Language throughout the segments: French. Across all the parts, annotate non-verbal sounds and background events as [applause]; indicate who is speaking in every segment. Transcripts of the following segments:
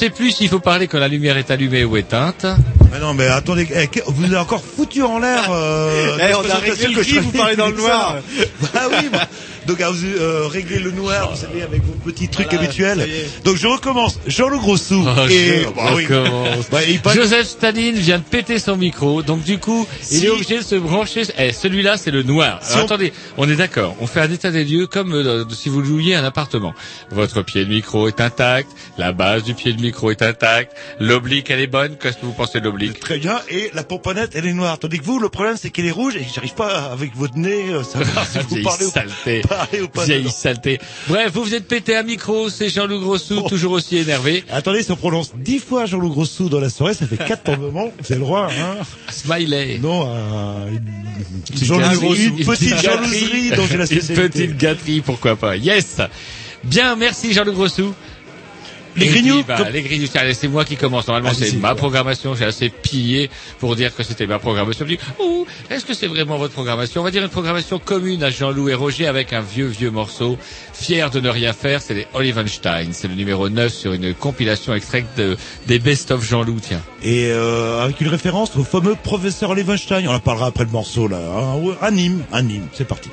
Speaker 1: Roger, je ne sais plus s'il faut parler quand la lumière est allumée ou éteinte.
Speaker 2: Mais non, mais attendez, eh, vous avez encore foutu en l'air. Euh,
Speaker 3: Eh, on a réglé
Speaker 2: que
Speaker 3: gris,
Speaker 2: je
Speaker 3: vous parlez dans le noir.
Speaker 2: ça. Ah oui, bah, donc ah, vous euh, réglez le noir, vous savez, avec vos petits trucs
Speaker 3: Voilà,
Speaker 2: habituels. Donc je recommence. Jean-Loup Grossou
Speaker 1: Roger,
Speaker 2: et... bah oui. Bah, il
Speaker 1: Joseph Staline vient de péter son micro, donc du coup, il est obligé de se brancher. Eh, celui-là, c'est le noir.
Speaker 2: Si
Speaker 1: Alors,
Speaker 2: on-
Speaker 1: Attendez, on est d'accord. On fait un état des lieux comme euh, si vous louiez un appartement. Votre pied de micro est intact, la base du pied de micro est intacte, l'oblique elle est bonne. Qu'est-ce que vous pensez de l'oblique?
Speaker 2: Très bien, et la pomponnette, elle est noire. Tandis que vous, le problème, c'est qu'elle est rouge et j'arrive pas, avec votre nez, euh, savoir [laughs] si vous parlez ou,
Speaker 1: saleté.
Speaker 2: parlez ou pas.
Speaker 1: Vieille saleté. Bref, vous vous êtes pété un micro, c'est Jean-Loup Grossou,
Speaker 2: Oh.
Speaker 1: toujours aussi énervé.
Speaker 2: Attendez, si on prononce dix fois Jean-Loup Grossou dans la soirée, ça fait quatre [laughs] tombements. C'est le droit, hein.
Speaker 1: Smiley.
Speaker 2: Non, euh, une,
Speaker 1: Petite gâterie.
Speaker 2: une petite
Speaker 1: gâterie.
Speaker 2: jalouserie dont j'ai la
Speaker 1: Une
Speaker 2: spécialité.
Speaker 1: petite gâterie, pourquoi pas. Yes Bien, merci Jean-Luc Grossou.
Speaker 2: Les
Speaker 1: Et puis,
Speaker 2: grignoux,
Speaker 1: bah,
Speaker 2: comme-
Speaker 1: Les grignoux, allez, c'est moi qui commence. Normalement, c'est ma programmation. J'ai assez pillé pour dire que c'était ma programmation. Je dis, ouh, est-ce que c'est vraiment votre programmation? On va dire une programmation commune à Jean-Loup et Roger avec un vieux, vieux morceau. Fier de ne rien faire, c'est les Olivenstein. C'est le numéro 9 sur une compilation extraite de, des best-of Jean-Loup, tiens.
Speaker 2: Et euh, avec une référence au fameux professeur Levenstein. On en parlera après le morceau là. Hein. Anime, anime. C'est parti.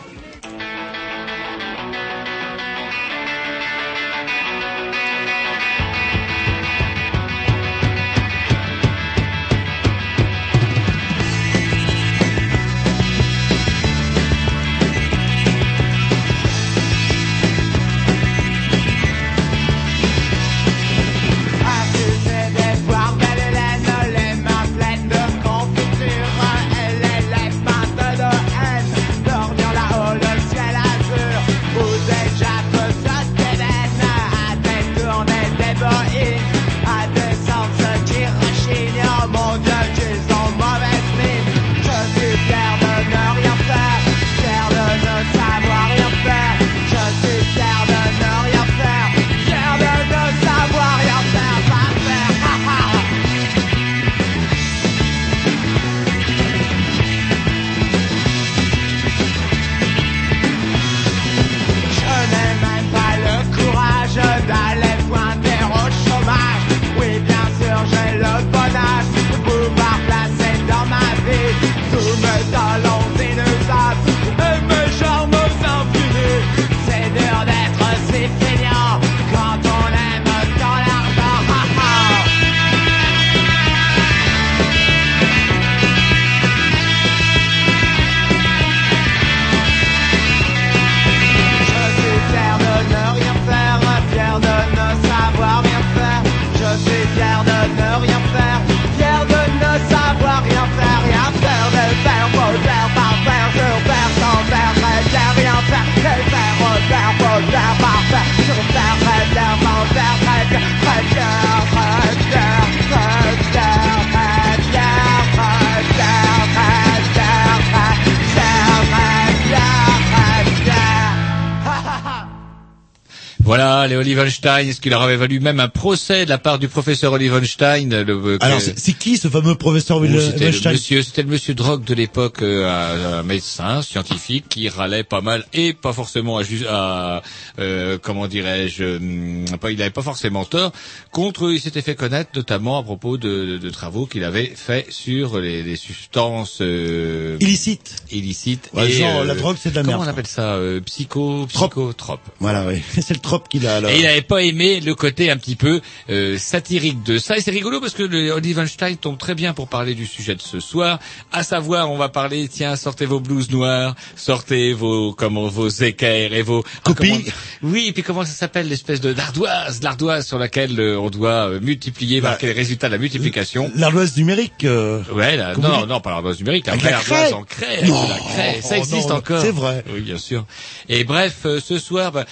Speaker 1: Olivenstein, ce qui leur avait valu même un procès de la part du professeur Olivenstein. Le, euh,
Speaker 2: Alors,
Speaker 1: que-
Speaker 2: c'est qui ce fameux professeur
Speaker 1: Ou C'était le monsieur, c'était le monsieur Drogue de l'époque, euh, un- médecin scientifique qui râlait pas mal et pas forcément à, à euh, comment dirais-je, hum, pas, il n'avait pas forcément tort. Contre, il s'était fait connaître notamment à propos de, de- de travaux qu'il avait fait sur les, les substances euh,
Speaker 2: Illicite.
Speaker 1: illicites.
Speaker 2: Ouais,
Speaker 1: et,
Speaker 2: genre,
Speaker 1: euh,
Speaker 2: la drogue, c'est de la
Speaker 1: comment
Speaker 2: merde,
Speaker 1: on
Speaker 2: quoi.
Speaker 1: appelle ça euh, Psycho,
Speaker 2: Trop.
Speaker 1: psychotrope.
Speaker 2: Voilà, oui. [laughs] C'est le trop qu'il a, là.
Speaker 1: Et il n'avait pas aimé le côté un petit peu euh, satirique de ça. Et c'est rigolo parce que le Olivenstein tombe très bien pour parler du sujet de ce soir. À savoir, on va parler, tiens, sortez vos blouses noires, sortez vos comment vos équerres et vos ah,
Speaker 2: Copies.
Speaker 1: oui, et puis comment ça s'appelle l'espèce de l'ardoise, l'ardoise sur laquelle euh, on doit euh, multiplier,
Speaker 2: Bah,
Speaker 1: marquer les résultats de la multiplication.
Speaker 2: L'ardoise numérique. euh,
Speaker 1: Ouais,
Speaker 2: Comment
Speaker 1: non, non, pas l'ardoise numérique, la vraie
Speaker 2: la
Speaker 1: ardoise en craie,
Speaker 2: Non,
Speaker 1: la craie. Ça
Speaker 2: oh
Speaker 1: existe
Speaker 2: non,
Speaker 1: encore.
Speaker 2: c'est vrai.
Speaker 1: Oui, bien sûr. Et bref, euh, ce soir, bah,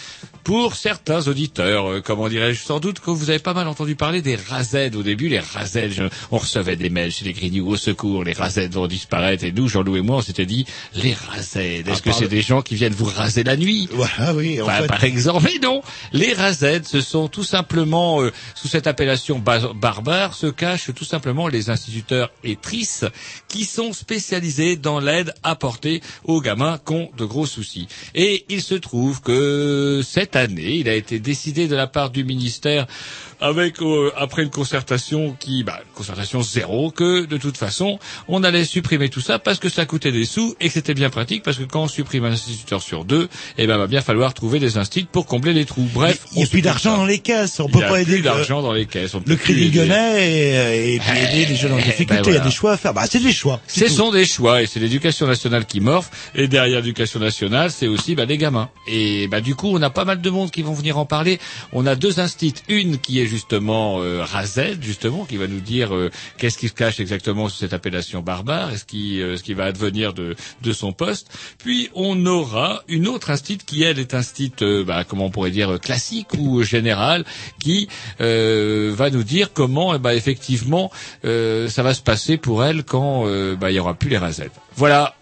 Speaker 1: pour certains auditeurs, euh, comment dirais-je, sans doute que vous avez pas mal entendu parler des razèdes au début. Les razèdes, je- on recevait des mails chez les Grignoux au secours, les razèdes vont disparaître. Et nous, Jean-Loup et moi, on s'était dit, les razèdes, est-ce
Speaker 2: Ah,
Speaker 1: que c'est des gens qui viennent vous raser la nuit?
Speaker 2: Voilà, oui. En
Speaker 1: Enfin,
Speaker 2: fait,
Speaker 1: Par exemple, mais non, les razèdes, ce sont tout simplement, euh, sous cette appellation ba- barbare, se cachent tout simplement les instituteurs et tristes qui sont spécialisés dans l'aide apportée aux gamins qui ont de gros soucis. Et il se trouve que cette année, il a été décidé de la part du ministère avec euh, après une concertation qui bah concertation zéro que de toute façon on allait supprimer tout ça parce que ça coûtait des sous et que c'était bien pratique parce que quand on supprime un instituteur sur deux eh ben va bien falloir trouver des instituts pour combler les trous bref
Speaker 2: il n'y a plus d'argent dans les caisses. On peut pas aider
Speaker 1: d'argent dans les caisses
Speaker 2: le Crédit. Lyonnais et, et puis
Speaker 1: Eh,
Speaker 2: aider les jeunes en
Speaker 1: eh, ben
Speaker 2: difficulté. Il y a des choix à faire. Bah, c'est des choix.
Speaker 1: Ce
Speaker 2: tout.
Speaker 1: sont des choix et c'est l'éducation nationale qui morphe et derrière l'éducation nationale c'est aussi bah, des gamins et bah du coup on a pas mal de monde qui vont venir en parler on a deux instits une qui est justement euh, Razed justement qui va nous dire euh, qu'est-ce qui se cache exactement sous cette appellation barbare et ce qui euh, ce qui va advenir de de son poste puis on aura une autre instit qui elle est instit euh, bah, comment on pourrait dire euh, classique ou général qui euh, va nous dire comment ben, effectivement euh, ça va se passer pour elle quand euh, bah, il y aura plus les rasettes. Voilà.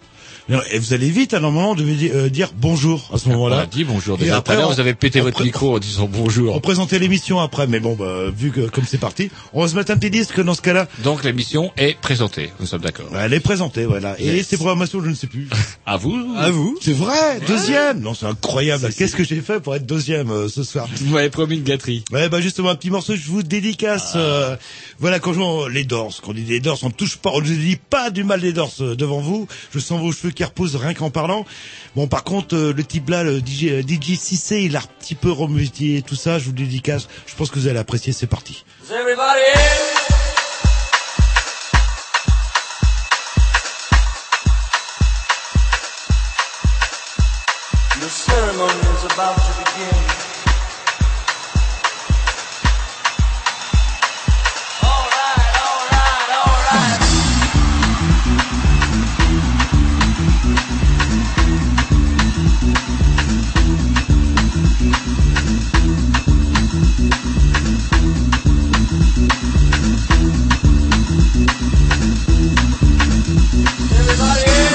Speaker 2: Et vous allez vite, à un moment, vous devez euh, dire bonjour à ce
Speaker 1: On
Speaker 2: moment-là.
Speaker 1: a dit bonjour
Speaker 2: Et
Speaker 1: déjà.
Speaker 2: après, on-
Speaker 1: vous avez pété
Speaker 2: on
Speaker 1: votre micro en disant bonjour.
Speaker 2: On présentait l'émission après, mais bon, bah, vu que comme c'est parti, on va se mettre un petit disque dans ce cas-là.
Speaker 1: Donc l'émission est présentée. Nous sommes d'accord.
Speaker 2: Elle est présentée, voilà. Et
Speaker 1: Yes.
Speaker 2: ses programmations, je ne sais plus. [laughs]
Speaker 1: À vous.
Speaker 2: À vous C'est vrai, deuxième. Non, c'est incroyable. Qu'est-ce que j'ai fait pour être deuxième euh, ce soir?
Speaker 1: Vous m'avez promis une gâterie.
Speaker 2: Ouais, bah justement un petit morceau, je vous dédicace. euh, voilà, quand je vois les Dors, quand on dit les Dors, on ne touche pas, on ne dit pas du mal des Dors euh, devant vous. Je sens vos cheveux qui reposent rien qu'en parlant. Bon, par contre, euh, le type là, le DJ, euh, DJ 6C, il a un petit peu remué tout ça. Je vous le dédicace. Je pense que vous allez apprécier. C'est parti.
Speaker 3: Everybody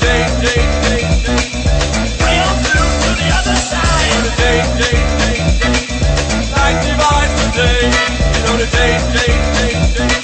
Speaker 3: day, day, day, day.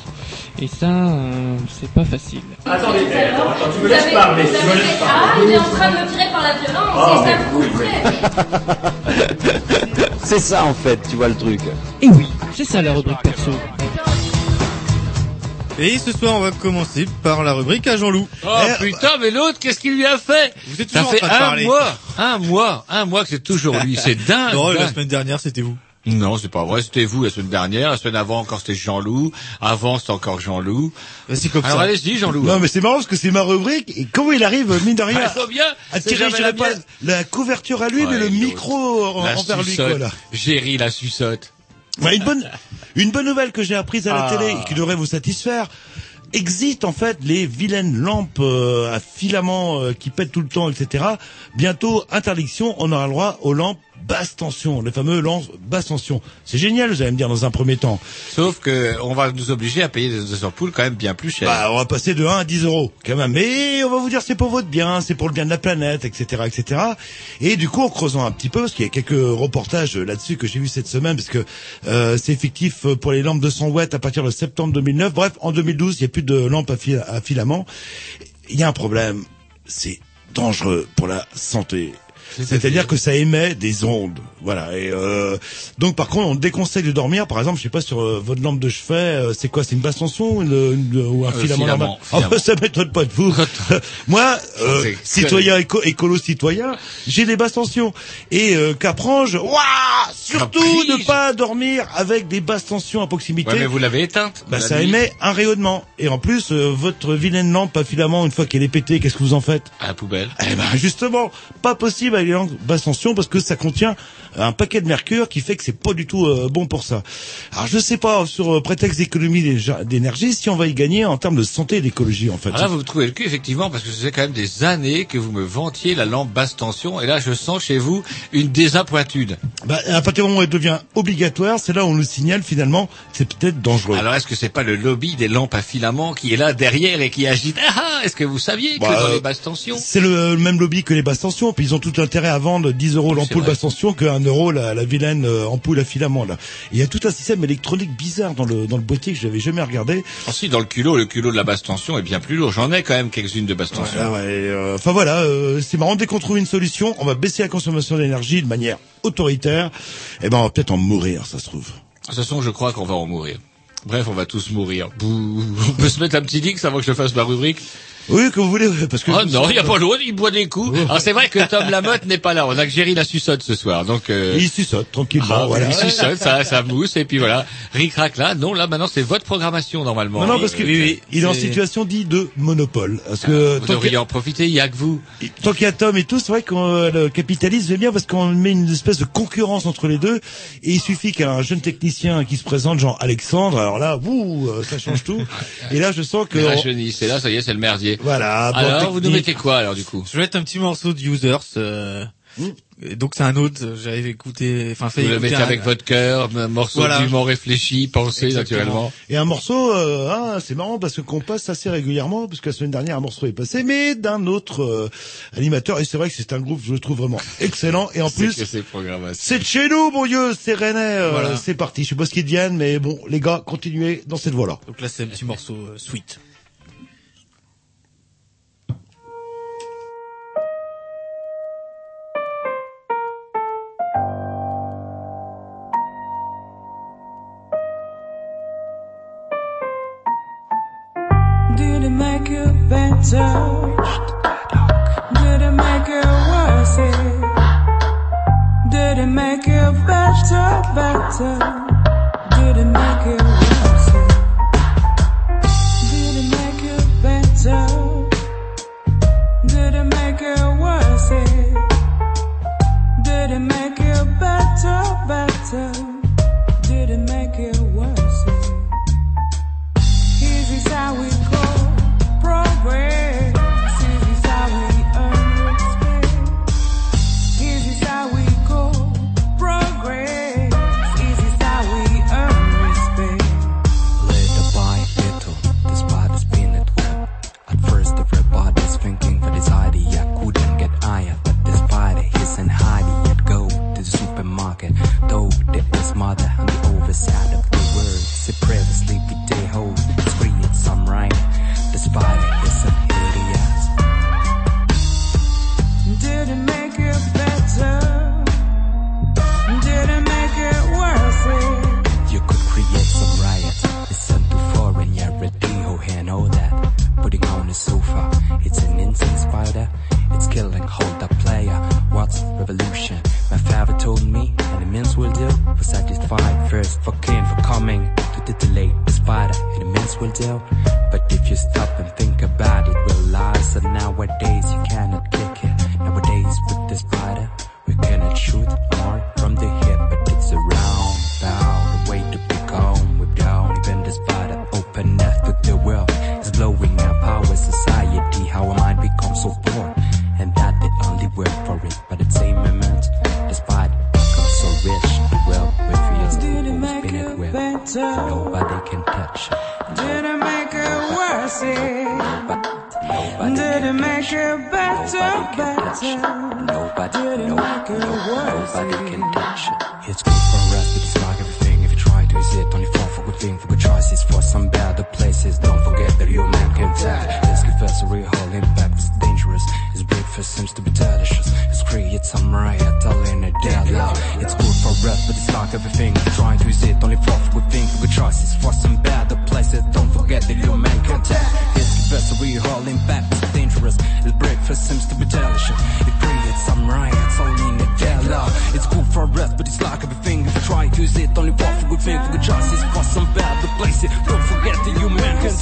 Speaker 4: Et ça, euh, c'est pas facile.
Speaker 5: Attendez, attends, attends, tu me laisses parler, tu me laisses
Speaker 6: Ah, il est en train de me tirer par la violence, et ça couperez.
Speaker 7: C'est ça en fait, tu vois le truc.
Speaker 4: Et oui, c'est ça la rubrique perso.
Speaker 8: Et ce soir, on va commencer par la rubrique à Jean-Loup.
Speaker 1: Oh putain, mais l'autre, qu'est-ce qu'il lui a fait
Speaker 8: Vous êtes
Speaker 1: Ça
Speaker 8: toujours en
Speaker 1: fait
Speaker 8: train de
Speaker 1: un
Speaker 8: parler.
Speaker 1: mois, un mois, un mois que c'est toujours lui. C'est [laughs] dingue.
Speaker 8: Non, la
Speaker 1: dingue.
Speaker 8: semaine dernière, c'était vous.
Speaker 1: Non, c'est pas vrai. C'était vous la semaine dernière. La semaine avant encore c'était Jean-Loup. Avant c'était encore Jean-Loup.
Speaker 8: Bah, C'est comme
Speaker 1: Alors
Speaker 8: ça.
Speaker 1: allez-y Jean-Loup.
Speaker 2: Non mais c'est marrant parce que c'est ma rubrique et comment il arrive mine de rien
Speaker 1: Ah, il faut bien.
Speaker 2: à tirer je
Speaker 1: la
Speaker 2: dirais pas
Speaker 1: mienne.
Speaker 2: la couverture à lui mais
Speaker 1: Ouais,
Speaker 2: le micro en-
Speaker 1: La
Speaker 2: envers lui quoi là.
Speaker 1: Géry la suçote.
Speaker 2: Ouais, une bonne une bonne nouvelle que j'ai apprise à la
Speaker 1: Ah.
Speaker 2: télé et qui devrait vous satisfaire. Exit en fait les vilaines lampes euh, à filaments euh, qui pètent tout le temps, etc. Bientôt interdiction, on aura le droit aux lampes basse tension, les fameux lampes basse tension. C'est génial, vous allez me dire dans un premier temps.
Speaker 1: Sauf que on va nous obliger à payer des des ampoules quand même bien plus cher.
Speaker 2: Bah, on va passer de 1 à 10 euros, quand même. Mais on va vous dire c'est pour votre bien, c'est pour le bien de la planète, etc., etc. Et du coup, en creusant un petit peu, parce qu'il y a quelques reportages là-dessus que j'ai vu cette semaine, parce que euh, c'est effectif pour les lampes de 100 watts à partir de septembre 2009. Bref, en 2012, il n'y a plus de lampes à, fil- à filament. Il y a un problème, c'est dangereux pour la santé. C'est-à-dire que ça émet des ondes, voilà. Et euh, donc par contre, on déconseille de dormir. Par exemple, je sais pas sur euh, votre lampe de chevet, euh, c'est quoi? C'est une basse tension ou, une- une- ou un
Speaker 1: Euh,
Speaker 2: filament,
Speaker 1: filament,
Speaker 2: Ah,
Speaker 1: filament.
Speaker 2: bah, [laughs] Ça m'étonne pas de vous. [laughs] Moi, euh, citoyen éco, écolo citoyen, j'ai des basses tensions. Et euh, Caprange, waouh Surtout
Speaker 1: Caprige.
Speaker 2: ne pas dormir avec des basses tensions à proximité.
Speaker 1: Ouais, mais vous l'avez éteinte.
Speaker 2: Bah, ça émet un rayonnement. Et en plus, euh, votre vilaine lampe à filament, une fois qu'elle est pétée, qu'est-ce que vous en faites?
Speaker 1: À la poubelle.
Speaker 2: Eh ben justement, pas possible lampes basse tension parce que ça contient un paquet de mercure qui fait que c'est pas du tout euh, bon pour ça. Alors je sais pas sur euh, prétexte d'économie d'énergie si on va y gagner en termes de santé et d'écologie en fait.
Speaker 1: Alors là, vous me trouvez le cul, effectivement, parce que c'est quand même des années que vous me vantiez la lampe basse tension, et là, je sens chez vous une désappointude.
Speaker 2: Bah, à partir du moment où elle devient obligatoire, c'est là où on nous signale finalement c'est peut-être dangereux.
Speaker 1: Alors, est-ce que c'est pas le lobby des lampes à filament qui est là derrière et qui agite? Ah ah Est-ce que vous saviez que
Speaker 2: Bah,
Speaker 1: dans
Speaker 2: euh,
Speaker 1: les basses tensions?
Speaker 2: C'est le, même lobby que les basses tensions, puis ils ont tout intérêt à vendre 10 euros l'ampoule qu'un euro la, la vilaine euh, ampoule à filament là. Il y a tout un système électronique bizarre dans le dans le boîtier que je n'avais jamais regardé.
Speaker 1: Ah si, dans le culot, le culot de la basse tension est bien plus lourd. J'en ai quand même quelques-unes de basse tension.
Speaker 2: Ah ouais, euh, Enfin voilà, euh, c'est marrant. Dès qu'on trouve une solution, on va baisser la consommation d'énergie de manière autoritaire. Et ben on va peut-être en mourir, ça se trouve.
Speaker 1: De toute façon, je crois qu'on va en mourir. Bref, on va tous mourir. Bouh. [laughs] On peut se mettre un petit dix avant que je fasse ma rubrique
Speaker 2: Oui, que vous voulez, parce que.
Speaker 1: Oh non, il n'y a pas l'autre, il boit des coups. Alors c'est vrai que Tom Lamotte n'est pas là. On a que Géry la suçote ce soir. Donc euh,
Speaker 2: Il suçote tranquillement.
Speaker 1: ah,
Speaker 2: voilà.
Speaker 1: il suçote, ça, ça mousse et puis voilà. Ric rac là. Non, là maintenant c'est votre programmation normalement.
Speaker 2: Non, non, parce que
Speaker 8: Oui, oui,
Speaker 2: il est en
Speaker 8: c'est-
Speaker 2: situation dit de monopole. Parce que
Speaker 1: Vous
Speaker 2: tant
Speaker 1: devriez
Speaker 2: qu'il
Speaker 1: en profiter, il y a que vous.
Speaker 2: tant qu'il y a Tom et tout, c'est vrai que euh, le capitalisme est bien parce qu'on met une espèce de concurrence entre les deux. Et il suffit qu'un jeune technicien qui se présente, genre Alexandre, alors là, ouh, euh, ça change tout. Et là, je sens que on-
Speaker 1: rajeunissez, là, ça y est, c'est le merdier.
Speaker 2: Voilà. bon,
Speaker 1: Alors, vous nous mettez quoi alors du coup
Speaker 8: Je vais mettre un petit morceau de Users. euh, et Donc c'est un autre. J'avais écouté. Enfin, fait
Speaker 1: Vous le mettez
Speaker 8: un-
Speaker 1: avec votre cœur, un morceau
Speaker 8: Voilà.
Speaker 1: dûment réfléchi, pensé
Speaker 8: Exactement.
Speaker 1: naturellement.
Speaker 2: Et un morceau, euh, ah, c'est marrant parce qu'on passe assez régulièrement, parce que la semaine dernière un morceau est passé, mais d'un autre euh, animateur. Et c'est vrai que c'est un groupe, je le trouve vraiment excellent. Et en plus,
Speaker 1: c'est
Speaker 2: de chez nous, mon Dieu, c'est Rennais. euh,
Speaker 8: Voilà.
Speaker 2: C'est parti. Je sais pas ce qu'ils deviennent, mais bon, les gars, continuez dans cette voie-là.
Speaker 8: Donc là c'est un petit morceau euh, sweet.
Speaker 9: Better? Did it make you worse? Did it make you better, better? Did it make you worse? Did it make you better? Did it make you worse? Did it make you better, better?
Speaker 10: But it's like everything. You try to use it, only fall for good thing, for good choices, for some better it. Don't forget that your man. This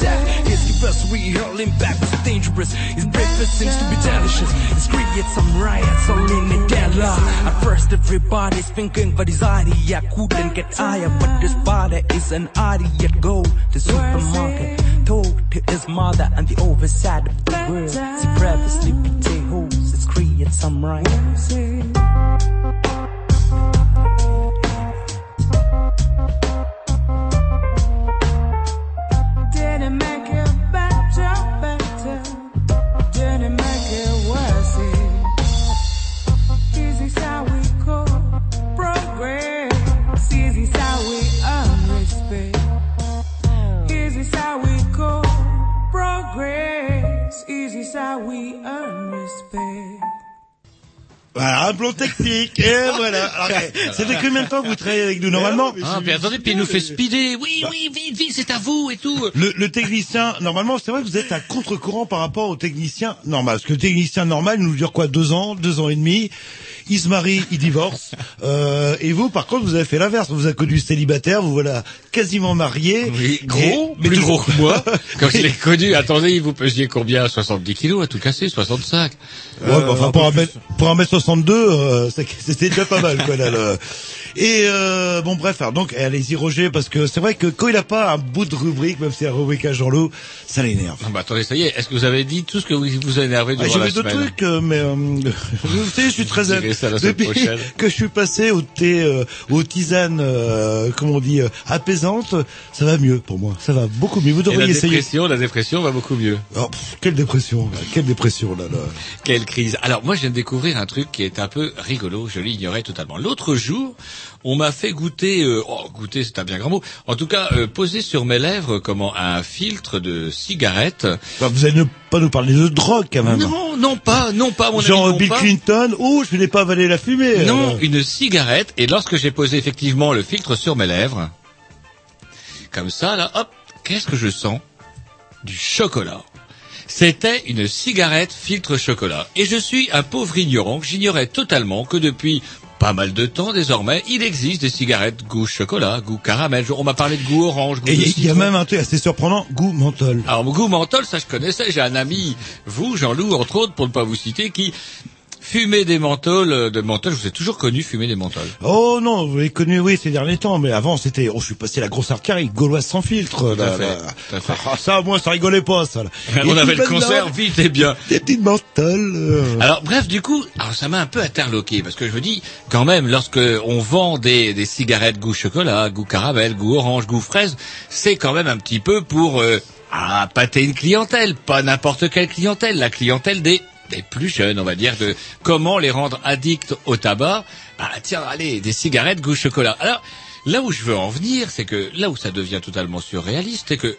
Speaker 10: gives us a real impact. It's dangerous. His breakfast seems to be delicious. It's creates some riots, all in a deadlock. At first, everybody's thinking, but his idea couldn't get higher. But this body is an idea. Go to supermarket. Told to his mother and the overside of the world. See previously potatoes. It's create some riots.
Speaker 2: Voilà, un plan technique, et voilà. Alors, eh, ça fait combien de temps que vous travaillez avec nous? Normalement?
Speaker 1: Ah, puis attendez, puis il nous fait speeder. Oui, oui, vite, vite, c'est à vous et tout.
Speaker 2: le, le technicien, normalement, c'est vrai que vous êtes à contre-courant par rapport au technicien normal. Parce que le technicien normal il nous dure quoi? Deux ans, deux ans et demi? Il se marie, il divorce. [laughs] Euh, et vous, par contre, vous avez fait l'inverse. Vous avez connu célibataire, vous voilà quasiment marié.
Speaker 1: Oui, gros,
Speaker 2: Et-
Speaker 1: plus gros que moi. [laughs] Quand je l'ai connu, attendez, vous pesiez combien? 70 kilos à tout casser 65
Speaker 2: Ouais, bah, enfin, pour un mètre, pour un mètre 62, euh, c'était déjà pas mal, quoi, là, le- Et, euh, bon, bref, alors, donc, allez-y, Roger, parce que c'est vrai que quand il a pas un bout de rubrique, même si c'est la rubrique à Jean-Loup, ça l'énerve.
Speaker 1: Ah bah attendez, ça y est, est-ce que vous avez dit tout ce que vous vous a énervé
Speaker 2: Ah,
Speaker 1: durant
Speaker 2: J'ai
Speaker 1: la
Speaker 2: fait d'autres
Speaker 1: semaine
Speaker 2: trucs, euh, mais euh, [laughs] vous savez, je suis très
Speaker 1: ça la semaine
Speaker 2: depuis
Speaker 1: prochaine. [laughs]
Speaker 2: que je suis passé au thé, euh, aux tisanes, euh, comment on dit, euh, apaisantes, ça va mieux pour moi. Ça va beaucoup mieux. Vous
Speaker 1: Et la
Speaker 2: devriez essayer.
Speaker 1: dépression, la dépression va beaucoup mieux.
Speaker 2: Oh, pff, quelle dépression, là, quelle dépression là. là.
Speaker 1: Quelle crise. Alors moi je viens de découvrir un truc qui est un peu rigolo, je l'ignorais totalement. L'autre jour, on m'a fait goûter, euh, oh goûter c'est un bien grand mot, en tout cas euh, poser sur mes lèvres comment un filtre de cigarette.
Speaker 2: Bah, vous allez ne pas nous parler de drogue quand même.
Speaker 1: Non, non pas, non pas mon
Speaker 2: Genre
Speaker 1: ami, non
Speaker 2: Bill
Speaker 1: pas.
Speaker 2: Clinton, oh, je n'ai pas avalé la fumée.
Speaker 1: Non, une cigarette. Et lorsque j'ai posé effectivement le filtre sur mes lèvres, comme ça, là, hop, qu'est-ce que je sens? Du chocolat. C'était une cigarette filtre chocolat. Et je suis un pauvre ignorant, j'ignorais totalement que depuis pas mal de temps désormais, il existe des cigarettes goût chocolat, goût caramel. On m'a parlé de goût orange, goût
Speaker 2: Et il y a même un truc assez surprenant, goût menthol.
Speaker 1: Alors, goût menthol, ça je connaissais. J'ai un ami, vous, Jean-Loup, entre autres, pour ne pas vous citer, qui fumait des menthols, euh, de menthol. Je vous ai toujours connu fumer des menthols.
Speaker 2: Oh non, vous l'avez connu, oui, ces derniers temps, mais avant c'était, oh, je suis passé la grosse arcarie, gauloise sans filtre.
Speaker 1: Tout à
Speaker 2: là,
Speaker 1: fait,
Speaker 2: là.
Speaker 1: tout à fait.
Speaker 2: Ah, ça, moi, ça rigolait pas, ça. là.
Speaker 1: On avait le concert vite et bien.
Speaker 2: Des petites menthols. euh.
Speaker 1: Alors bref, du coup, alors ça m'a un peu interloqué parce que je me dis quand même lorsque on vend des, des cigarettes goût chocolat, goût caramel, goût orange, goût fraise, c'est quand même un petit peu pour euh, ah, pâter une clientèle, pas n'importe quelle clientèle, la clientèle des des plus jeunes, on va dire, de comment les rendre addicts au tabac. Bah tiens, allez, des cigarettes goût chocolat. Alors là où je veux en venir, c'est que là où ça devient totalement surréaliste, c'est que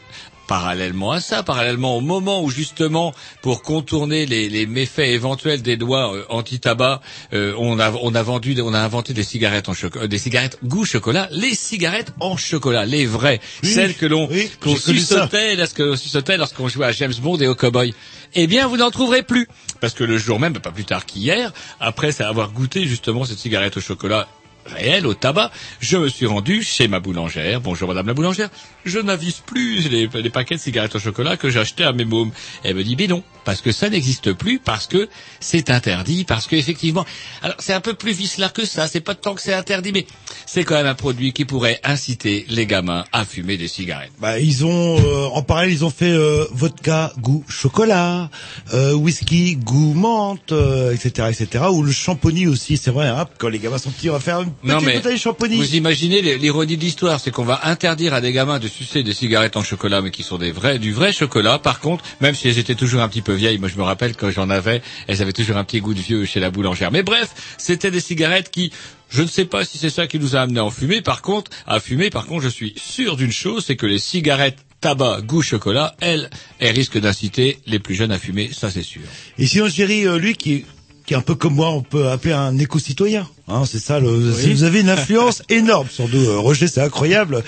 Speaker 1: parallèlement à ça, parallèlement au moment où justement, pour contourner les, les méfaits éventuels des lois euh, anti-tabac, euh, on a on a vendu, on a inventé des cigarettes en chocolat, des cigarettes goût chocolat, les cigarettes en chocolat, les vraies,
Speaker 2: Oui,
Speaker 1: celles que l'on
Speaker 2: oui,
Speaker 1: qu'on suçotait lorsqu'on jouait à James Bond et au cowboy. Eh bien, vous n'en trouverez plus. Parce que le jour même, pas plus tard qu'hier, après avoir goûté justement cette cigarette au chocolat réelle, au tabac, je me suis rendu chez ma boulangère. Bonjour madame la boulangère. Je n'avise plus les, paquets de cigarettes au chocolat que j'achetais à mes mômes. Elle me dit, mais non, parce que ça n'existe plus, parce que c'est interdit, parce que effectivement, alors c'est un peu plus vicelard que ça, c'est pas tant que c'est interdit, mais c'est quand même un produit qui pourrait inciter les gamins à fumer des cigarettes.
Speaker 2: Bah, ils ont euh, en parallèle ils ont fait euh, vodka goût chocolat, euh, whisky goût menthe, etc., etc. Ou le champomis aussi, c'est vrai. Hein, quand les gamins sont petits, on faire petite
Speaker 1: Non mais
Speaker 2: bouteille
Speaker 1: vous imaginez l'ironie de l'histoire, c'est qu'on va interdire à des gamins de sucer des cigarettes en chocolat, mais qui sont des vrais, du vrai chocolat. Par contre, même si elles étaient toujours un petit peu vieilles, moi je me rappelle quand j'en avais, elles avaient toujours un petit goût de vieux chez la boulangère. Mais bref, c'était des cigarettes qui je ne sais pas si c'est ça qui nous a amené à en fumer. Par contre, à fumer, par contre, je suis sûr d'une chose, c'est que les cigarettes tabac goût chocolat, elles, elles risquent d'inciter les plus jeunes à fumer, ça c'est sûr.
Speaker 2: Et sinon, Jerry, euh, lui qui qui est un peu comme moi, on peut appeler un éco-citoyen. Hein, c'est ça. Le, vous avez une influence [laughs] énorme sur nous, euh, Roger, c'est incroyable.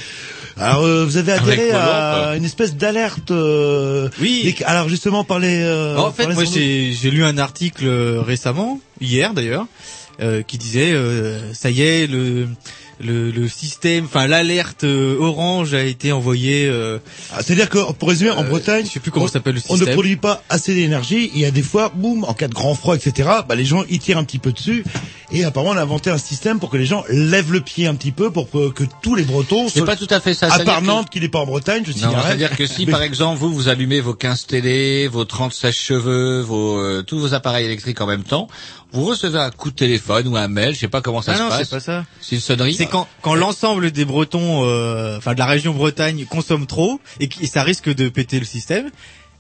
Speaker 2: Alors, euh, vous avez adhéré à une espèce d'alerte. euh,
Speaker 8: Oui.
Speaker 2: alors justement par les. euh,
Speaker 8: en fait, moi j'ai j'ai lu un article euh, récemment, hier d'ailleurs, euh, qui disait euh, ça y est le le, le système, enfin l'alerte euh, orange a été envoyée. euh,
Speaker 2: Ah, C'est-à-dire que, pour résumer, en
Speaker 8: Euh,
Speaker 2: Bretagne,
Speaker 8: je sais plus comment
Speaker 2: on-
Speaker 8: s'appelle le
Speaker 2: On ne
Speaker 8: système.
Speaker 2: produit pas assez d'énergie. Il y a des fois, boum, en cas de grand froid, etc. Bah, les gens y tirent un petit peu dessus. Et apparemment, on a inventé un système pour que les gens lèvent le pied un petit peu, pour que, que tous les Bretons,
Speaker 1: C'est pas tout à fait ça.
Speaker 2: à part Nantes, qui n'est pas en Bretagne, je
Speaker 1: Non,
Speaker 2: signalerai.
Speaker 1: c'est-à-dire que si par exemple vous vous allumez vos 15 télé, vos 30 sèche-cheveux, vos euh, tous vos appareils électriques en même temps, vous recevez un coup de téléphone ou un mail, je sais pas comment ça
Speaker 8: Ah
Speaker 1: se
Speaker 8: non,
Speaker 1: passe.
Speaker 8: c'est pas ça.
Speaker 1: C'est une sonnerie.
Speaker 8: C'est quand, quand l'ensemble des Bretons, euh, enfin de la région Bretagne, consomment trop et, et ça risque de péter le système.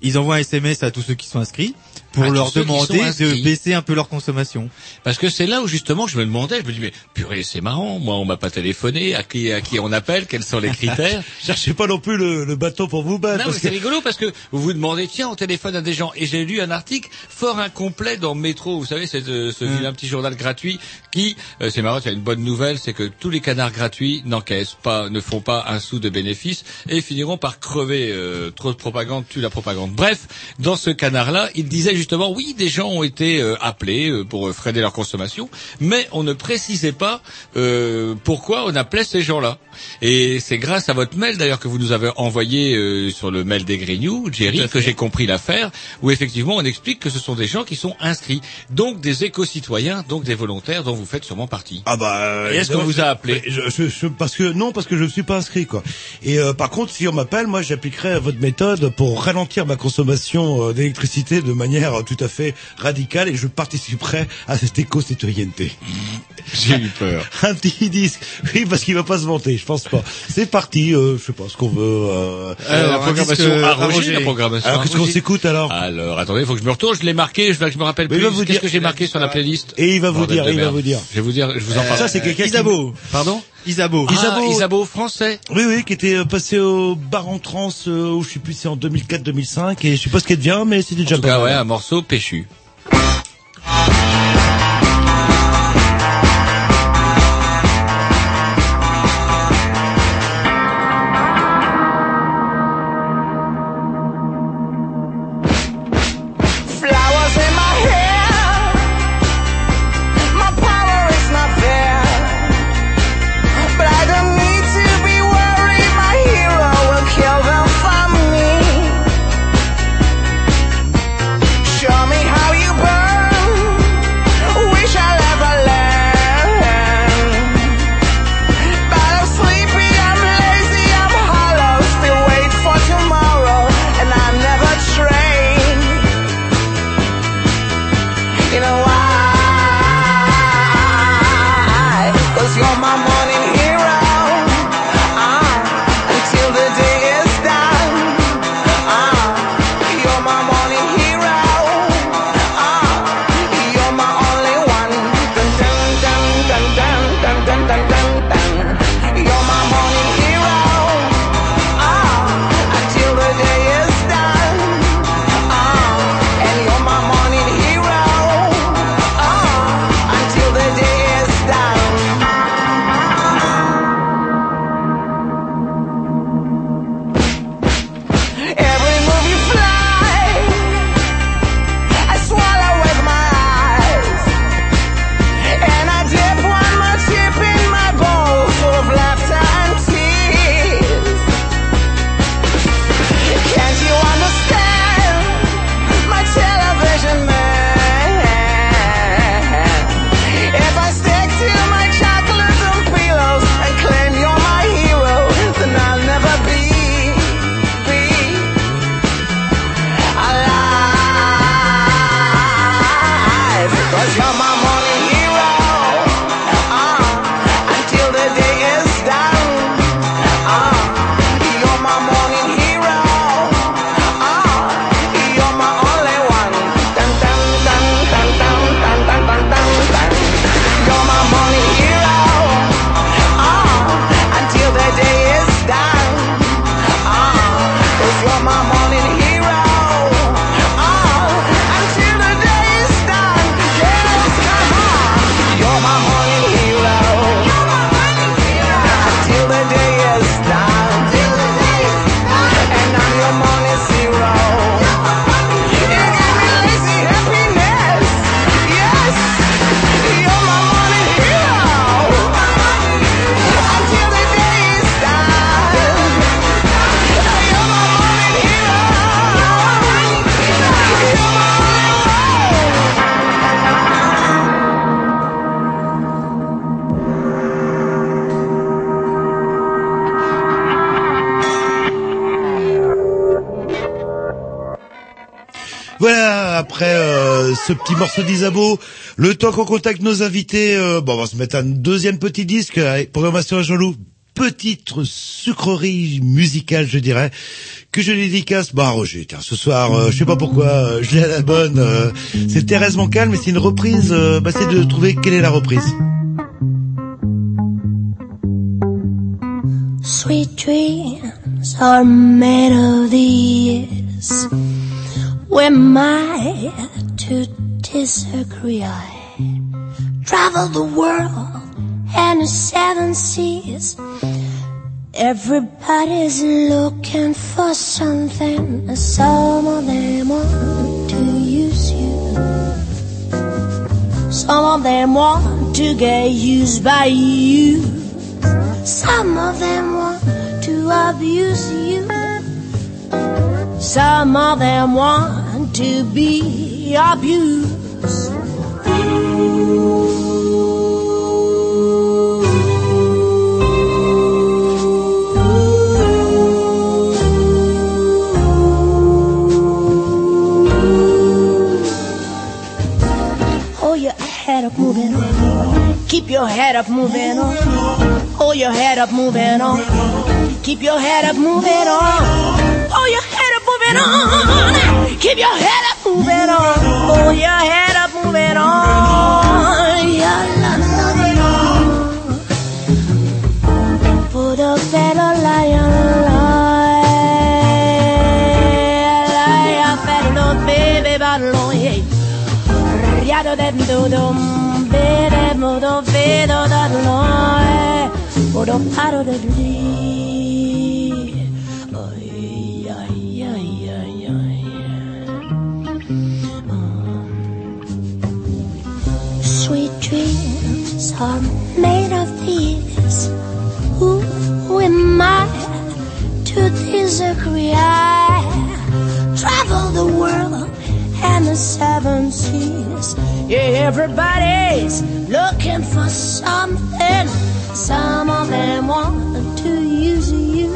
Speaker 8: Ils envoient un SMS à tous ceux qui sont inscrits pour
Speaker 1: tous
Speaker 8: leur demander de baisser un peu leur consommation.
Speaker 1: Parce que c'est là où justement je me demandais, je me dis mais purée c'est marrant, moi on m'a pas téléphoné, à qui à qui on appelle, quels sont les critères? [laughs]
Speaker 2: Cherchez pas non plus le, le bateau pour vous battre.
Speaker 1: Non, mais c'est rigolo parce que vous vous demandez, tiens, on téléphone à des gens. Et j'ai lu un article fort incomplet dans Métro. Vous savez, c'est euh, ce
Speaker 8: Mm.
Speaker 1: vilain petit journal gratuit qui, euh, c'est marrant, il y a une bonne nouvelle, c'est que tous les canards gratuits n'encaissent pas, ne font pas un sou de bénéfice et finiront par crever. euh, trop de propagande tue la propagande. Bref, dans ce canard-là, il disait justement, oui, des gens ont été euh, appelés euh, pour euh, freiner leur consommation, mais on ne précisait pas euh, pourquoi on appelait ces gens-là. Et c'est grâce à votre mail d'ailleurs que vous nous avez envoyé euh, sur le mail des Grignoux, Jerry, que j'ai compris l'affaire, où effectivement on explique que ce sont des gens qui sont inscrits, donc des éco-citoyens, donc des volontaires dont vous faites sûrement partie.
Speaker 2: Ah bah.
Speaker 1: Et est-ce qu'on vous a appelé
Speaker 2: Mais je, je- je- parce que non, parce que je ne suis pas inscrit quoi. Et euh, par contre, si on m'appelle, moi, j'appliquerai votre méthode pour ralentir ma consommation euh, d'électricité de manière euh, tout à fait radicale et je participerai à cette éco-citoyenneté.
Speaker 1: J'ai eu peur. [laughs]
Speaker 2: Un petit disque, oui, parce qu'il va pas se vanter, je pense pas. C'est parti, euh, je sais pas ce qu'on veut. Euh...
Speaker 1: Euh, la
Speaker 8: un
Speaker 1: programmation à Roger,
Speaker 8: Roger.
Speaker 1: la programmation
Speaker 2: Alors qu'est-ce qu'on s'écoute alors
Speaker 1: Alors, attendez, il faut que je me retourne, je l'ai marqué, je, je me rappelle
Speaker 2: Mais il
Speaker 1: plus.
Speaker 2: va vous
Speaker 1: Qu'est-ce
Speaker 2: dire-
Speaker 1: que j'ai marqué sur la playlist
Speaker 2: Et il va vous
Speaker 1: Bordel
Speaker 2: dire, il va vous dire.
Speaker 1: Je vais vous dire, je vous en parle.
Speaker 2: Ça, c'est quelqu'un qui-.
Speaker 1: Pardon
Speaker 8: Isabeau.
Speaker 1: Ah,
Speaker 2: Isabeau.
Speaker 1: Isabeau français.
Speaker 2: Oui, oui, qui était euh, passé au bar en trans, euh, je sais plus, c'est en 2004-2005, et je sais pas ce qu'elle devient, mais c'était
Speaker 1: En
Speaker 2: déjà
Speaker 1: tout
Speaker 2: pas
Speaker 1: cas, ouais, un morceau péchu.
Speaker 2: Ce petit morceau d'Isabeau, le temps qu'on contacte nos invités, euh, bon, on va se mettre un deuxième petit disque, programmation à Jean-Loup, petite sucrerie musicale, je dirais, que je dédicace, bah Roger, tiens, ce soir, euh, je sais pas pourquoi, euh, je l'ai à la bonne, euh, c'est Thérèse Mancal, mais c'est une reprise, bah, c'est de trouver quelle est la reprise.
Speaker 11: Sweet are made of these. Might to I travel the world and the seven seas. Everybody's looking for something. Some of them want to use you. Some of them want to get used by you. Some of them want to abuse you. Some of them want to be abused. Keep your head up, moving on. Hold your head up, moving on. Keep your head up, moving on. Hold your head up, moving on. Keep your head up, moving on. Hold your head up, moving on. La, la, la. Put a better lion. Riado dem do vedo da noi, paro. Sweet dreams are made of these. Who am I to disagree? I travel the world and the seven seas. Yeah, everybody's looking for something. Some of them want to use you.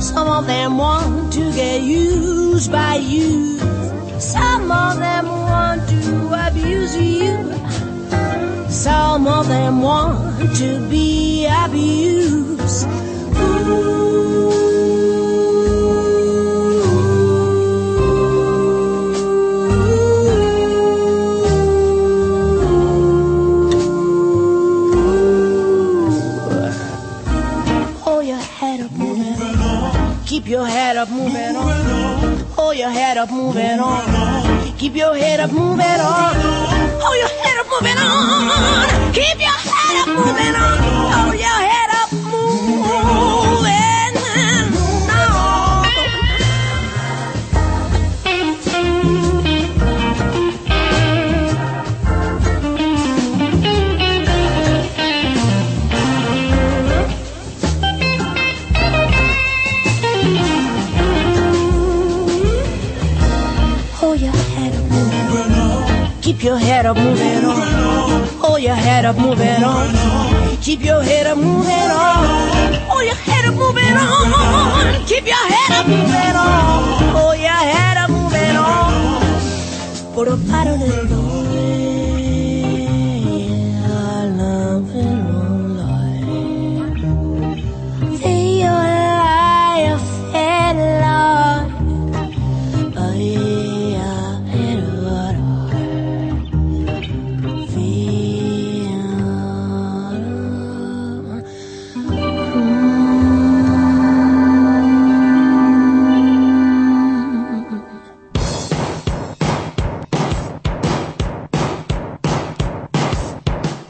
Speaker 11: Some of them want to get used by you. Some of them want to abuse you. Some of them want to be abused. Keep your head up, moving on. Hold your head up, moving on. Keep your head up, moving on. Hold your head up, moving on. Keep your head up, moving on. Hold your your head up, moving on. Hold your head up, moving on. Keep your head up, moving on. Hold your head up, moving on. Keep your head up, moving on. Hold your head up, moving on. por a pattern in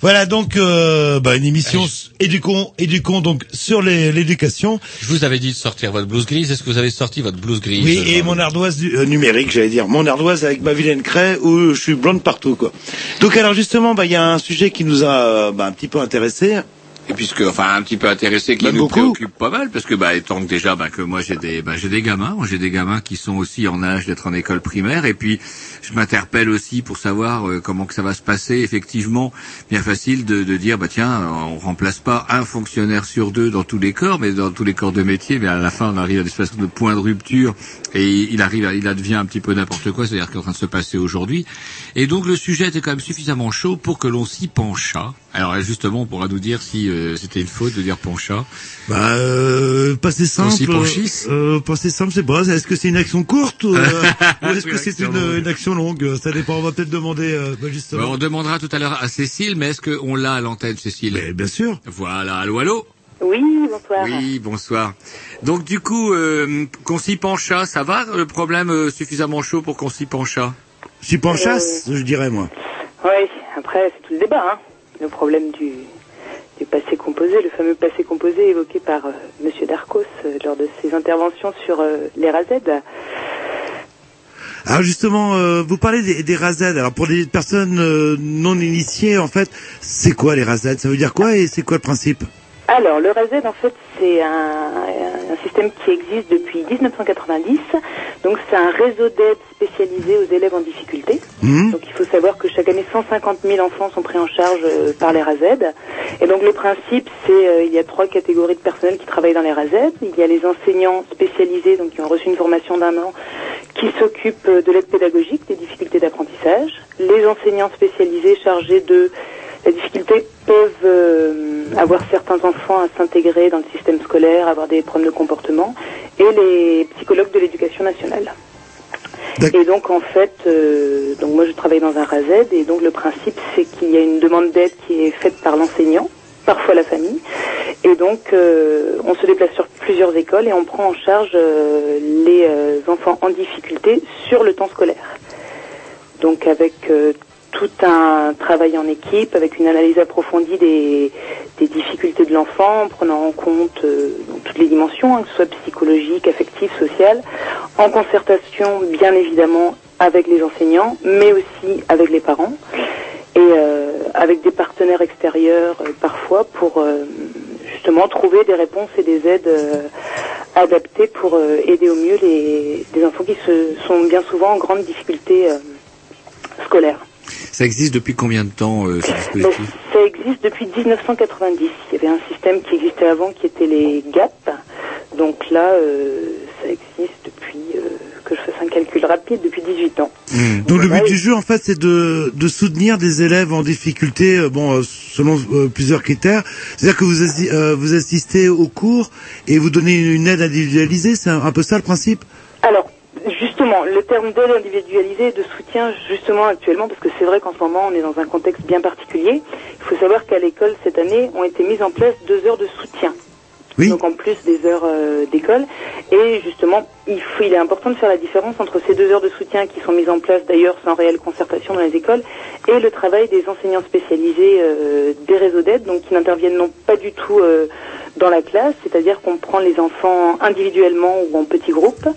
Speaker 2: Voilà donc euh, bah, une émission éducons éducons donc sur l'éducation.
Speaker 1: Je vous avais dit de sortir votre blouse grise. Est-ce que vous avez sorti votre blouse grise
Speaker 2: Oui, et mon ardoise du- euh, numérique, j'allais dire, mon ardoise avec ma vilaine craie où je suis blonde partout quoi. Donc alors justement, bah il y a un sujet qui nous a euh, bah, un petit peu intéressé.
Speaker 1: Et puisque, enfin, un petit peu intéressé, qui
Speaker 2: Même
Speaker 1: nous
Speaker 2: beaucoup.
Speaker 1: préoccupe pas mal, parce que, bah, étant que déjà, bah, que moi j'ai des, bah, j'ai des gamins, j'ai des gamins qui sont aussi en âge d'être en école primaire, et puis je m'interpelle aussi pour savoir euh, comment que ça va se passer. Effectivement, bien facile de, de dire, bah tiens, on remplace pas un fonctionnaire sur deux dans tous les corps, mais dans tous les corps de métier, mais à la fin on arrive à des espèces de point de rupture, et il arrive, à- il advient un petit peu n'importe quoi, c'est-à-dire qu'est en train de se passer aujourd'hui. Et donc le sujet était quand même suffisamment chaud pour que l'on s'y penchât. Alors justement, on pourra nous dire si euh, c'était une faute de dire pencha.
Speaker 2: Bah, euh, passer simple. euh, passer simple, c'est pas. Est-ce que c'est une action courte ou, euh, [laughs] ou est-ce
Speaker 1: Oui,
Speaker 2: que c'est une, une action longue? Ça dépend. On va peut-être demander euh, bah, justement.
Speaker 1: Bah, on demandera tout à l'heure à Cécile, mais est-ce qu'on l'a à l'antenne, Cécile?
Speaker 2: Bien sûr.
Speaker 1: Voilà, allô, allô?
Speaker 12: Oui, bonsoir.
Speaker 1: Oui, bonsoir. Donc du coup, euh, qu'on s'y pencha, ça va Le problème euh, suffisamment chaud pour qu'on s'y pencha?
Speaker 2: S'y penchasse, je dirais moi.
Speaker 12: Oui, après, c'est tout le débat, hein. Le problème du, passé composé, le fameux passé composé évoqué par euh, Monsieur Darcos euh, lors de ses interventions sur euh, les RAZ.
Speaker 2: Alors justement, vous parlez des, des razades. Alors pour les personnes non initiées, en fait, c'est quoi les razades Ça veut dire quoi et c'est quoi le principe?
Speaker 12: Alors, le RAZ, en fait, c'est un, un système qui existe depuis 1990. Donc, c'est un réseau d'aide spécialisé aux élèves en difficulté.
Speaker 2: Mhm.
Speaker 12: Donc, il faut savoir que chaque année, 150 000 enfants sont pris en charge euh, par les RAZ. Et donc, le principe, c'est euh, il y a trois catégories de personnel qui travaillent dans les RAZ. Il y a les enseignants spécialisés, donc qui ont reçu une formation d'un an, qui s'occupent euh, de l'aide pédagogique, des difficultés d'apprentissage. Les enseignants spécialisés chargés de la difficulté peuvent euh, avoir certains enfants à s'intégrer dans le système scolaire, avoir des problèmes de comportement, et les psychologues de l'éducation nationale. Et donc en fait, euh, donc moi je travaille dans un RAZ et donc le principe c'est qu'il y a une demande d'aide qui est faite par l'enseignant, parfois la famille, et donc euh, on se déplace sur plusieurs écoles et on prend en charge les enfants en difficulté sur le temps scolaire. Donc avec tout un travail en équipe, avec une analyse approfondie des, difficultés de l'enfant, en prenant en compte euh, toutes les dimensions, hein, que ce soit psychologique, affective, sociale, en concertation bien évidemment avec les enseignants, mais aussi avec les parents et euh, avec des partenaires extérieurs euh, parfois pour justement trouver des réponses et des aides adaptées pour aider au mieux les, les enfants qui se, sont bien souvent en grande difficulté scolaire.
Speaker 1: Ça existe depuis combien de temps, euh, ce
Speaker 12: Ben,
Speaker 1: dispositif
Speaker 12: ça existe depuis 1990. Il y avait un système qui existait avant qui était les GAP. Donc là, euh, ça existe depuis, euh, que je fasse un calcul rapide, depuis 18 ans.
Speaker 2: Donc le but du jeu, en fait, c'est de, de soutenir des élèves en difficulté, euh, bon, euh, selon euh, plusieurs critères. C'est-à-dire que vous, assi- euh, vous assistez au cours et vous donnez une aide individualisée. C'est un, un peu ça le principe?
Speaker 12: Alors, justement, le terme d'aide individualisée et de soutien, justement, actuellement, parce que c'est vrai qu'en ce moment, on est dans un contexte bien particulier. Il faut savoir qu'à l'école, cette année, ont été mises en place deux heures de soutien. Donc en plus des heures euh, d'école. Et justement, il, faut, il est important de faire la différence entre ces deux heures de soutien qui sont mises en place d'ailleurs sans réelle concertation dans les écoles et le travail des enseignants spécialisés euh, des réseaux d'aide, donc qui n'interviennent non pas du tout euh, dans la classe, c'est-à-dire qu'on prend les enfants individuellement ou en petits groupes,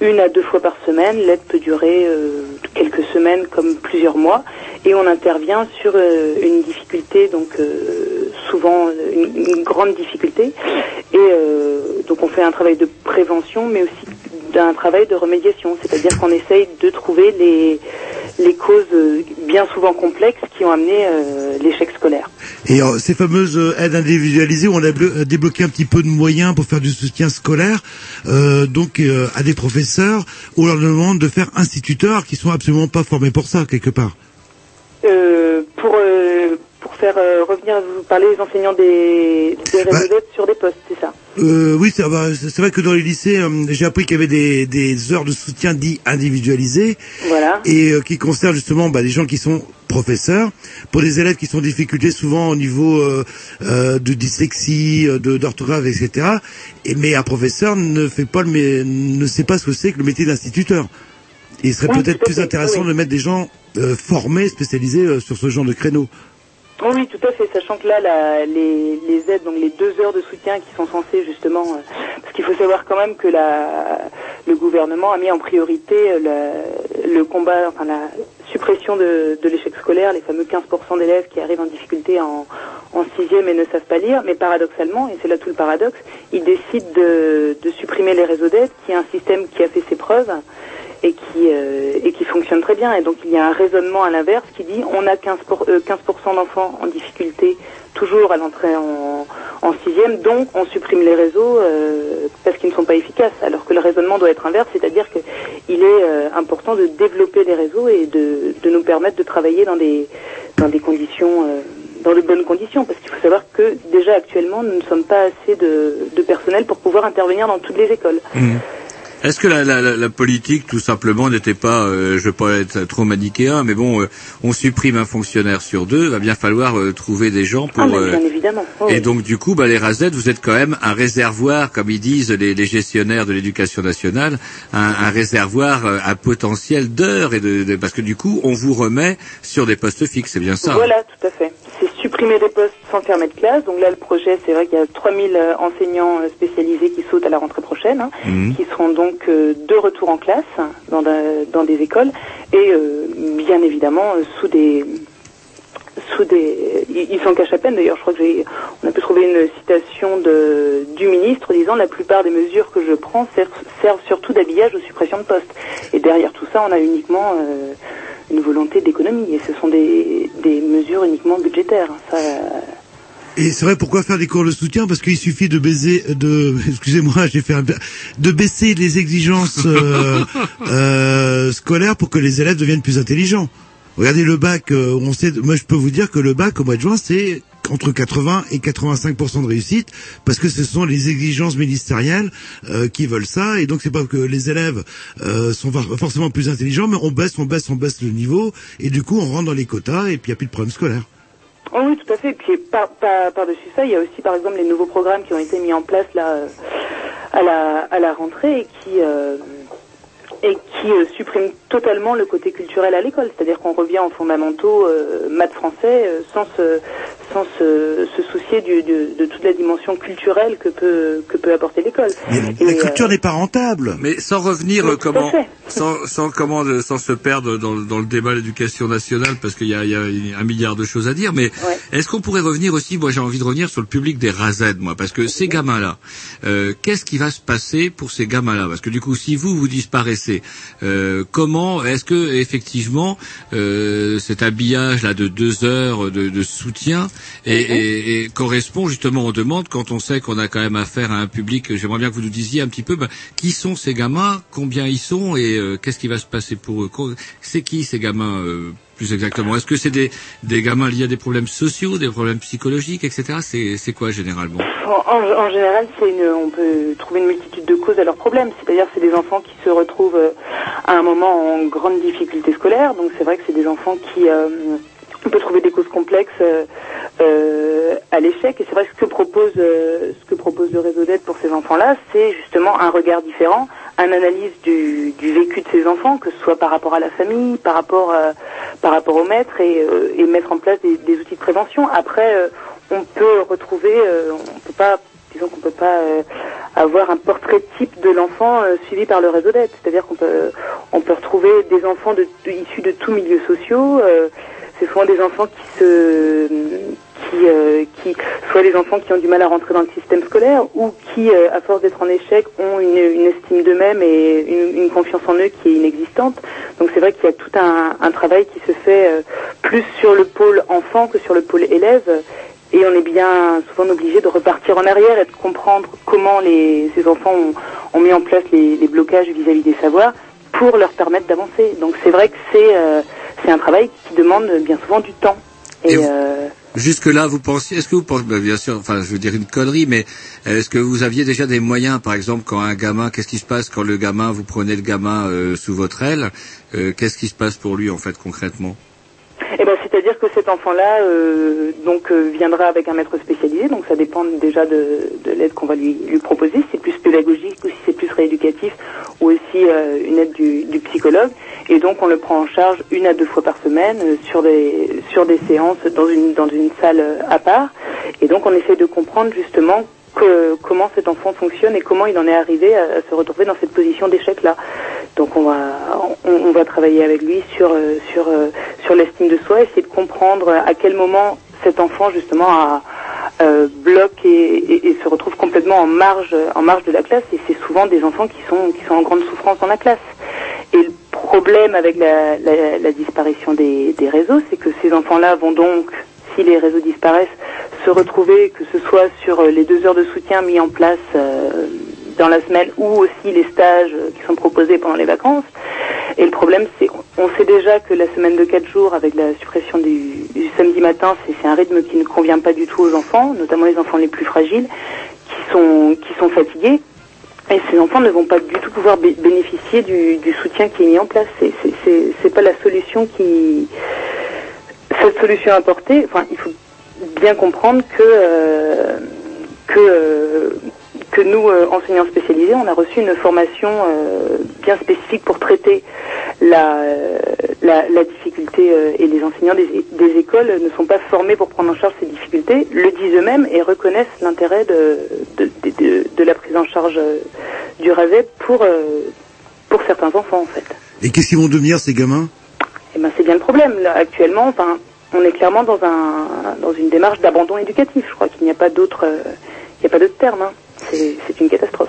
Speaker 12: une à deux fois par semaine. L'aide peut durer euh, quelques semaines comme plusieurs mois, et on intervient sur euh, une difficulté, donc euh, souvent une, une grande difficulté, et donc on fait un travail de prévention, mais aussi d'un travail de remédiation, c'est-à-dire qu'on essaye de trouver les, les causes euh, bien souvent complexes qui ont amené euh, l'échec scolaire.
Speaker 2: Et euh, ces fameuses euh, aides individualisées, on a euh, débloqué un petit peu de moyens pour faire du soutien scolaire, euh, donc euh, à des professeurs, on leur demande de faire instituteurs qui sont absolument pas formés pour ça quelque part.
Speaker 12: Euh, pour euh, pour faire euh, revenir, vous parlez des enseignants des, des d'aide sur des postes, c'est ça?
Speaker 2: Euh, oui, c'est bah, vrai que dans les lycées, euh, j'ai appris qu'il y avait des, des heures de soutien dits individualisées
Speaker 12: Voilà.
Speaker 2: et euh, qui concernent justement bah, des gens qui sont professeurs pour des élèves qui sont en difficulté souvent au niveau euh, euh, de dyslexie, d'orthographe, etc. Et mais un professeur ne fait pas le ne sait pas ce que c'est que le métier d'instituteur. Il serait peut-être plus intéressant
Speaker 12: oui.
Speaker 2: de mettre des gens euh, formés, spécialisés euh, sur ce genre de créneau.
Speaker 12: Oui, tout à fait, sachant que là, la- les, les aides, donc les deux heures de soutien qui sont censées justement, euh, parce qu'il faut savoir quand même que le gouvernement a mis en priorité euh, la- le combat, enfin la suppression de, l'échec scolaire, les fameux 15% d'élèves qui arrivent en difficulté en, en sixième et ne savent pas lire, mais paradoxalement, et c'est là tout le paradoxe, ils décident de, de supprimer les réseaux d'aide, qui est un système qui a fait ses preuves et qui euh, et qui fonctionne très bien. Et donc il y a un raisonnement à l'inverse qui dit on a 15 pour, euh, 15% d'enfants en difficulté toujours à l'entrée en, sixième, donc on supprime les réseaux euh, parce qu'ils ne sont pas efficaces. Alors que le raisonnement doit être inverse, c'est-à-dire qu'il est euh, important de développer les réseaux et de, de nous permettre de travailler dans des dans des conditions euh, dans de bonnes conditions, parce qu'il faut savoir que déjà actuellement nous ne sommes pas assez de, de personnel pour pouvoir intervenir dans toutes les écoles.
Speaker 1: Est-ce que la, la, la- politique, tout simplement, n'était pas, euh, je veux pas être trop manichéen, mais bon, euh, on supprime un fonctionnaire sur deux, va bien falloir euh, trouver des gens pour.
Speaker 12: Ah, mais
Speaker 1: euh,
Speaker 12: bien évidemment. Oh,
Speaker 1: et
Speaker 12: oui.
Speaker 1: donc du coup, bah, les RASED, vous êtes quand même un réservoir, comme ils disent les, les gestionnaires de l'éducation nationale, un, un réservoir euh, à potentiel d'heures et de, de- parce que du coup, on vous remet sur des postes fixes, c'est bien ça. hein
Speaker 12: Voilà, tout à fait. C'est supprimer des postes sans fermer de classe. Donc là, le projet, c'est vrai qu'il y a 3000 euh, enseignants spécialisés qui sautent à la rentrée prochaine, hein,
Speaker 1: Mhm.
Speaker 12: qui seront donc euh, de retour en classe dans, da- dans des écoles et euh, bien évidemment euh, sous des sous des ils s'en cachent à peine. D'ailleurs je crois que j'ai on a pu trouver une citation de du ministre disant la plupart des mesures que je prends servent, servent surtout d'habillage aux suppressions de postes. Et derrière tout ça on a uniquement euh, une volonté d'économie. Et ce sont des, des mesures uniquement budgétaires. Ça
Speaker 2: Et c'est vrai, pourquoi faire des cours de soutien? Parce qu'il suffit de baiser, de, [laughs] excusez-moi, j'ai fait un, de baisser les exigences euh, [laughs] euh, scolaires pour que les élèves deviennent plus intelligents. Regardez le bac, euh, on sait, moi je peux vous dire que le bac au mois de juin c'est entre 80 et 85% de réussite parce que ce sont les exigences ministérielles euh, qui veulent ça et donc c'est pas que les élèves euh, sont for- forcément plus intelligents mais on baisse on baisse on baisse le niveau et du coup on rentre dans les quotas et puis il n'y a plus de problème scolaire.
Speaker 12: Oh oui, tout à fait. Et puis par, par, par-dessus ça, il y a aussi par exemple les nouveaux programmes qui ont été mis en place là euh, à la, à la rentrée et qui euh, et qui euh, suppriment totalement le côté culturel à l'école. C'est-à-dire qu'on revient en fondamentaux euh, maths français euh, sans se sans se, se soucier du, de, de toute la dimension culturelle que peut que peut apporter l'école.
Speaker 2: La
Speaker 12: Et, euh,
Speaker 2: culture n'est pas rentable.
Speaker 1: Mais sans revenir
Speaker 12: Oui,
Speaker 1: comment, sans, sans comment, sans se perdre dans, le- dans le débat de l'éducation nationale, parce qu'il y a, il y a un milliard de choses à dire. Mais est-ce qu'on pourrait revenir aussi Moi, j'ai envie de revenir sur le public des RASED, moi, parce que ces gamins-là, euh, qu'est-ce qui va se passer pour ces gamins-là? Parce que du coup, si vous vous disparaissez, euh, comment est-ce que effectivement euh, cet habillage là de deux heures de, de soutien et, et- et correspond justement aux demandes quand on sait qu'on a quand même affaire à un public. J'aimerais bien que vous nous disiez un petit peu ben, qui sont ces gamins, combien ils sont et euh, qu'est-ce qui va se passer pour eux? C'est qui ces gamins euh, plus exactement Est-ce que c'est des, des gamins liés à des problèmes sociaux, des problèmes psychologiques, etc. C'est quoi généralement?
Speaker 12: En, en- général, on peut trouver une multitude de causes à leurs problèmes. C'est-à-dire, c'est des enfants qui se retrouvent euh, à un moment en grande difficulté scolaire. Donc, c'est vrai que c'est des enfants qui, euh, on peut trouver des causes complexes euh, à l'échec. Et c'est vrai que ce que propose, ce que propose le réseau d'aide pour ces enfants-là, c'est justement un regard différent, une analyse du, du vécu de ces enfants, que ce soit par rapport à la famille, par rapport, euh, par rapport au maître, et, euh, et mettre en place des, des outils de prévention. Après, euh, on peut retrouver, on peut pas, disons qu'on peut pas avoir un portrait type de l'enfant suivi par le réseau d'aide. C'est-à-dire qu'on peut, on peut retrouver des enfants de, de- issus de tous milieux sociaux. c'est souvent des enfants qui se, qui, euh, qui, soit des enfants qui ont du mal à rentrer dans le système scolaire ou qui, euh, à force d'être en échec, ont une, une estime d'eux-mêmes et une, une confiance en eux qui est inexistante. Donc c'est vrai qu'il y a tout un, un travail qui se fait euh, plus sur le pôle enfant que sur le pôle élève. Et on est bien souvent obligé de repartir en arrière et de comprendre comment les, ces enfants ont, ont mis en place les, les blocages vis-à-vis des savoirs pour leur permettre d'avancer. Donc c'est vrai que c'est euh, c'est un travail qui demande bien souvent du temps. Et, euh,
Speaker 13: Jusque-là, vous pensiez, est-ce que vous pensez, bah, bien sûr, enfin, je veux dire une connerie, mais euh, est-ce que vous aviez déjà des moyens, par exemple, quand un gamin, qu'est-ce qui se passe quand le gamin, vous prenez le gamin euh, sous votre aile, euh, qu'est-ce qui se passe pour lui, en fait, concrètement?
Speaker 12: Eh ben, c'est-à-dire que cet enfant-là, euh, donc, euh, viendra avec un maître spécialisé. Donc, ça dépend déjà de, de l'aide qu'on va lui, proposer. Si c'est plus pédagogique ou si c'est plus rééducatif, ou aussi euh, une aide du, du psychologue. Et donc, on le prend en charge une à deux fois par semaine euh, sur des sur des séances dans une dans une salle à part. Et donc, on essaie de comprendre justement comment cet enfant fonctionne et comment il en est arrivé à, se retrouver dans cette position d'échec-là. Donc on va on, va travailler avec lui sur euh, sur euh, sur l'estime de soi, essayer de comprendre à quel moment cet enfant justement a, euh, bloque et, se retrouve complètement en marge en marge de la classe. Et c'est souvent des enfants qui sont qui sont en grande souffrance dans la classe. Et le problème avec la, la, la disparition des, des réseaux, c'est que ces enfants-là vont donc, si les réseaux disparaissent, se retrouver, que ce soit sur euh, les deux heures de soutien mis en place euh, dans la semaine ou aussi les stages euh, qui sont proposés pendant les vacances. Et le problème, c'est on sait déjà que la semaine de quatre jours, avec la suppression du, samedi matin, c'est un rythme qui ne convient pas du tout aux enfants, notamment les enfants les plus fragiles, qui sont qui sont fatigués. Et ces enfants ne vont pas du tout pouvoir bé- bénéficier du, du soutien qui est mis en place. C'est pas la solution qui cette solution apportée. Enfin, il faut bien comprendre que euh, que euh, que nous euh, enseignants spécialisés, on a reçu une formation bien spécifique pour traiter la la, la difficulté et les enseignants des, des écoles ne sont pas formés pour prendre en charge ces difficultés, le disent eux-mêmes et reconnaissent l'intérêt de de, de, de- de la prise en charge du RASEP pour pour certains enfants en fait.
Speaker 2: Et qu'est-ce qu'ils vont devenir ces gamins?
Speaker 12: Eh ben, c'est bien le problème. Là, actuellement, enfin, on est clairement dans un dans une démarche d'abandon éducatif. Je crois qu'il n'y a pas d'autre euh, il n'y a pas d'autre terme. hein. C'est une catastrophe.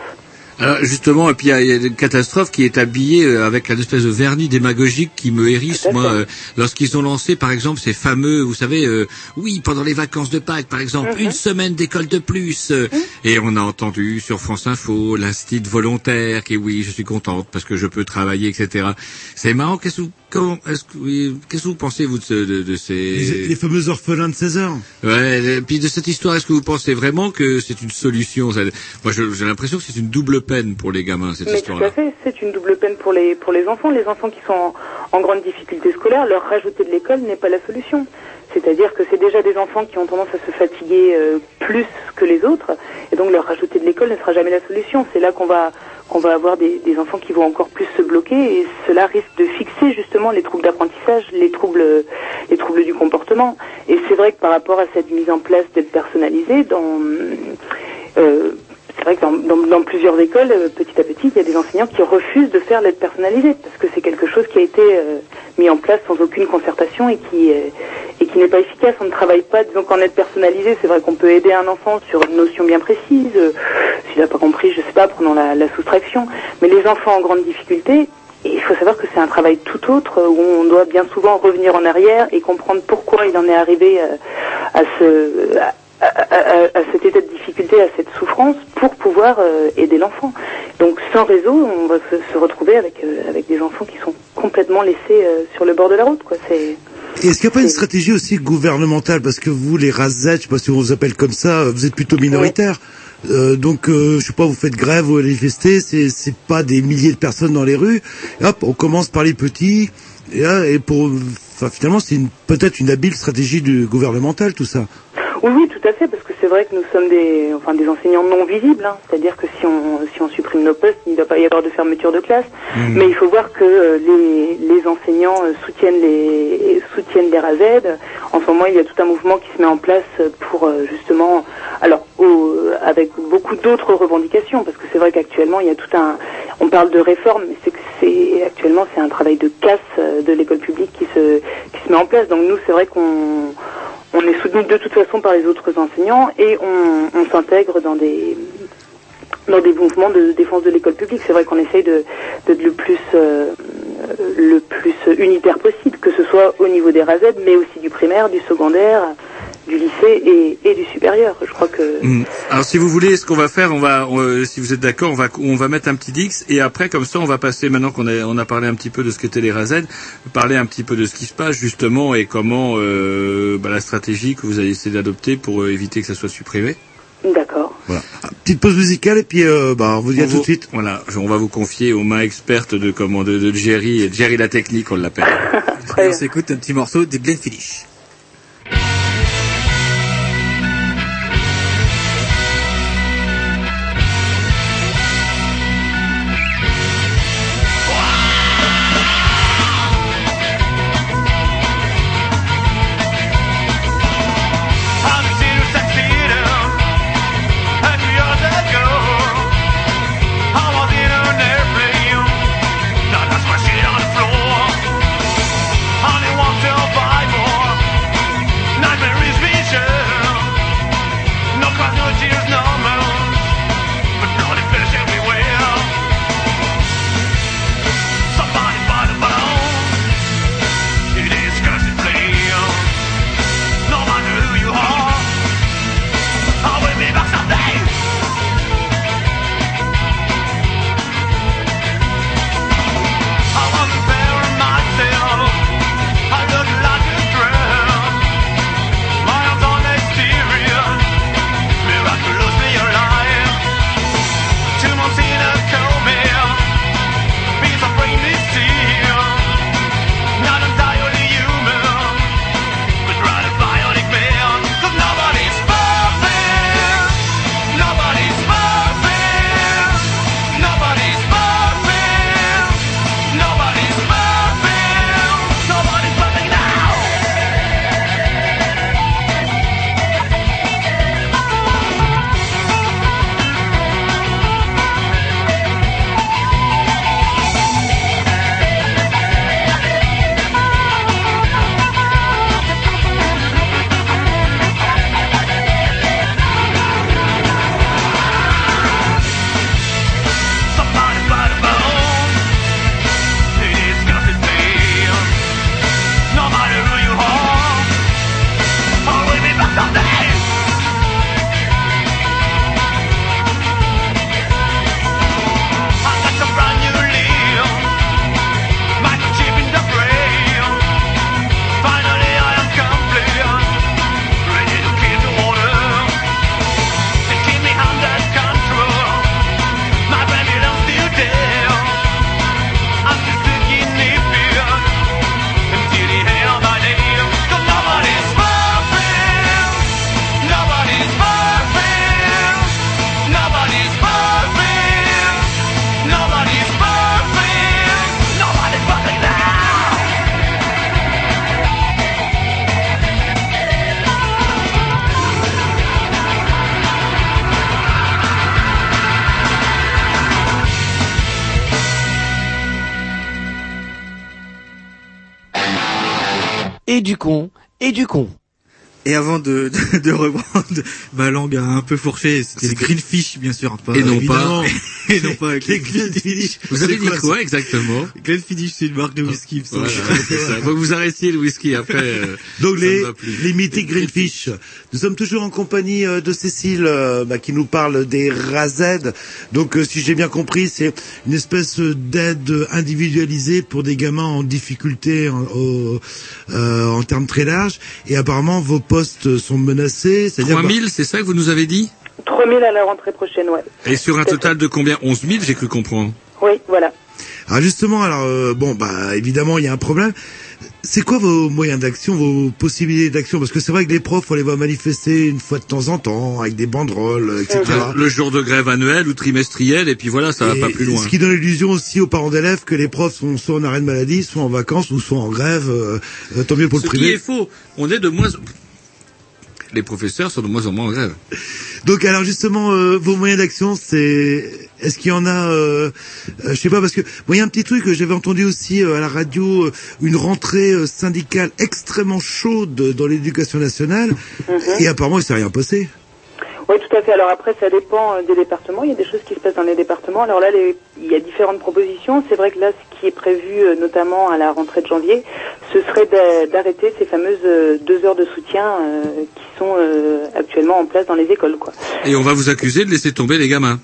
Speaker 13: Alors justement, et puis il y, a- il y a une catastrophe qui est habillée euh, avec un espèce de vernis démagogique qui me hérisse, moi, euh, lorsqu'ils ont lancé, par exemple, ces fameux, vous savez, euh, oui, pendant les vacances de Pâques, par exemple,
Speaker 12: Mhm.
Speaker 13: une semaine d'école de plus, euh, et on a entendu sur France Info l'instit volontaire qui, oui, je suis contente parce que je peux travailler, etc. C'est marrant. Qu'est-ce que vous, que, oui, qu'est-ce que vous pensez vous de, ce- de, de ces
Speaker 2: les, les fameux orphelins de 16 heures
Speaker 13: Ouais, et puis de cette histoire, est-ce que vous pensez vraiment que c'est une solution ça Moi, j'ai l'impression que c'est une double peine pour les gamins, cette
Speaker 12: Mais tout
Speaker 13: histoire-là.
Speaker 12: à fait, c'est une double peine pour les pour les enfants. Les enfants qui sont en, en grande difficulté scolaire, leur rajouter de l'école n'est pas la solution. C'est-à-dire que c'est déjà des enfants qui ont tendance à se fatiguer euh, plus que les autres, et donc leur rajouter de l'école ne sera jamais la solution. C'est là qu'on va qu'on va avoir des, des enfants qui vont encore plus se bloquer, et cela risque de fixer justement les troubles d'apprentissage, les troubles les troubles du comportement. Et c'est vrai que par rapport à cette mise en place d'aide personnalisée, dans euh, c'est vrai que dans, plusieurs écoles, euh, petit à petit, il y a des enseignants qui refusent de faire l'aide personnalisée parce que c'est quelque chose qui a été euh, mis en place sans aucune concertation et qui euh, et qui n'est pas efficace. On ne travaille pas, disons qu'en aide personnalisée, c'est vrai qu'on peut aider un enfant sur une notion bien précise. euh, S'il n'a pas compris, je sais pas, prenons la, la soustraction. Mais les enfants en grande difficulté, il faut savoir que c'est un travail tout autre où on doit bien souvent revenir en arrière et comprendre pourquoi il en est arrivé euh, à ce à, à- à- à cet état de difficulté, à cette souffrance, pour pouvoir euh, aider l'enfant. Donc sans réseau, on va se, se retrouver avec euh, avec des enfants qui sont complètement laissés euh, sur le bord de la route. Quoi. C'est
Speaker 2: est-ce qu'il n'y a pas une stratégie aussi gouvernementale? Parce que vous, les Razet, je sais pas si on vous appelle comme ça, vous êtes plutôt minoritaire. Euh, donc, euh, je sais pas, vous faites grève ou manifestez, c'est c'est pas des milliers de personnes dans les rues. Et hop, on commence par les petits. Et, pour, enfin, finalement, c'est une- peut-être une habile stratégie du gouvernemental, tout ça.
Speaker 12: Oui, oui, tout à fait, parce que c'est vrai que nous sommes des, enfin, des enseignants non visibles. hein. C'est-à-dire que si on, si on supprime nos postes, il ne doit pas y avoir de fermeture de classe.
Speaker 14: Mhm.
Speaker 12: Mais il faut voir que euh, les, les enseignants euh, soutiennent les soutiennent les RASED. En ce moment, il y a tout un mouvement qui se met en place pour euh, justement, alors au- avec beaucoup d'autres revendications, parce que c'est vrai qu'actuellement, il y a tout un, on parle de réforme, mais c'est que c'est actuellement c'est un travail de casse euh, de l'école publique qui se qui se met en place. Donc nous, c'est vrai qu'on on est soutenu de toute façon par les autres enseignants et on, on s'intègre dans des dans des mouvements de défense de l'école publique. C'est vrai qu'on essaye de d'être le plus euh, le plus unitaire possible, que ce soit au niveau des RASED, mais aussi du primaire, du secondaire, du lycée et, et du supérieur. Je crois que
Speaker 1: Hmm. Alors si vous voulez, ce qu'on va faire, on va, on- si vous êtes d'accord, on va, on va mettre un petit Dix et après comme ça, on va passer maintenant qu'on a, on a parlé un petit peu de ce qu'étaient les RASED, parler un petit peu de ce qui se passe justement et comment euh, bah, la stratégie que vous allez essayer d'adopter pour euh, éviter que ça soit supprimé.
Speaker 12: D'accord.
Speaker 2: Voilà. Petite pause musicale et puis euh, bah, on vous dit à
Speaker 1: On
Speaker 2: tout de suite.
Speaker 1: Voilà, on va vous confier aux mains expertes de comment de, de Jerry, Jerry la technique, on l'appelle. [laughs]
Speaker 3: On s'écoute un petit morceau des Glenfiddich. Avant de, de, [laughs] de reprendre ma langue un peu fourchée, c'était les Greenfish, bien sûr. Pas,
Speaker 1: Et non
Speaker 3: évidemment.
Speaker 1: pas-
Speaker 3: et non pas avec
Speaker 2: Les. [laughs]
Speaker 1: Vous avez dit quoi
Speaker 2: ça
Speaker 1: exactement
Speaker 3: Glenfiddich, c'est une marque de whisky.
Speaker 1: Voilà, ça. Faut que vous arrêtiez le whisky après. euh, [laughs]
Speaker 2: Donc les, les mythiques Greenfish. Nous sommes toujours en compagnie euh, de Cécile euh, bah, qui nous parle des RAZED. Donc euh, si j'ai bien compris, c'est une espèce d'aide individualisée pour des gamins en difficulté en, au- euh, en termes très larges. Et apparemment vos postes sont menacés. C'est-à-dire
Speaker 1: 3000, c'est ça que vous nous avez dit
Speaker 12: 3000 à la rentrée prochaine, ouais.
Speaker 1: Et sur un total de combien? 11 000, j'ai cru comprendre.
Speaker 12: Oui, voilà.
Speaker 2: Alors justement, alors euh, bon, bah évidemment, il y a un problème. C'est quoi vos moyens d'action, vos possibilités d'action? Parce que c'est vrai que les profs, on les voit manifester une fois de temps en temps, avec des banderoles, euh, etc.
Speaker 1: Le jour de grève annuel ou trimestriel, et puis voilà, ça va
Speaker 2: Et
Speaker 1: pas plus loin.
Speaker 2: Ce qui donne l'illusion aussi aux parents d'élèves que les profs sont soit en arrêt de maladie, soit en vacances, ou soit en grève. euh, euh, tant mieux pour
Speaker 1: Ce
Speaker 2: le
Speaker 1: qui
Speaker 2: privé.
Speaker 1: est faux. On est de moins. Les professeurs sont de moins en moins en grève.
Speaker 2: Donc alors justement, euh, vos moyens d'action, c'est est-ce qu'il y en a, euh, euh, je sais pas, parce que moi il y a un petit truc que j'avais entendu aussi euh, à la radio, euh, une rentrée euh, syndicale extrêmement chaude dans l'éducation nationale, et apparemment il s'est rien passé.
Speaker 12: Oui, tout à fait. Alors après, ça dépend euh, des départements. Il y a des choses qui se passent dans les départements. Alors là, les- il y a différentes propositions. C'est vrai que là, ce qui est prévu, euh, notamment à la rentrée de janvier, ce serait d'a- d'arrêter ces fameuses euh, deux heures de soutien qui sont actuellement en place dans les écoles. Quoi.
Speaker 1: Et on va vous accuser de laisser tomber les gamins.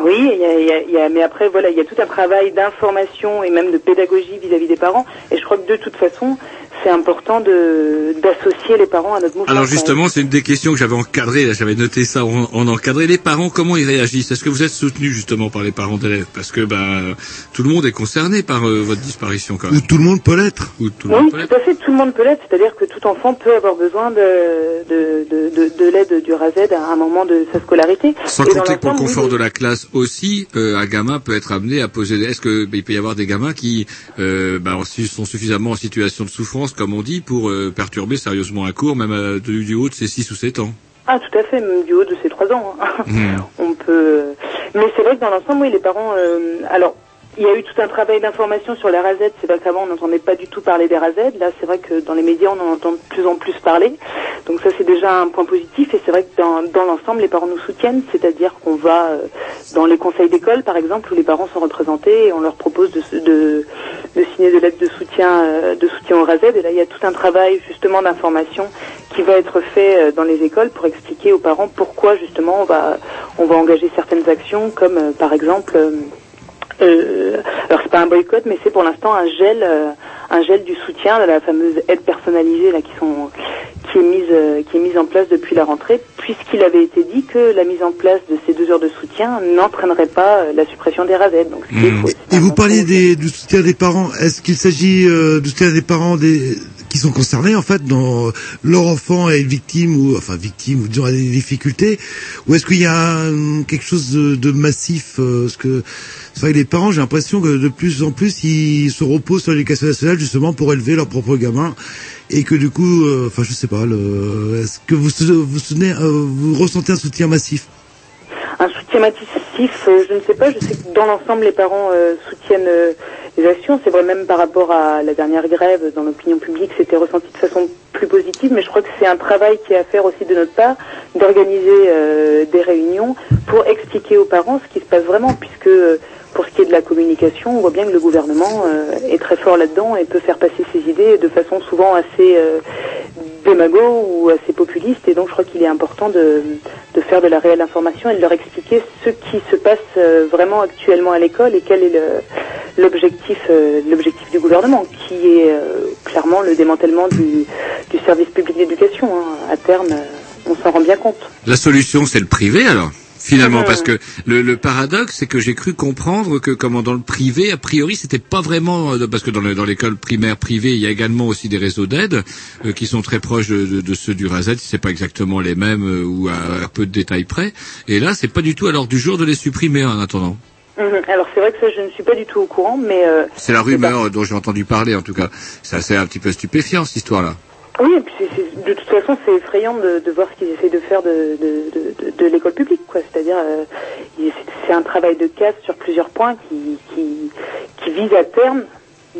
Speaker 12: Oui, il y a, il y a- il y a- mais après, voilà, il y a tout un travail d'information et même de pédagogie vis-à-vis des parents. Et je crois que de toute façon, c'est important de d'associer les parents à notre mouvement.
Speaker 1: Alors justement, c'est une des questions que j'avais encadrées, là, j'avais noté ça en, en encadré. Les parents, comment ils réagissent? Est-ce que vous êtes soutenu justement par les parents d'élèves? Parce que ben, tout le monde est concerné par euh, votre disparition quand même.
Speaker 2: Où tout le monde peut l'être.
Speaker 1: Ou tout le
Speaker 12: Oui,
Speaker 1: monde peut l'être.
Speaker 12: tout à fait, tout le monde peut l'être, c'est-à-dire que tout enfant peut avoir besoin de, de, de, de, de l'aide du RASED à un moment de sa scolarité.
Speaker 1: Sans
Speaker 12: Et
Speaker 1: compter que pour le confort
Speaker 12: oui,
Speaker 1: de la classe aussi, euh, un gamin peut être amené à poser. Est-ce que ben, il peut y avoir des gamins qui euh, ben, si- sont suffisamment en situation de souffrance, comme on dit, pour euh, perturber sérieusement un cours, même euh, du, du haut de ses 6 ou 7 ans
Speaker 12: Ah, tout à fait, même du haut de ses trois ans. hein.
Speaker 1: Hmm. [laughs]
Speaker 12: On peut. Mais c'est vrai que dans l'ensemble, oui, les parents. euh, alors, il y a eu tout un travail d'information sur les RAZ. C'est vrai qu'avant, on n'entendait pas du tout parler des RAZ. Là, c'est vrai que dans les médias, on en entend de plus en plus parler. Donc ça, c'est déjà un point positif. Et c'est vrai que dans, l'ensemble, les parents nous soutiennent. C'est-à-dire qu'on va euh, dans les conseils d'école, par exemple, où les parents sont représentés et on leur propose de, de, signer des lettres de soutien, euh, de soutien au RAZ. Et là, il y a tout un travail justement d'information qui va être fait euh, dans les écoles pour expliquer aux parents pourquoi justement on va on va engager certaines actions comme par exemple euh, alors c'est pas un boycott mais c'est pour l'instant un gel euh, un gel du soutien de la fameuse aide personnalisée là qui sont qui est mise euh, qui est mise en place depuis la rentrée puisqu'il avait été dit que la mise en place de ces deux heures de soutien n'entraînerait pas euh, la suppression des RAZ donc ce qui est faux.
Speaker 2: Et vous parliez des, du soutien des parents. Est-ce qu'il s'agit euh, du soutien des parents des, qui sont concernés en fait dans leur enfant est victime ou enfin victime ou disons a des difficultés ou est-ce qu'il y a un- quelque chose de, de massif euh, Parce que c'est vrai que les parents, j'ai l'impression que de plus en plus ils se reposent sur l'éducation nationale justement pour élever leurs propres gamins et que du coup, euh, enfin je sais pas, le, est-ce que vous vous, euh, vous ressentez un soutien massif?
Speaker 12: Un soutien massif, euh, je ne sais pas. Je sais que dans l'ensemble, les parents soutiennent les actions. C'est vrai même par rapport à la dernière grève, dans l'opinion publique, c'était ressenti de façon plus positive. Mais je crois que c'est un travail qui est à faire aussi de notre part, d'organiser des réunions pour expliquer aux parents ce qui se passe vraiment, puisque pour ce qui est de la communication, on voit bien que le gouvernement euh, est très fort là-dedans et peut faire passer ses idées de façon souvent assez euh, démago ou assez populiste. Et donc, je crois qu'il est important de, faire de la réelle information et de leur expliquer ce qui se passe euh, vraiment actuellement à l'école et quel est l'objectif l'objectif du gouvernement, qui est clairement le démantèlement du, service public d'éducation. hein. À terme, on s'en rend bien compte.
Speaker 1: La solution, c'est le privé alors? Finalement,
Speaker 12: Mhm.
Speaker 1: parce que le, le paradoxe, c'est que j'ai cru comprendre que, comment dans le privé, a priori, c'était pas vraiment euh, parce que dans, le- dans l'école primaire privée, il y a également aussi des réseaux d'aide euh, qui sont très proches de, de- de ceux du RASET, si c'est pas exactement les mêmes euh, ou à, à peu de détails près. Et là, c'est pas du tout à l'ordre du jour de les supprimer en attendant.
Speaker 12: Mhm. Alors, c'est vrai que ça, je ne suis pas du tout au courant, mais... euh,
Speaker 1: C'est la rumeur euh, dont j'ai entendu parler, en tout cas. C'est assez un petit peu stupéfiant cette histoire-là.
Speaker 12: Oui, et puis de toute façon, c'est effrayant de, de voir ce qu'ils essaient de faire de, de, de, l'école publique, quoi. C'est-à-dire, euh, c'est un travail de casse sur plusieurs points qui, qui, qui vise à terme,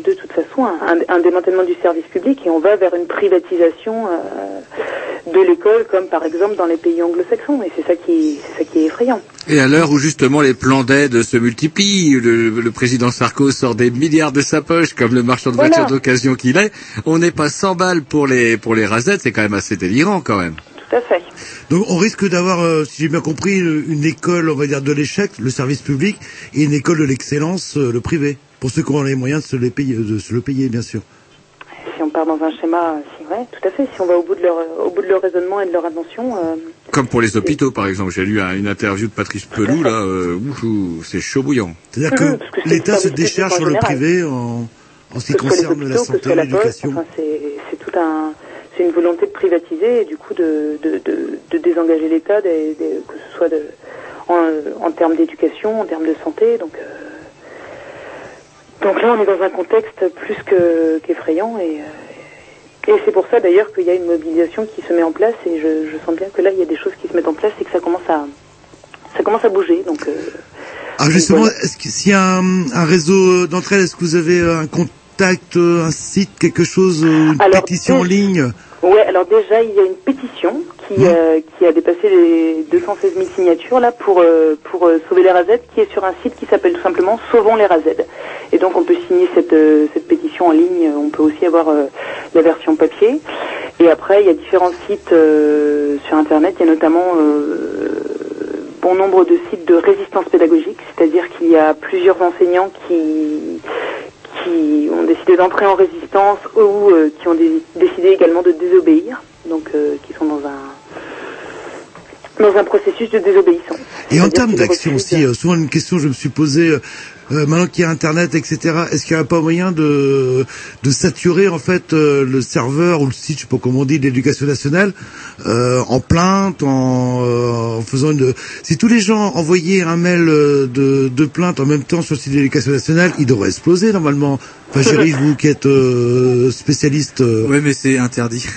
Speaker 12: de toute façon, un, un démantèlement du service public et on va vers une privatisation euh, de l'école, comme par exemple dans les pays anglo-saxons. Et c'est ça qui, c'est ça qui est effrayant.
Speaker 1: Et à l'heure où justement les plans d'aide se multiplient, le, le président Sarko sort des milliards de sa poche comme le marchand de
Speaker 12: Voilà.
Speaker 1: voitures d'occasion qu'il est, on n'est pas 100 balles pour les pour les rasettes, c'est quand même assez délirant quand même.
Speaker 12: Tout à fait.
Speaker 2: Donc on risque d'avoir, euh, si j'ai bien compris, une, une école, on va dire, de l'échec, le service public, et une école de l'excellence, euh, le privé, pour ceux qui ont les moyens de se, les payer, de se le payer, bien sûr.
Speaker 12: Si on part dans un schéma, si, ouais, tout à fait. Si on va au bout de leur, au bout de leur raisonnement et de leur intention, euh,
Speaker 1: Comme pour les hôpitaux par exemple, j'ai lu un- une interview de Patrice Pelou là, euh, c'est chaud bouillant.
Speaker 2: C'est-à-dire
Speaker 12: Mhm,
Speaker 2: que l'État se décharge sur le privé en, en ce qui concerne la
Speaker 12: hôpitaux, que ce
Speaker 2: santé, l'éducation.
Speaker 12: enfin, c'est tout un, c'est une volonté de privatiser et du coup de, de, de, de désengager l'État, que ce soit de, en, en termes d'éducation, en termes de santé. Donc, euh, donc là, on est dans un contexte plus que qu'effrayant et, euh, Et c'est pour ça d'ailleurs qu'il y a une mobilisation qui se met en place et je, je sens bien que là il y a des choses qui se mettent en place et que ça commence à ça commence à bouger. Donc euh,
Speaker 2: Ah justement, est-ce que s'il y a un, un réseau d'entraide, est-ce que vous avez un contact, euh, un site, quelque chose, euh, une
Speaker 12: Alors,
Speaker 2: pétition en ligne?
Speaker 12: Ouais, alors déjà il y a une pétition qui euh, qui a dépassé les 216 000 signatures là pour euh, pour euh, sauver les razettes qui est sur un site qui s'appelle tout simplement Sauvons les razettes. Et donc on peut signer cette cette pétition en ligne. On peut aussi avoir la version papier. Et après il y a différents sites sur internet. Il y a notamment bon nombre de sites de résistance pédagogique, c'est-à-dire qu'il y a plusieurs enseignants qui qui ont décidé d'entrer en résistance ou qui ont dé- décidé également de désobéir, donc qui sont dans un dans un processus de désobéissance.
Speaker 2: Et en termes d'action aussi, euh, souvent une question que je me suis posée, euh, euh, maintenant qu'il y a Internet, etc., est-ce qu'il n'y a pas moyen de, de saturer en fait euh, le serveur ou le site, je sais pas comment on dit, de l'éducation nationale, euh, en plainte, en, euh, en faisant une... Si tous les gens envoyaient un mail de, de plainte en même temps sur le site de l'éducation nationale, il devrait exploser normalement. Enfin, [laughs] Géry, vous qui êtes euh, spécialiste... Euh...
Speaker 8: Ouais, mais c'est interdit.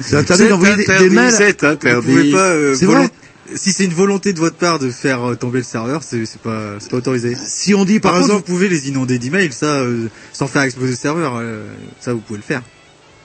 Speaker 2: C'est interdit d'envoyer des, des mails
Speaker 8: Vous pouvez pas, euh,
Speaker 2: C'est vrai
Speaker 8: Si c'est une volonté de votre part de faire euh, tomber le serveur, c'est pas, c'est pas autorisé.
Speaker 2: Si on dit
Speaker 8: par,
Speaker 2: par
Speaker 8: contre,
Speaker 2: exemple-
Speaker 8: vous pouvez les inonder d'emails, ça, euh, sans faire exploser le serveur, euh, ça vous pouvez le faire.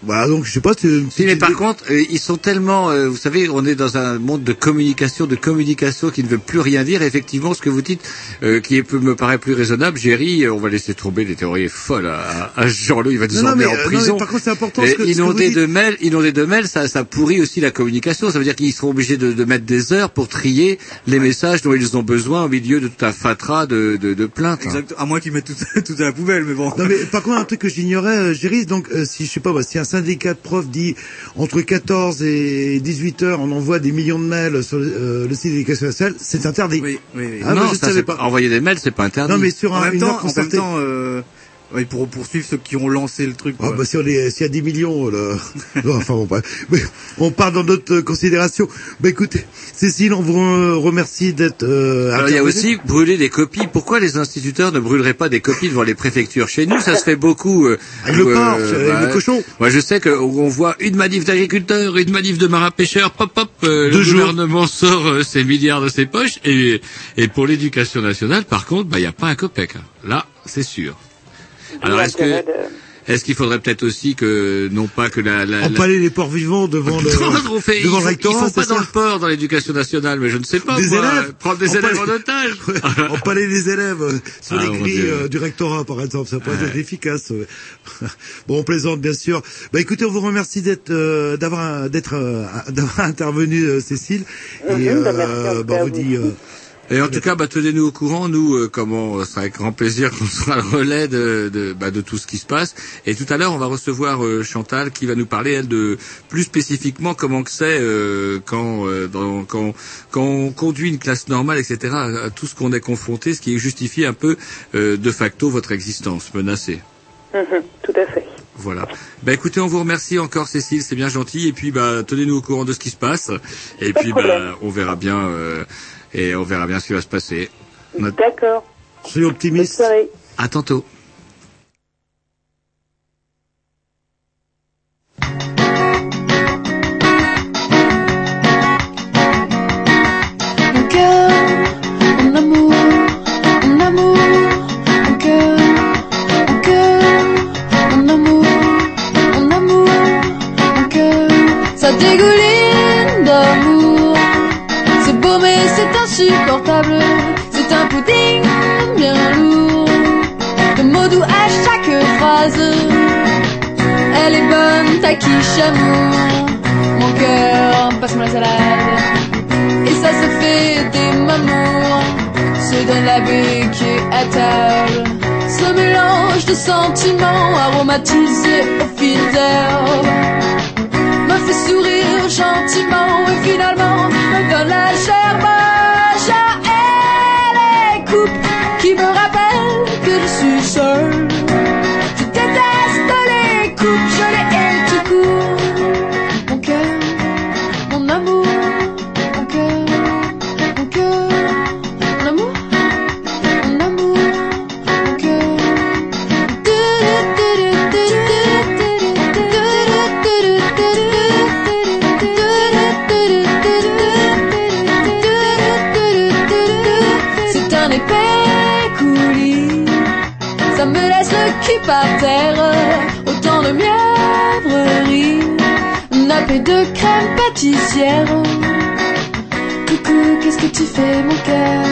Speaker 2: Voilà, donc je sais pas. Si,
Speaker 1: mais par contre, euh, ils sont tellement, euh, vous savez, on est dans un monde de communication, de communication qui ne veut plus rien dire. Effectivement, ce que vous dites, euh, qui est, me paraît plus raisonnable, Géry, euh, on va laisser tomber les théories folles à, à Jean-Loup, il va nous
Speaker 2: Non, non, mais,
Speaker 1: en
Speaker 2: euh, non,
Speaker 1: prison.
Speaker 2: mais par contre, c'est important ce que- ce que vous
Speaker 1: inonder
Speaker 2: dites.
Speaker 1: de mails, inonder de mails, ça, ça pourrit aussi la communication. Ça veut dire qu'ils seront obligés de, de mettre des heures pour trier les messages dont ils ont besoin au milieu de tout un fatras de, de, de plaintes.
Speaker 8: Exact. À moins qu'ils mettent tout, [laughs] tout à la poubelle, mais bon.
Speaker 2: Non mais par contre un truc que j'ignorais, euh, Géry, donc euh, si je sais pas, bah, si un syndicat de profs dit entre 14 et 18 heures, on envoie des millions de mails sur le, euh, le site de l'éducation nationale, c'est interdit.
Speaker 8: Oui, oui, oui.
Speaker 2: Ah,
Speaker 1: non,
Speaker 2: je
Speaker 1: ça,
Speaker 2: savais pas.
Speaker 1: Envoyer des mails, c'est pas interdit.
Speaker 2: Non mais sur
Speaker 8: en
Speaker 2: un,
Speaker 8: même temps, en même temps, euh, ouais, pour poursuivre ceux qui ont lancé le truc.
Speaker 2: Ah, bah, si on est, s'il y a 10 millions, là. [laughs] Non, enfin bon, bref. Mais on part dans d'autres euh, considérations. Bah écoutez, Cécile, on vous re- remercie d'être. Euh,
Speaker 1: Alors il y a aussi brûler des copies. Pourquoi les instituteurs ne brûleraient pas des copies devant les préfectures Chez nous, ça se fait beaucoup. euh,
Speaker 2: Avec le
Speaker 1: où,
Speaker 2: porc, avec le cochon.
Speaker 1: Moi, je sais qu'on voit une manif d'agriculteurs, une manif de marins pêcheurs, pop pop. euh, le
Speaker 2: Deux jours.
Speaker 1: gouvernement sort euh, ses milliards de ses poches et et pour l'éducation nationale, par contre, bah il y a pas un copec. hein. Là, c'est sûr. Alors est-ce que
Speaker 12: de-
Speaker 1: est-ce qu'il faudrait peut-être aussi que non pas que la, la, la-
Speaker 2: Empaler les porcs vivants devant [laughs] le,
Speaker 1: on fait, ils
Speaker 2: devant
Speaker 1: font,
Speaker 2: le
Speaker 1: ils
Speaker 2: rectorat,
Speaker 1: font
Speaker 2: c'est
Speaker 1: pas
Speaker 2: ça
Speaker 1: dans le port dans l'éducation nationale, mais je ne sais pas.
Speaker 2: Des
Speaker 1: moi,
Speaker 2: élèves
Speaker 1: prendre des
Speaker 2: Empaler-
Speaker 1: élèves en otage. [laughs]
Speaker 2: Empaler les élèves euh, sur
Speaker 1: Ah,
Speaker 2: les
Speaker 1: mon
Speaker 2: grilles euh, du rectorat, par exemple, ça pourrait être efficace. [laughs] bon, on plaisante, bien sûr. Bah, écoutez, on vous remercie d'être, euh, d'avoir, d'être, euh, d'avoir intervenu, euh, Cécile. Et
Speaker 12: bah,
Speaker 2: euh, bah, on vous
Speaker 12: vous
Speaker 2: dit.
Speaker 1: Et en tout cas, bah, tenez-nous au courant, nous, euh, comment, euh, ce sera avec grand plaisir qu'on [laughs] sera le relais de, de, bah, de tout ce qui se passe. Et tout à l'heure, on va recevoir euh, Chantal qui va nous parler, elle, de plus spécifiquement comment que c'est euh, quand, euh, dans, quand, quand on conduit une classe normale, etc., à, à tout ce qu'on est confronté, ce qui justifie un peu euh, de facto votre existence menacée.
Speaker 12: Mhm, tout à fait.
Speaker 1: Voilà. Bah écoutez, on vous remercie encore Cécile, c'est bien gentil. Et puis bah tenez-nous au courant de ce qui se passe. Et
Speaker 12: Pas
Speaker 1: puis bah on verra bien euh, et on verra bien ce qui va se passer.
Speaker 12: D'accord.
Speaker 2: Soyons
Speaker 12: Bonne
Speaker 2: optimistes.
Speaker 12: soirée.
Speaker 1: À tantôt.
Speaker 9: C'est un pudding bien lourd. De mots doux à chaque phrase. Elle est bonne, ta quiche amour. Mon cœur, passe-moi la salade. Et ça se fait des mamours Se donne la béquille à table Ce mélange de sentiments aromatisés au fil d'herbe sourire gentiment Et finalement me donne la gerbe par terre, autant de mièvreries, nappé de crème pâtissière. Coucou, qu'est-ce que tu fais, mon cœur?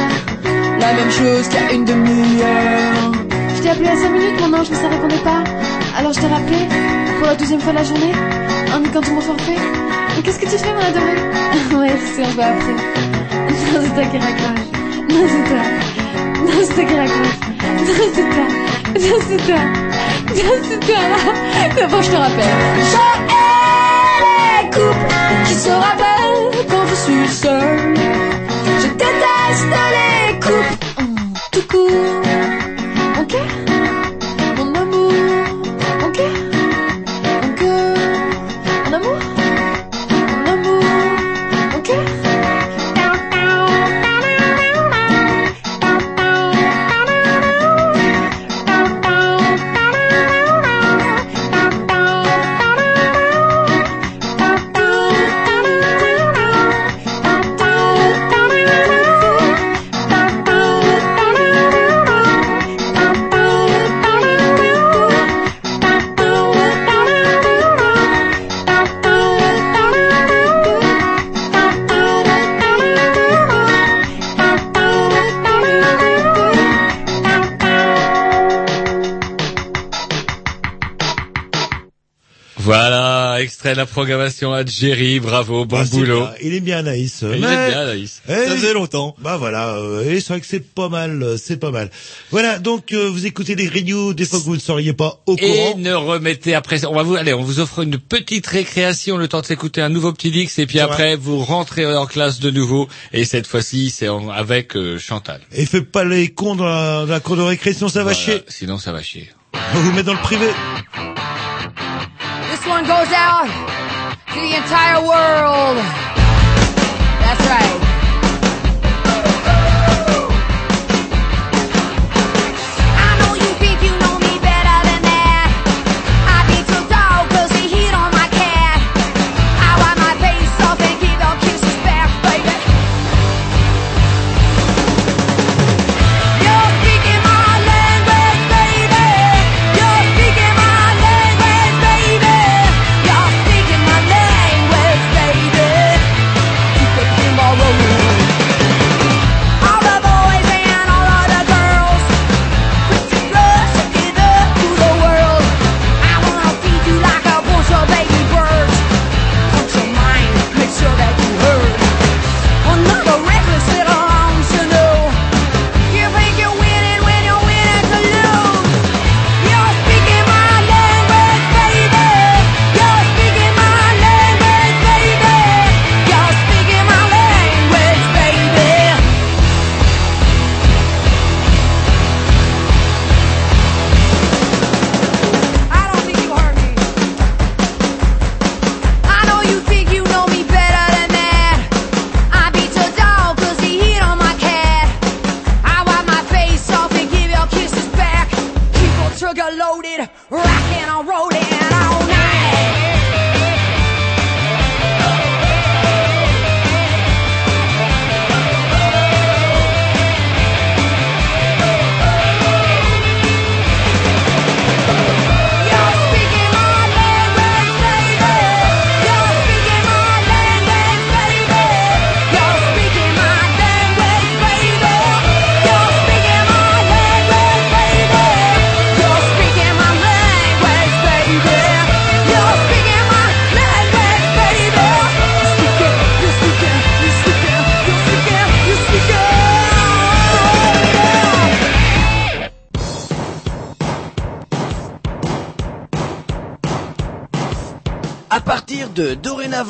Speaker 9: La même chose qu'à une demi-heure. Je t'ai appelé à 5 minutes, mon ange, mais ça répondait pas. Alors je t'ai rappelé, pour la deuxième fois de la journée, en quand tu mon forfait. Mais qu'est-ce que tu fais, mon adoré? [laughs] Ouais, c'est un peu après. Non, c'est toi qui raccroche. Non, c'est toi. Non, c'est toi qui. Non, c'est toi. C'est toi. D'abord, je te rappelle. Je hais les couples qui se rappellent quand je suis seul. Je déteste les couples tout court.
Speaker 1: La programmation à Jerry, bravo, bon
Speaker 2: Ah,
Speaker 1: boulot.
Speaker 2: bien. Il est bien Anaïs.
Speaker 1: Il est bien, Anaïs.
Speaker 2: Eh,
Speaker 8: Ça faisait longtemps.
Speaker 2: Bah voilà, euh, et c'est vrai que c'est pas mal, euh, c'est pas mal. Voilà, donc euh, vous écoutez les Grignoux, des fois que vous ne seriez pas au
Speaker 1: Et
Speaker 2: courant.
Speaker 1: ne remettez après, on va vous, allez, on vous offre une petite récréation, le temps de s'écouter un nouveau petit Dix, et puis après, vous rentrez en classe de nouveau, et cette fois-ci, c'est en- avec euh, Chantal.
Speaker 2: Et faites pas les cons dans la, dans la cour de récré, sinon ça va
Speaker 1: Voilà,
Speaker 2: chier.
Speaker 1: Sinon, ça va chier.
Speaker 2: On va vous mettre dans le privé.
Speaker 15: Goes out to the entire world. That's right.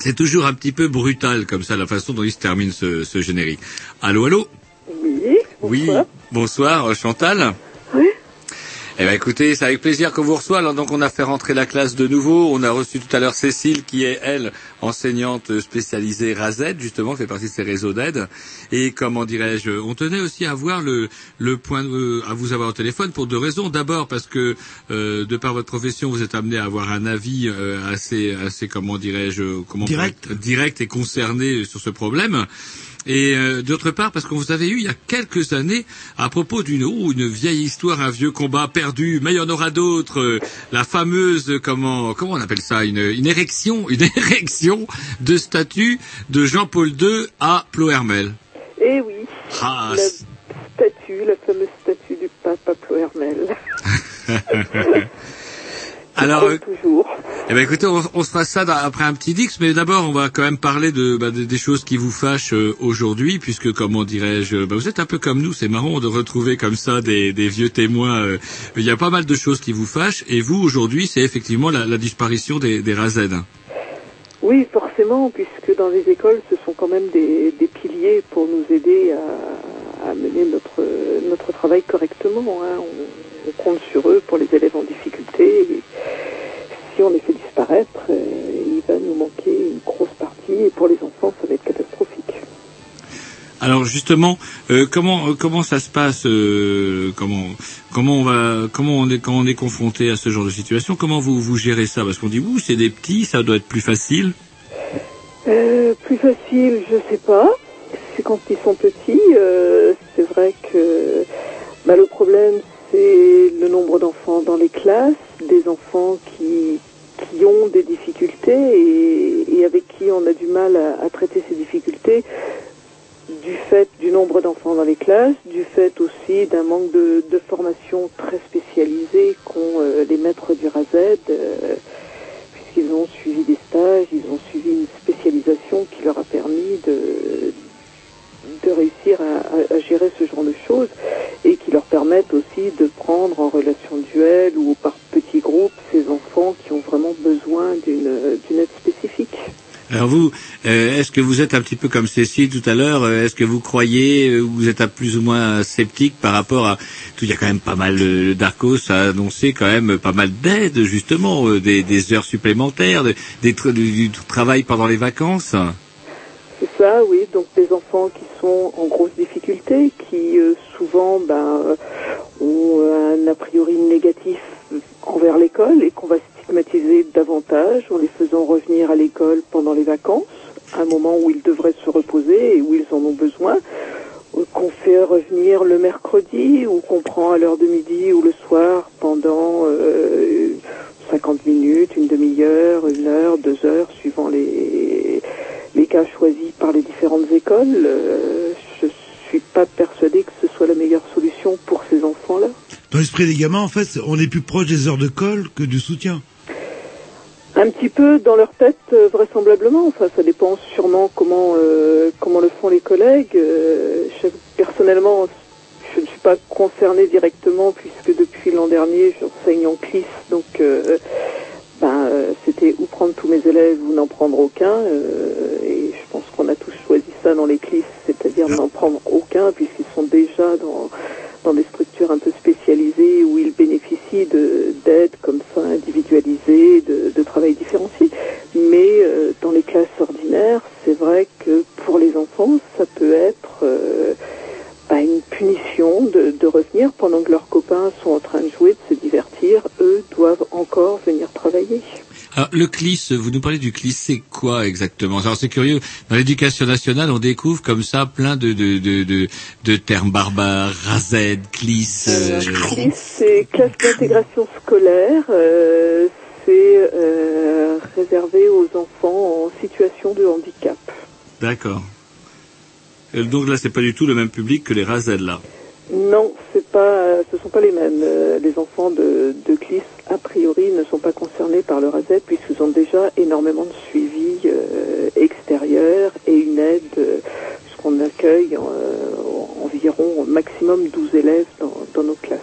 Speaker 16: C'est toujours un petit peu brutal comme ça la façon dont il se termine ce, ce générique. Allô, allô?
Speaker 17: Oui.
Speaker 16: Oui. Bonsoir, Chantal.
Speaker 1: Eh ben écoutez, c'est avec plaisir qu'on vous reçoit. Alors donc on a fait rentrer la classe de nouveau. On a reçu tout à l'heure Cécile qui est elle enseignante spécialisée RAZED justement, fait partie de ces réseaux d'aide. Et comment dirais-je, on tenait aussi à voir le le point de- à vous avoir au téléphone pour deux raisons. D'abord parce que euh, de par votre profession, vous êtes amené à avoir un avis euh, assez assez comment dirais-je comment
Speaker 2: Direct.
Speaker 1: direct et concerné sur ce problème. Et euh, d'autre part, parce qu'on vous avait eu il y a quelques années à propos d'une oh, une vieille histoire, un vieux combat perdu, mais il y en aura d'autres. euh, la fameuse comment comment on appelle ça une, une érection, [laughs] une érection de statue de Jean-Paul II à Plohermel.
Speaker 16: Eh oui,
Speaker 1: Ah,
Speaker 16: la statue, la fameuse statue du pape à Plohermel. [laughs]
Speaker 1: Alors, euh,
Speaker 16: toujours.
Speaker 1: eh ben écoutez, on, on se fera ça après un petit dix, mais d'abord on va quand même parler de, bah, de- des choses qui vous fâchent euh, aujourd'hui, puisque comment dirais-je, bah, vous êtes un peu comme nous, c'est marrant de retrouver comme ça des, des vieux témoins. euh, il y a pas mal de choses qui vous fâchent, et vous aujourd'hui, c'est effectivement la, la disparition des, des RAZED.
Speaker 16: Oui, forcément, puisque dans les écoles, ce sont quand même des, des piliers pour nous aider à, à mener notre, notre travail correctement. hein. On, on compte sur eux pour les élèves en difficulté. Et si on les fait disparaître, euh, il va nous manquer une grosse partie. Et pour les enfants, ça va être catastrophique.
Speaker 1: Alors justement, euh, comment euh, comment ça se passe euh, Comment comment on va comment on est quand on est confronté à ce genre de situation? Comment vous vous gérez ça? Parce qu'on dit ouh c'est des petits, ça doit être plus facile.
Speaker 16: Euh, plus facile, je sais pas. Quand ils sont petits. euh, c'est vrai que bah, le problème, c'est le nombre d'enfants dans les classes, des enfants qui, ont des difficultés et, avec qui on a du mal à, traiter ces difficultés du fait du nombre d'enfants dans les classes, du fait aussi d'un manque de, formation très spécialisée qu'ont euh, les maîtres du RAZED. euh, puisqu'ils ont suivi des stages, ils ont suivi une spécialisation qui leur a permis de, de réussir à, gérer ce genre de choses et qui leur permettent aussi de prendre en relation duel ou par petits groupes ces enfants qui ont vraiment besoin d'une aide spécifique.
Speaker 1: Alors vous, euh, est-ce que vous êtes un petit peu comme Cécile tout à l'heure euh, Est-ce que vous croyez, euh, vous êtes un plus ou moins sceptique par rapport à tout Il y a quand même pas mal. euh, Darcos a annoncé quand même pas mal d'aides justement, euh, des, heures supplémentaires, du travail pendant les vacances?
Speaker 16: C'est ça, oui. Donc des enfants qui sont en grosse difficulté, qui euh, souvent ben, euh, ont un a priori négatif envers l'école et qu'on va stigmatiser davantage en les faisant revenir à l'école pendant les vacances, un moment où ils devraient se reposer et où ils en ont besoin, euh, qu'on fait revenir le mercredi ou qu'on prend à l'heure de midi ou le soir pendant euh, 50 minutes, une demi-heure, une heure, deux heures, suivant les, les cas choisis par les différentes écoles. Euh, je suis pas persuadée que ce soit la meilleure solution pour ces enfants-là.
Speaker 2: Dans l'esprit des gamins, en fait, on est plus proche des heures de colle que du soutien.
Speaker 16: Un petit peu dans leur tête, euh, vraisemblablement. Enfin, ça dépend sûrement comment euh, comment le font les collègues. Euh, je- personnellement, je ne suis pas concernée directement puisque depuis l'an dernier, j'enseigne en CLIS, donc euh, ben, euh, c'était ou prendre tous mes élèves ou n'en prendre aucun. euh, et je pense qu'on a tous choisi ça dans les CLIS, c'est-à-dire n'en prendre aucun puisqu'ils sont déjà dans dans des structures un peu spécialisées où ils bénéficient de- d'aides comme ça individualisées, de, de travail différencié. Mais euh, dans les classes ordinaires, c'est vrai que pour les enfants, ça peut être euh, bah, une punition de, de revenir pendant que leurs copains sont en train de jouer, de se divertir. Eux doivent encore venir travailler.
Speaker 1: Alors, le CLIS, vous nous parlez du CLIS, c'est quoi exactement? Alors c'est curieux, dans l'éducation nationale, on découvre comme ça plein de, de, de, de, de termes barbares, RAZED, CLIS... euh,
Speaker 16: CLIS, c'est classe d'intégration scolaire. euh, c'est euh, réservé aux enfants en situation de handicap.
Speaker 1: D'accord. Euh, Donc là, c'est pas du tout le même public que les RAZED, là.
Speaker 16: Non, c'est pas, ce sont pas les mêmes. Euh, Les enfants de, de CLIS, a priori, ne sont pas concernés par le RAZED puisqu'ils ont déjà énormément de suivi euh, extérieur et une aide, euh, puisqu'on accueille euh, environ au maximum 12 élèves dans, dans nos classes.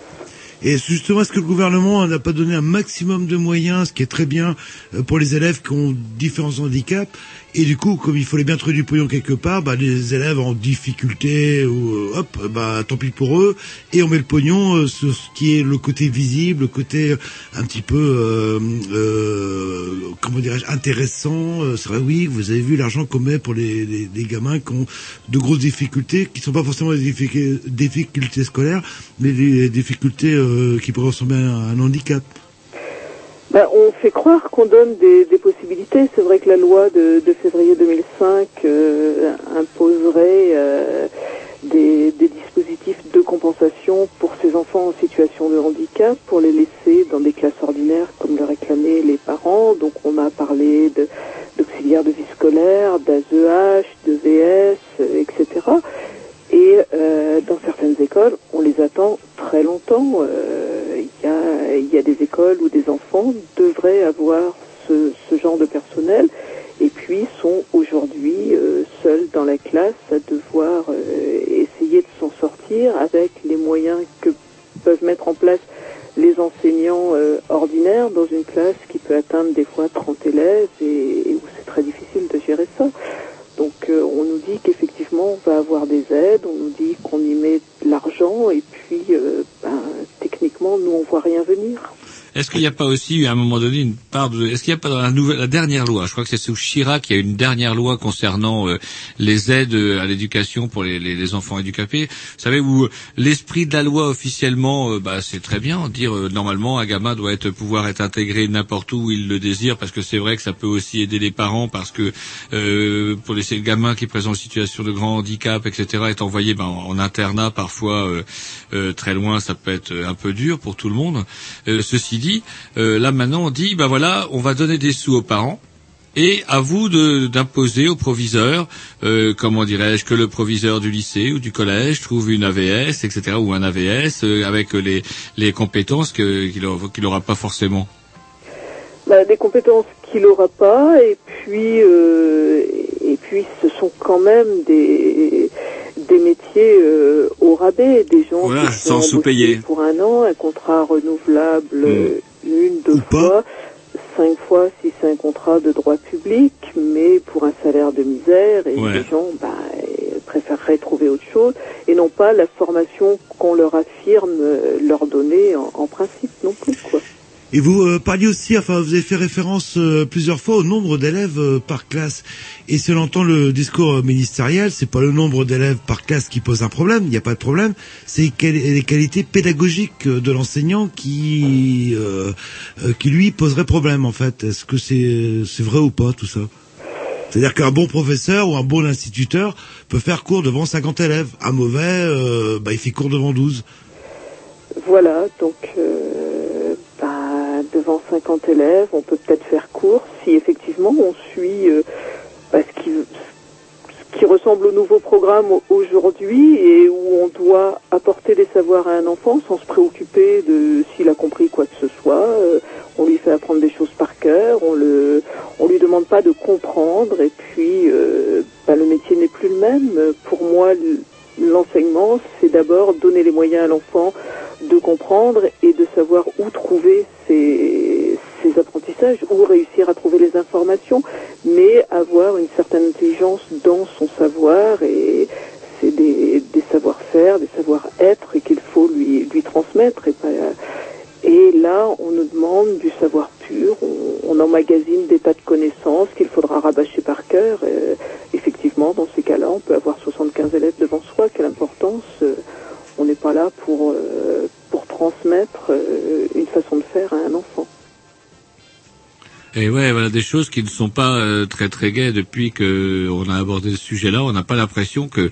Speaker 2: Et justement, est-ce que le gouvernement n'a pas donné un maximum de moyens, ce qui est très bien euh, pour les élèves qui ont différents handicaps Et du coup, comme il fallait bien trouver du pognon quelque part, bah, les élèves en difficulté, ou euh, hop, bah tant pis pour eux, et on met le pognon euh, sur ce qui est le côté visible, le côté un petit peu, euh, euh, comment dirais-je, intéressant. Euh, C'est vrai, oui, vous avez vu l'argent qu'on met pour les, gamins qui ont de grosses difficultés, qui sont pas forcément des difficultés, difficultés scolaires, mais des difficultés euh, qui pourraient ressembler à un handicap.
Speaker 16: Ben, on fait croire qu'on donne des, possibilités. C'est vrai que la loi de, de février 2005 euh, imposerait euh, des, dispositifs de compensation pour ces enfants en situation de handicap, pour les laisser dans des classes ordinaires comme le réclamaient les parents. Donc on a parlé de- d'auxiliaires de, vie scolaire, d'AZEH, de VS, euh, etc. Et euh, dans certaines écoles, on les attend très longtemps. Euh, Il y, y a des écoles où des enfants devraient avoir ce, ce genre de personnel et puis sont aujourd'hui euh, seuls dans la classe à devoir euh, essayer de s'en sortir avec les moyens que peuvent mettre en place les enseignants euh, ordinaires dans une classe qui peut atteindre des fois 30 élèves et, et où c'est très difficile de gérer ça. Venir.
Speaker 1: Est-ce qu'il n'y a pas aussi eu à un moment donné une part de... Est-ce qu'il n'y a pas dans la, nouvelle, la dernière loi, je crois que c'est sous Chirac, qu'il y a une dernière loi concernant euh, les aides euh, à l'éducation pour les, les, les enfants handicapés. Vous savez, où euh, l'esprit de la loi officiellement, euh, bah, c'est très bien, dire euh, normalement un gamin doit être, pouvoir être intégré n'importe où il le désire, parce que c'est vrai que ça peut aussi aider les parents, parce que pour les ces gamins qui présentent une situation de grand handicap, etc., est envoyé ben, en, en internat parfois très loin, ça peut être un peu dur pour tout le monde. Ceci dit, euh, là maintenant on dit, ben voilà, on va donner des sous aux parents. Et à vous d'imposer au proviseur, euh, comment dirais-je, que le proviseur du lycée ou du collège trouve une AVS, etc., ou un AVS euh, avec les, les compétences qu'il aura, qu'il aura pas forcément.
Speaker 16: Bah, des compétences qu'il n'aura pas et puis euh, et puis ce sont quand même des des métiers euh, au rabais, des gens
Speaker 1: Voilà,
Speaker 16: qui sont
Speaker 1: sans sous-payer.
Speaker 16: pour un an, un contrat renouvelable
Speaker 1: Hmm.
Speaker 16: euh, une, deux fois, cinq fois si c'est un contrat de droit public, mais pour un salaire de misère et
Speaker 1: Ouais.
Speaker 16: les gens bah, préféreraient trouver autre chose et non pas la formation qu'on leur affirme euh, leur donner en, en principe non plus quoi.
Speaker 2: Et vous euh, parliez aussi, enfin vous avez fait référence euh, plusieurs fois au nombre d'élèves euh, par classe. Et si on entend le discours ministériel, c'est pas le nombre d'élèves par classe qui pose un problème, il n'y a pas de problème, c'est les qualités pédagogiques de l'enseignant qui euh, qui lui poserait problème en fait. Est-ce que c'est c'est vrai ou pas tout ça? C'est-à-dire qu'un bon professeur ou un bon instituteur peut faire cours devant 50 élèves. Un mauvais, euh, bah, il fait cours devant 12.
Speaker 16: Voilà, donc euh, devant 50 élèves, on peut peut-être faire court si effectivement on suit euh, bah, ce, qui, ressemble au nouveau programme au- aujourd'hui et où on doit apporter des savoirs à un enfant sans se préoccuper de s'il a compris quoi que ce soit. Euh, on lui fait apprendre des choses par cœur, on le, on lui demande pas de comprendre et puis euh, bah, le métier n'est plus le même. Pour moi, l'enseignement, c'est d'abord donner les moyens à l'enfant de comprendre et de savoir où trouver ses, apprentissages, où réussir à trouver les informations, mais avoir une certaine intelligence dans son savoir et c'est des, savoir-faire, des savoir-être qu'il faut lui, transmettre. Et, et là, on nous demande du savoir on, emmagasine des tas de connaissances qu'il faudra rabâcher par cœur. Effectivement, dans ces cas-là, on peut avoir 75 élèves devant soi. Quelle importance euh, On n'est pas là pour, euh, transmettre euh, une façon de faire à un enfant.
Speaker 1: Et ouais, voilà des choses qui ne sont pas très très gaies depuis que on a abordé ce sujet-là. On n'a pas l'impression que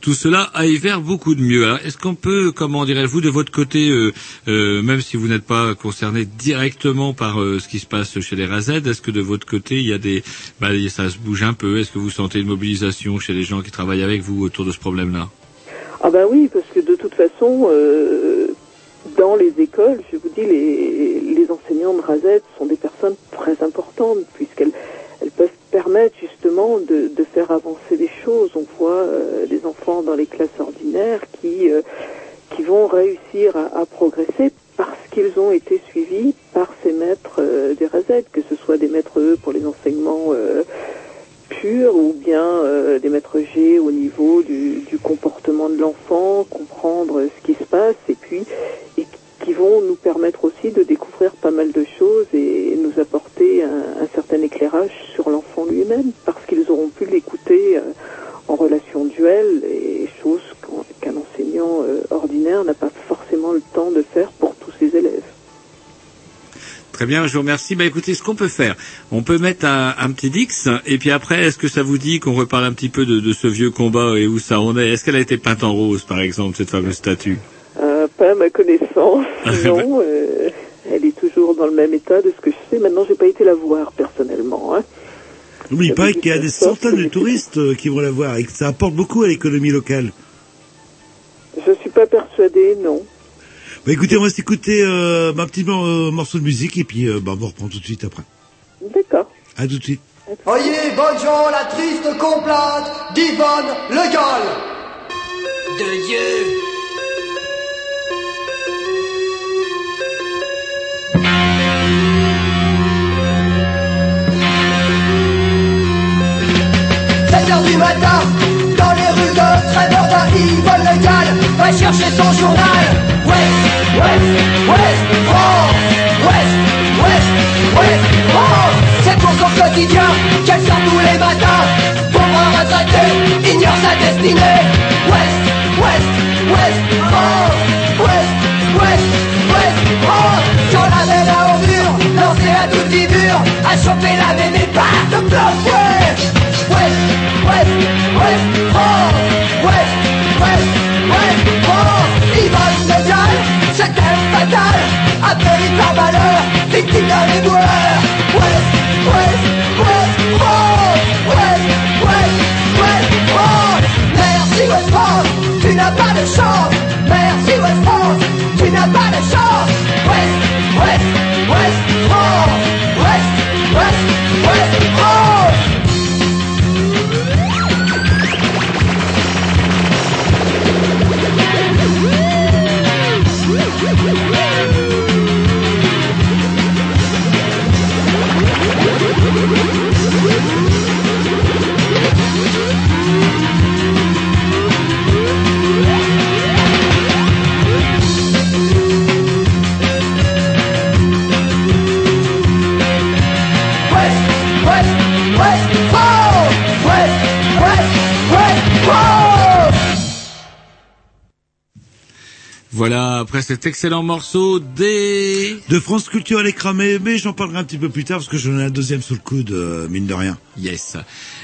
Speaker 1: tout cela aille vers beaucoup de mieux. Est-ce qu'on peut, comment dirais-vous, de votre côté, euh, euh, même si vous n'êtes pas concerné directement par euh, ce qui se passe chez les RAZ, est-ce que de votre côté, il y a des, bah, ça se bouge un peu? Est-ce que vous sentez une mobilisation chez les gens qui travaillent avec vous autour de ce problème-là?
Speaker 16: Ah ben oui, parce que de toute façon, euh, dans les écoles, je vous dis, les, les enseignants de Razette sont des personnes très importantes, puisqu'elles permettre justement de, faire avancer les choses. On voit euh, des enfants dans les classes ordinaires qui, euh, qui vont réussir à, progresser parce qu'ils ont été suivis par ces maîtres euh, des RASED, que ce soit des maîtres E pour les enseignements purs ou bien des maîtres G au niveau du, comportement de l'enfant, comprendre ce qui se passe et puis vont nous permettre aussi de découvrir pas mal de choses et nous apporter un, certain éclairage sur l'enfant lui-même parce qu'ils auront pu l'écouter euh, en relation duelle et choses qu'un enseignant euh, ordinaire n'a pas forcément le temps de faire pour tous ses élèves.
Speaker 13: Très bien, je vous remercie. Bah écoutez, ce qu'on peut faire, on peut mettre un, petit Dix, et puis après, est-ce que ça vous dit qu'on reparle un petit peu de, de ce vieux combat et où ça en est? Est-ce qu'elle a été peinte en rose, par exemple, cette fameuse statue?
Speaker 16: Pas à ma connaissance, [laughs] non. euh, elle est toujours dans le même état de ce que je sais. Maintenant, j'ai pas été la voir personnellement. Hein.
Speaker 2: N'oublie pas qu'il y a des centaines de touristes euh, qui vont la voir et que ça apporte beaucoup à l'économie locale.
Speaker 16: Je suis pas persuadée, non.
Speaker 2: Bah écoutez, on va s'écouter euh, un petit mor- euh, morceau de musique et puis euh, bah, on reprend tout de suite après.
Speaker 16: D'accord.
Speaker 2: À tout de suite.
Speaker 15: Oyez, bonnes gens, la triste complainte d'Yvonne Le Gall. De Dieu. Heures du matin, dans les rues de Trémordin, Yvonne Le Gall va chercher son journal. Ouest, ouest, ouest, France, ouest, ouest, ouest, France. C'est pour son quotidien qu'elle sort tous les matins. Pauvre retraité, ignore sa destinée. Ouest, ouest, ouest, France, ouest, ouest, ouest, France. Sur la belle à ordure, lancée à toute figure, à choper la même de plein fouet. Ouest, ouest, ouest, France, fatal, appelé par malheur, victime d'un.
Speaker 13: Voilà, après cet excellent morceau des...
Speaker 2: De France Culture à l'écramé, mais j'en parlerai un petit peu plus tard parce que j'en ai un deuxième sous le coude, euh, mine de rien.
Speaker 13: Yes.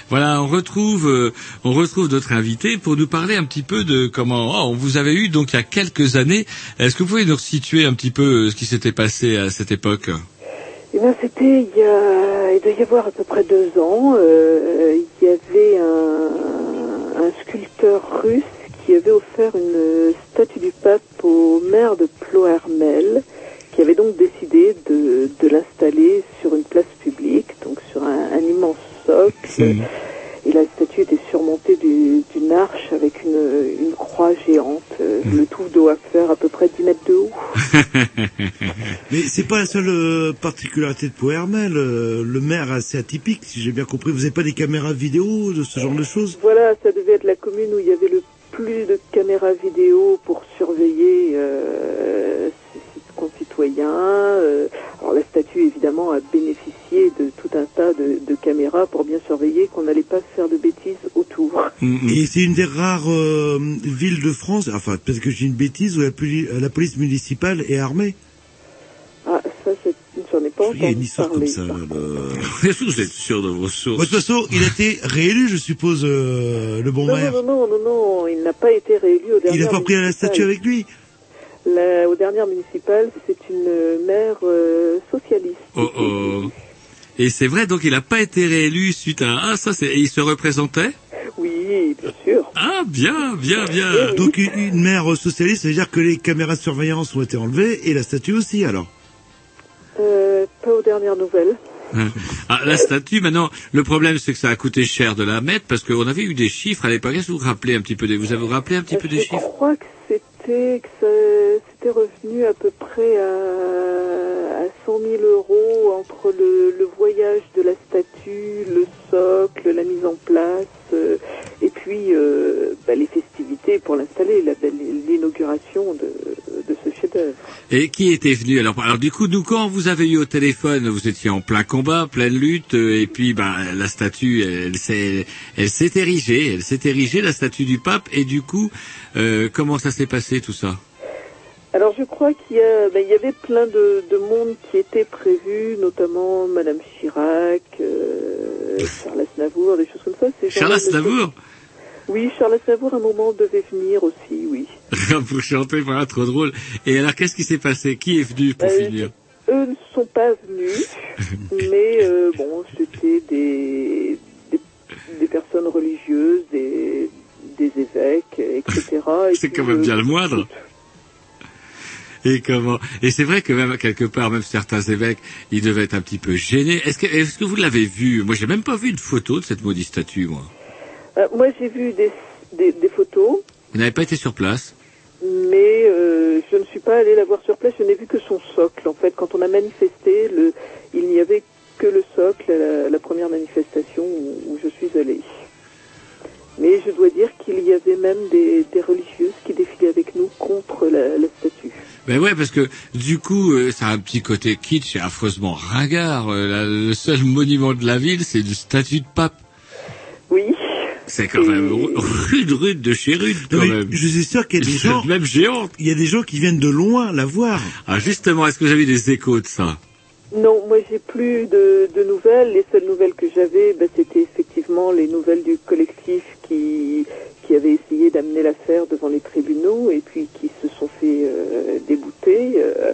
Speaker 13: Voilà, on retrouve, euh, on retrouve notre invité pour nous parler un petit peu de comment oh, on vous avait eu donc il y a quelques années. Est-ce que vous pouvez nous resituer un petit peu euh, ce qui s'était passé à cette époque?
Speaker 16: Eh bien, c'était il y a, il doit y avoir à peu près deux ans. euh, il y avait un, un sculpteur russe qui avait offert une statue du pape au maire de Plohermel, qui avait donc décidé de, de l'installer sur une place publique, donc sur un, un immense socle. Et la statue était surmontée du- d'une arche avec une, une croix géante. Euh, Le tout doit faire à peu près 10 mètres de haut. [laughs]
Speaker 2: Mais c'est pas la seule euh, particularité de Pohermel. euh, le maire est assez atypique, si j'ai bien compris. Vous n'avez pas des caméras vidéo de ce genre de choses?
Speaker 16: Voilà, ça devait être la commune où il y avait le caméras vidéo pour surveiller euh, ses, ses concitoyens. euh. alors la statue, évidemment, a bénéficié de tout un tas de, de caméras pour bien surveiller qu'on n'allait pas faire de bêtises autour.
Speaker 2: Et c'est une des rares euh, villes de France, enfin peut-être que j'ai une bêtise, où la police municipale est armée. Y a une
Speaker 16: entendu
Speaker 2: histoire
Speaker 16: parler.
Speaker 2: comme ça. le- [laughs]
Speaker 13: Vous êtes sûr de vos sources
Speaker 2: Bon, de toute façon, il a été réélu, je suppose, euh, le bon
Speaker 16: Non,
Speaker 2: maire.
Speaker 16: non, non, non, non, il n'a pas été réélu au dernier
Speaker 2: Il n'a pas pris la statue avec lui
Speaker 16: La, aux dernières municipales, c'est une maire euh, socialiste.
Speaker 13: Oh oh. Et c'est vrai, donc il n'a pas été réélu suite à ah ça c'est et il se représentait.
Speaker 16: Oui, bien sûr.
Speaker 13: Ah bien, bien, bien.
Speaker 2: Donc une, une maire socialiste, ça veut dire que les caméras de surveillance ont été enlevées et la statue aussi alors.
Speaker 16: Euh, pas aux dernières nouvelles. [laughs]
Speaker 13: Ah, la statue, maintenant, le problème, c'est que ça a coûté cher de la mettre, parce qu'on avait eu des chiffres à l'époque. Est-ce que vous vous rappelez un petit peu des, vous avez vous rappelé un petit peu des
Speaker 16: Je
Speaker 13: chiffres?
Speaker 16: crois que c'était que revenu à peu près à, à 100 000 euros entre le, voyage de la statue, le socle, la mise en place, euh, et puis euh, bah, les festivités pour l'installer, l'inauguration de, ce chef-d'œuvre.
Speaker 1: Et qui était venu alors? Alors du coup, nous quand vous avez eu au téléphone, vous étiez en plein combat, pleine lutte, euh, et puis bah la statue, elle s'est, érigée, elle s'est érigée la statue du pape, et du coup, comment ça s'est passé tout ça?
Speaker 16: Alors je crois qu'il y, a, ben, y avait plein de, de monde qui était prévu, notamment Madame Chirac, euh, Charles Aznavour, des choses comme ça. Ces
Speaker 1: Charles Aznavour
Speaker 16: Oui, Charles Aznavour à un moment devait venir aussi, oui. [laughs]
Speaker 1: pour chanter, voilà, trop drôle. Et alors qu'est-ce qui s'est passé? Qui est venu pour
Speaker 16: Euh,
Speaker 1: finir?
Speaker 16: Eux ne sont pas venus, [laughs] mais euh, bon, c'était des, des, des personnes religieuses, des, des évêques, etc. Et
Speaker 1: C'est quand même bien le moindre. Et comment Et c'est vrai que même quelque part, même certains évêques, ils devaient être un petit peu gênés. Est-ce que, est-ce que vous l'avez vu? Moi, j'ai même pas vu de photo de cette maudite statue, moi.
Speaker 16: euh, moi, j'ai vu des, des, des photos.
Speaker 1: Vous n'avez pas été sur place?
Speaker 16: Mais euh, je ne suis pas allée la voir sur place, je n'ai vu que son socle. En fait, quand on a manifesté, le, il n'y avait que le socle à la, la première manifestation où, où je suis allée. Mais je dois dire qu'il y avait même des, des religieuses qui défilaient avec nous contre la, la statue.
Speaker 1: Ben ouais, parce que du coup, euh, ça a un petit côté kitsch et affreusement ringard. Euh, la- le seul [laughs] monument de la ville, c'est une statue de pape.
Speaker 16: Oui.
Speaker 1: C'est quand même ru- rude, rude de chez rude, quand
Speaker 2: Non,
Speaker 1: même.
Speaker 2: je suis sûr qu'il y a des gens,
Speaker 1: même géante.
Speaker 2: il y a des gens qui viennent de loin la voir.
Speaker 1: Ah, justement, est-ce que vous avez des échos de ça?
Speaker 16: Non, moi j'ai plus de, de nouvelles. Les seules nouvelles que j'avais, ben, c'était effectivement les nouvelles du collectif qui, qui avait essayé d'amener l'affaire devant les tribunaux et puis qui se sont fait euh, débouter. euh,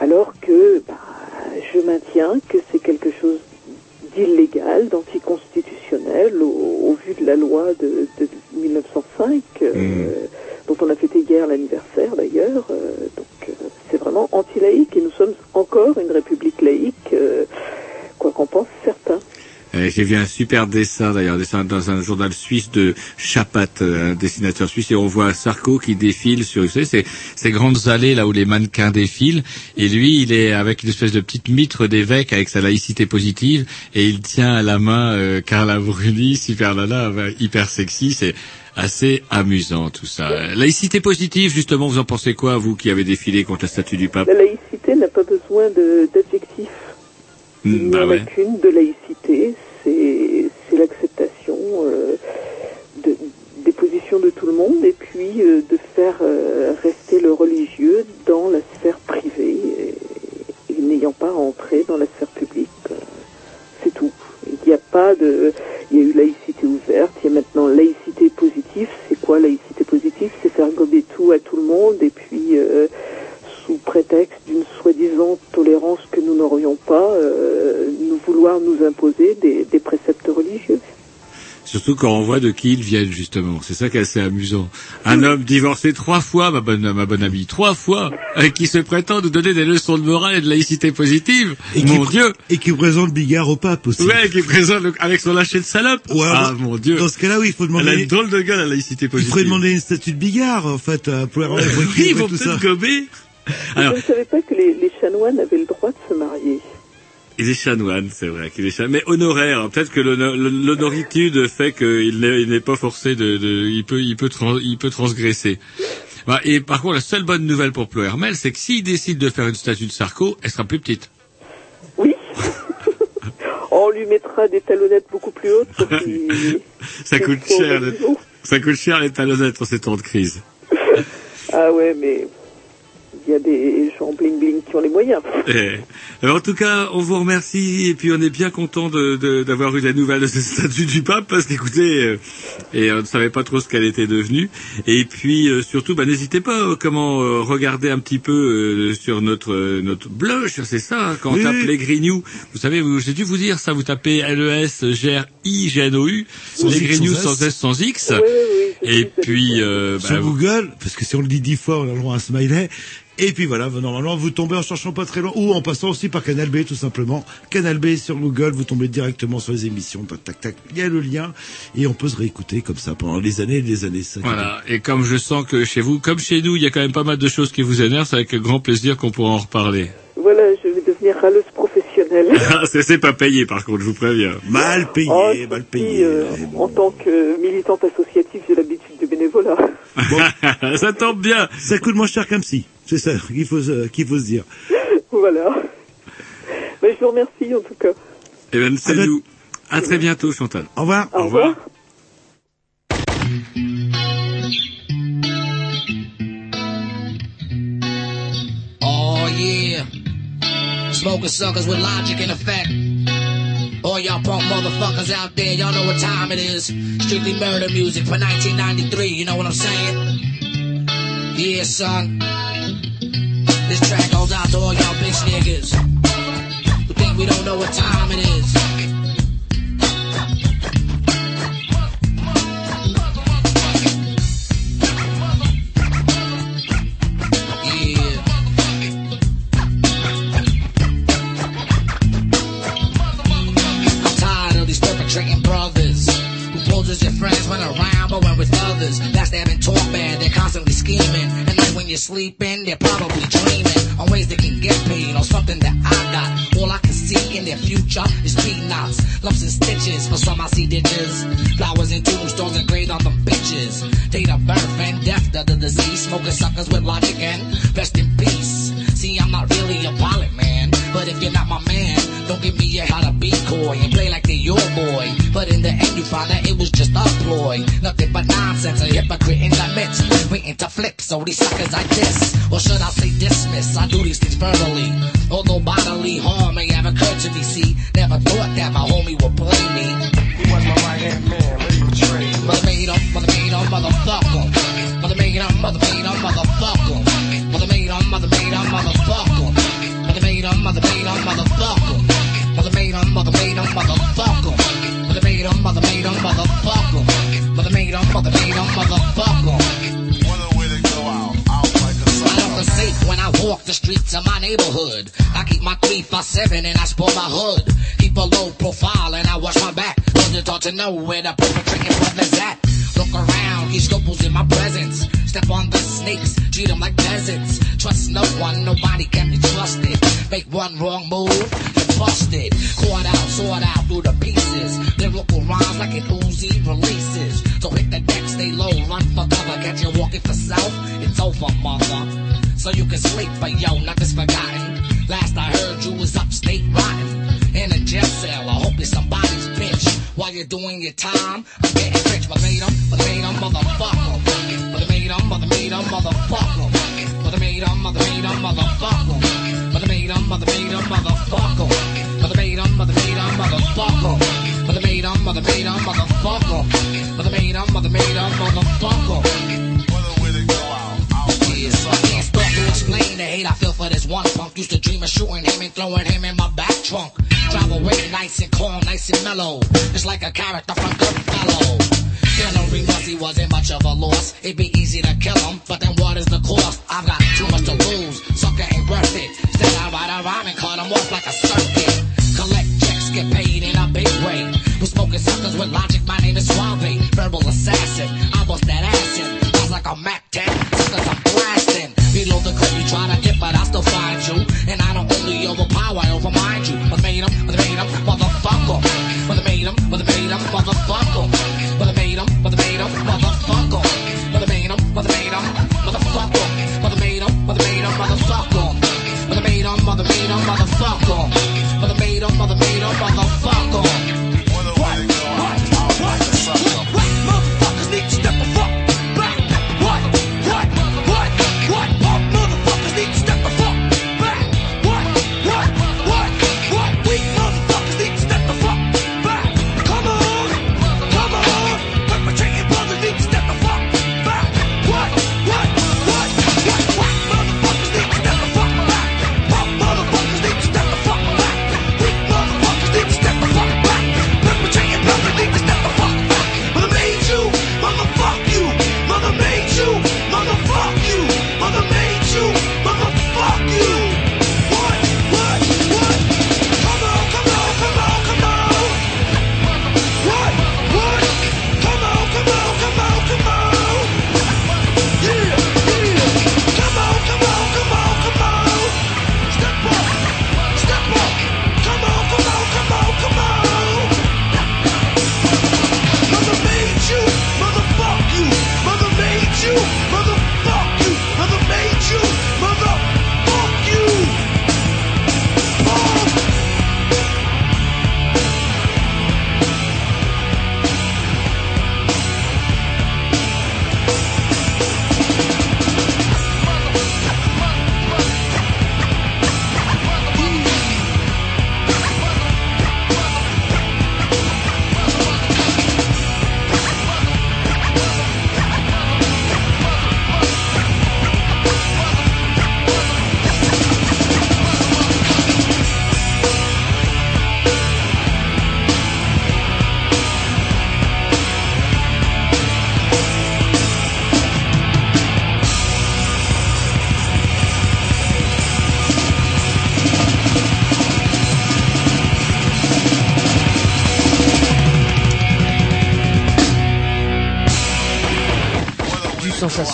Speaker 16: alors que bah, je maintiens que c'est quelque chose d'illégal, d'anticonstitutionnel au, au vu de la loi de, de 1905, euh, dont on a fêté hier l'anniversaire d'ailleurs. euh, donc euh, c'est vraiment anti-laïque et nous sommes encore une république laïque, euh, quoi qu'en pense certains.
Speaker 1: Euh, J'ai vu un super dessin d'ailleurs, dessin dans un journal suisse de Chapat, euh, un dessinateur suisse, et on voit Sarko qui défile sur vous savez, ces, ces grandes allées là où les mannequins défilent, et lui il est avec une espèce de petite mitre d'évêque avec sa laïcité positive, et il tient à la main euh, Carla Bruni, super nana, hyper sexy, c'est assez amusant tout ça. Laïcité positive, justement, vous en pensez quoi, vous qui avez défilé contre la statue du pape?
Speaker 16: La laïcité n'a pas besoin d'adjectifs. Il
Speaker 1: Mm,
Speaker 16: n'y
Speaker 1: Bah
Speaker 16: en
Speaker 1: ouais.
Speaker 16: a qu'une de laïcité, c'est l'acceptation euh, de- des positions de tout le monde et puis euh, de faire euh, rester le religieux dans la sphère privée et, n'ayant pas à entrer dans la sphère publique. C'est tout. Il n'y a pas de... Il y a eu laïcité ouverte, il y a maintenant laïcité positive. C'est quoi laïcité positive? C'est faire gober tout à tout le monde et puis... sous prétexte d'une soi-disant tolérance que nous n'aurions pas, vouloir nous imposer des, des préceptes religieux.
Speaker 1: Surtout quand on voit de qui ils viennent, justement. C'est ça qui est assez amusant. Un homme divorcé trois fois, ma bonne, ma bonne amie, trois fois, et qui se prétend nous donner des leçons de morale et de laïcité positive. mon Dieu!
Speaker 2: Et qui présente Bigard au pape aussi.
Speaker 1: Ouais, qui présente le- avec son lâcher de salope.
Speaker 2: Ouais,
Speaker 1: ah,
Speaker 2: bah,
Speaker 1: mon Dieu.
Speaker 2: Dans ce cas-là, oui, il faut
Speaker 1: Elle a
Speaker 2: demander.
Speaker 1: une drôle de gueule, la laïcité
Speaker 2: Il
Speaker 1: positive.
Speaker 2: faudrait demander une statue de Bigard, en fait, à pouvoir [laughs]
Speaker 1: Oui, ils vont peut-être gober. Alors,
Speaker 16: Je ne savais pas que les, les chanoines avaient le droit de se marier?
Speaker 1: Il est chanoine, c'est vrai qu'il est chanoine, mais honoraire. Peut-être que l'hono- l'honoritude fait qu'il n'est pas forcé de, de- il peut, il peut, trans- il peut transgresser. Bah, et par contre, la seule bonne nouvelle pour Plohermel, c'est que s'il décide de faire une statue de Sarko, elle sera plus petite. [laughs]
Speaker 16: On lui mettra des talonnettes beaucoup plus hautes pour. [laughs]
Speaker 1: Ça coûte cher, ça coûte cher les talonnettes en ces temps de crise.
Speaker 16: Ah ouais, mais il y a des gens bling bling qui ont les moyens.
Speaker 1: Eh. Alors, en tout cas, on vous remercie et puis on est bien content de- de- d'avoir eu la nouvelle de cette statue du pape parce qu'écoutez, euh, et on ne savait pas trop ce qu'elle était devenue. Et puis euh, surtout, bah, n'hésitez pas euh, comment euh, regarder un petit peu euh, sur notre euh, notre blog, c'est ça, hein, quand on tape les Grignoux. Vous savez, vous- j'ai dû vous dire ça, vous tapez LES G R I G N O U,
Speaker 2: Sans
Speaker 1: les
Speaker 2: X,
Speaker 1: Grignoux
Speaker 2: sans
Speaker 1: sans
Speaker 2: S.
Speaker 1: Sans X.
Speaker 16: Oui, oui,
Speaker 1: Et puis, euh,
Speaker 2: Sur
Speaker 1: bah,
Speaker 2: Google, parce que si on le dit dix fois, on a le droit à un smiley, et puis voilà, normalement, vous tombez en cherchant pas très loin, ou en passant aussi par Canal B, tout simplement. Canal B sur Google, vous tombez directement sur les émissions. Tac, tac, tac. Il y a le lien. Et on peut se réécouter comme ça pendant les années et les années.
Speaker 13: Voilà. Et comme je sens que chez vous, comme chez nous, il y a quand même pas mal de choses qui vous énervent, c'est avec grand plaisir qu'on pourra en reparler.
Speaker 16: Voilà, je vais devenir râleuse professionnelle. [laughs]
Speaker 13: Ah, c'est pas payé, par contre, je vous préviens.
Speaker 2: Mal payé,
Speaker 16: oh,
Speaker 2: mal payé.
Speaker 16: Euh. En tant que militante associative, j'ai l'habitude du bénévolat. Bon. [laughs]
Speaker 13: ça tombe bien.
Speaker 2: Ça coûte moins cher qu'un psy. C'est ça qu'il faut, faut se dire.
Speaker 16: Voilà. Mais je vous remercie en tout cas.
Speaker 13: Eh Et bien, c'est nous. À très bientôt, Chantal.
Speaker 2: Au revoir.
Speaker 16: Au revoir.
Speaker 18: Oh yeah. Smoking suckers with logic and effect. All y'all punk motherfuckers out there, y'all know what time it is. Strictly murder music for 1993, you know what I'm saying? Yeah, son. This track goes out to all y'all bitch niggas. Who think we don't know what time it is. Cause I
Speaker 19: did.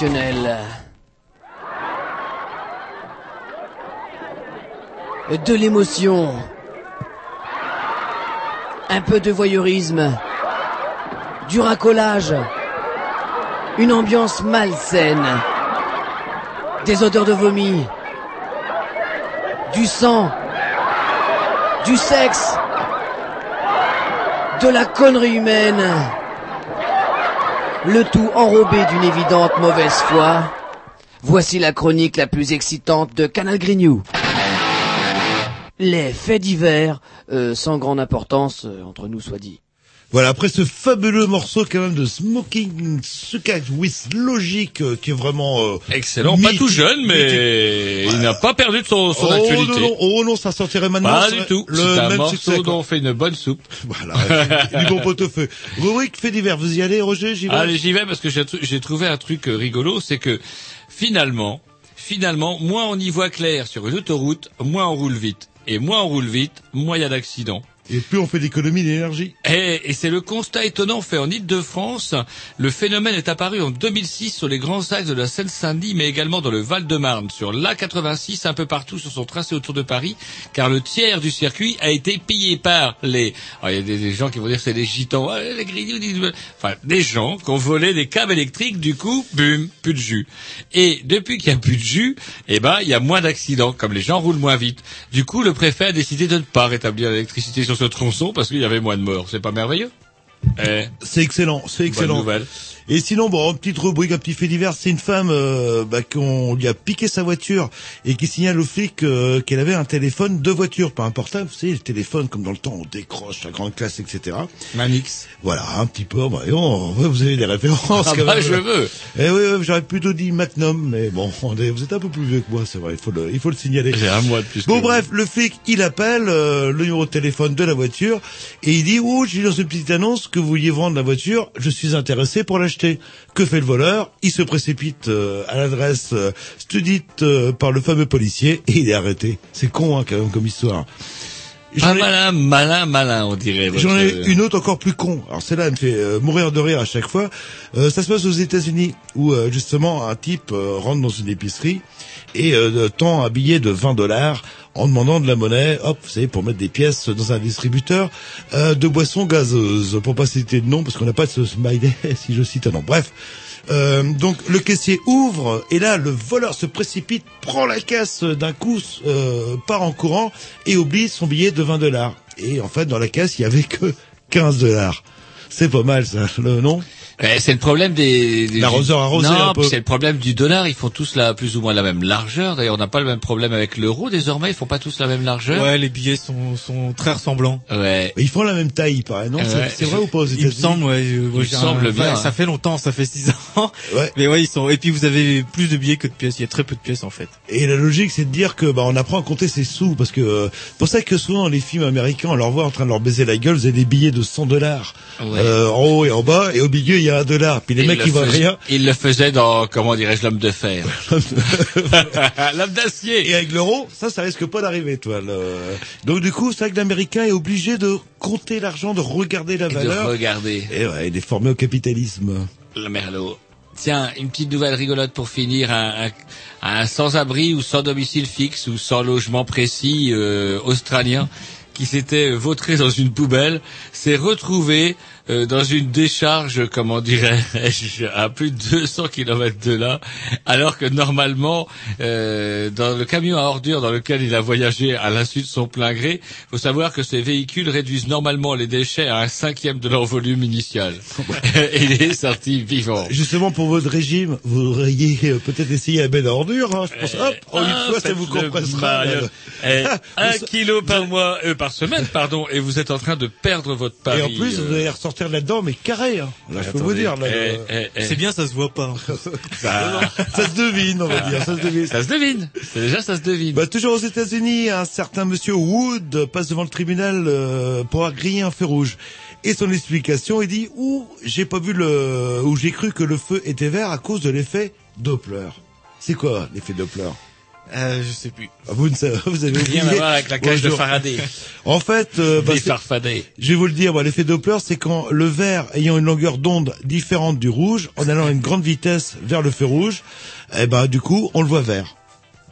Speaker 19: De l'émotion. Un peu de voyeurisme. Du racolage. Une ambiance malsaine. Des odeurs de vomi. Du sang. Du sexe. De la connerie humaine. Le tout enrobé d'une évidente mauvaise foi. Voici la chronique la plus excitante de Canal Grignou. Les faits divers, euh, sans grande importance, euh, entre nous soit dit.
Speaker 2: Voilà, après ce fabuleux morceau quand même de Smoking Sukat with Logic, euh, qui est vraiment... euh,
Speaker 1: Excellent, pas tout jeune, mais il n'a pas perdu de son, son
Speaker 2: oh,
Speaker 1: actualité.
Speaker 2: Non, non, oh non, ça sortirait maintenant.
Speaker 1: Pas du tout.
Speaker 2: Le
Speaker 1: C'est un
Speaker 2: même
Speaker 1: morceau
Speaker 2: succès.
Speaker 1: dont on fait une bonne soupe. [laughs]
Speaker 2: Voilà, du bon pot-au-feu. Rubrique fait divers, vous y allez Roger J'y vais
Speaker 1: Allez, j'y vais parce que j'ai trouvé un truc euh, rigolo, c'est que finalement, finalement, moins on y voit clair sur une autoroute, moins on roule vite. Et moins on roule vite, moins il y a d'accidents.
Speaker 2: Et plus on fait d'économie d'énergie.
Speaker 1: Et, et c'est le constat étonnant fait en Île-de-France. Le phénomène est apparu en 2006 sur les grands axes de la Seine-Saint-Denis, mais également dans le Val-de-Marne, sur l'A86, un peu partout sur son tracé autour de Paris, car le tiers du circuit a été pillé par les... Alors, il y a des, gens qui vont dire c'est les gitans, les grignoux, enfin des gens qui ont volé des câbles électriques, du coup, bum, plus de jus. Et depuis qu'il y a plus de jus, eh ben, il y a moins d'accidents, comme les gens roulent moins vite. Du coup, le préfet a décidé de ne pas rétablir l'électricité sur ce tronçon parce qu'il y avait moins de morts. C'est pas merveilleux Eh,
Speaker 2: C'est excellent, c'est excellent.
Speaker 1: Bonne nouvelle.
Speaker 2: Et sinon, bon, une petite rubrique, un petit fait divers, c'est une femme euh, bah, qu'on lui a piqué sa voiture et qui signale au flic euh, qu'elle avait un téléphone de voiture, pas un portable, vous savez, le téléphone comme dans le temps, on décroche la grande classe, etc.
Speaker 1: Manix.
Speaker 2: Voilà, un petit peu, bah, on- vous avez des références
Speaker 1: Ah
Speaker 2: quand
Speaker 1: bah,
Speaker 2: même.
Speaker 1: je veux.
Speaker 2: Eh oui, oui, j'aurais plutôt dit Magnum, mais bon, [laughs] on est- vous êtes un peu plus vieux que moi, c'est vrai, il faut le, il faut le signaler.
Speaker 1: J'ai un mois de plus.
Speaker 2: Bon
Speaker 1: que
Speaker 2: bref, le flic, il appelle euh, le numéro de téléphone de la voiture et il dit « Oh, j'ai dans une petite annonce que vous vouliez vendre la voiture, je suis intéressé pour l'acheter. » Que fait le voleur? Il se précipite euh, à l'adresse euh, studite euh, par le fameux policier et il est arrêté. C'est con hein, quand même comme histoire.
Speaker 1: Ah, malin, malin, malin, on dirait.
Speaker 2: J'en ai une autre encore plus con. Alors celle-là, elle me fait euh, mourir de rire à chaque fois. Euh, ça se passe aux États-Unis où euh, justement un type euh, rentre dans une épicerie et euh, tend un billet de 20 dollars en demandant de la monnaie, hop, vous savez, pour mettre des pièces dans un distributeur euh, de boissons gazeuses. Pour pas citer de nom, parce qu'on n'a pas de ce smiley, [laughs] si je cite un nom. Bref. Euh, donc le caissier ouvre et là le voleur se précipite, prend la caisse d'un coup, euh, part en courant et oublie son billet de 20 dollars. Et en fait dans la caisse il y avait que 15 dollars. C'est pas mal ça, le nom
Speaker 1: Eh, c'est le problème des, des
Speaker 2: L'arroseur arrosé
Speaker 1: non,
Speaker 2: un peu.
Speaker 1: c'est le problème du dollar. Ils font tous la plus ou moins la même largeur. D'ailleurs, on n'a pas le même problème avec l'euro. Désormais, ils font pas tous la même largeur.
Speaker 8: Ouais, les billets sont, sont très ressemblants.
Speaker 1: Ouais.
Speaker 2: Ils font la même taille, il paraît, non? C'est-
Speaker 1: Ouais.
Speaker 2: C'est vrai ou pas aux
Speaker 8: Il me semble, ouais. euh, moi,
Speaker 1: me
Speaker 8: j'ai un-
Speaker 1: semble bien,
Speaker 8: Ça
Speaker 1: hein.
Speaker 8: fait longtemps, ça fait six ans.
Speaker 2: Ouais.
Speaker 8: Mais ouais, ils sont. Et puis vous avez plus de billets que de pièces. Il y a très peu de pièces en fait.
Speaker 2: Et la logique, c'est de dire que bah on apprend à compter ses sous parce que euh, pour ça que souvent dans les films américains, on leur voit en train de leur baiser la gueule, vous avez des billets de 100 dollars
Speaker 1: Ouais.
Speaker 2: euh, en haut et en bas, et au milieu il y a un dollar. Puis les
Speaker 1: Il
Speaker 2: mecs
Speaker 1: le
Speaker 2: ils voient
Speaker 1: faisait-
Speaker 2: rien.
Speaker 1: Il le faisait dans, comment dirais-je, l'homme de fer. [laughs] [laughs] l'homme d'acier.
Speaker 2: Et avec l'euro, ça, ça risque pas d'arriver, toi. Donc du coup, c'est vrai que l'Américain est obligé de compter l'argent, de regarder la
Speaker 1: Et de
Speaker 2: valeur.
Speaker 1: regarder.
Speaker 2: Et ouais, il est formé au capitalisme.
Speaker 1: Le merlot. Tiens, une petite nouvelle rigolote pour finir. Un, un- un sans-abri ou sans domicile fixe ou sans logement précis euh, australien qui s'était vautré dans une poubelle s'est retrouvé euh, dans une décharge, comment dirais-je, [laughs] à plus de 200 km de là, alors que normalement, euh, dans le camion à ordures dans lequel il a voyagé à l'insu de son plein gré, faut savoir que ces véhicules réduisent normalement les déchets à un cinquième de leur volume initial. [laughs] Et il est sorti vivant.
Speaker 2: Justement, pour votre régime, vous auriez euh, peut-être essayé la benne à ordures, hein, je pense. Hop, en une
Speaker 1: Ah,
Speaker 2: fois, ça vous compressera.
Speaker 1: Eh, un kilo par mois, euh, par semaine, pardon, et vous êtes en train de perdre votre pari.
Speaker 2: Et en plus,
Speaker 1: euh,
Speaker 2: vous allez ressortir là-dedans, mais carré. Hein. Là, je peux vous dire.
Speaker 1: Eh, eh, eh.
Speaker 8: C'est bien, ça se voit pas.
Speaker 1: Ça, [laughs]
Speaker 2: ça se devine, on va dire. Ça se devine.
Speaker 1: ça se devine. C'est déjà, ça se devine.
Speaker 2: Bah, toujours aux États-Unis, un certain monsieur Wood passe devant le tribunal euh, pour avoir grillé un feu rouge. Et son explication, il dit ouh, j'ai pas vu le, ou j'ai cru que le feu était vert à cause de l'effet Doppler. C'est quoi l'effet Doppler?
Speaker 8: Euh, je sais plus.
Speaker 2: Vous ne savez, [laughs] vous avez
Speaker 1: Rien
Speaker 2: oublié.
Speaker 1: à voir avec la cage de. Faraday.
Speaker 2: En fait, euh, bah, je vais vous le dire, bah, l'effet Doppler, c'est quand le vert ayant une longueur d'onde différente du rouge, en allant à une grande vitesse vers le feu rouge, eh ben du coup, on le voit vert.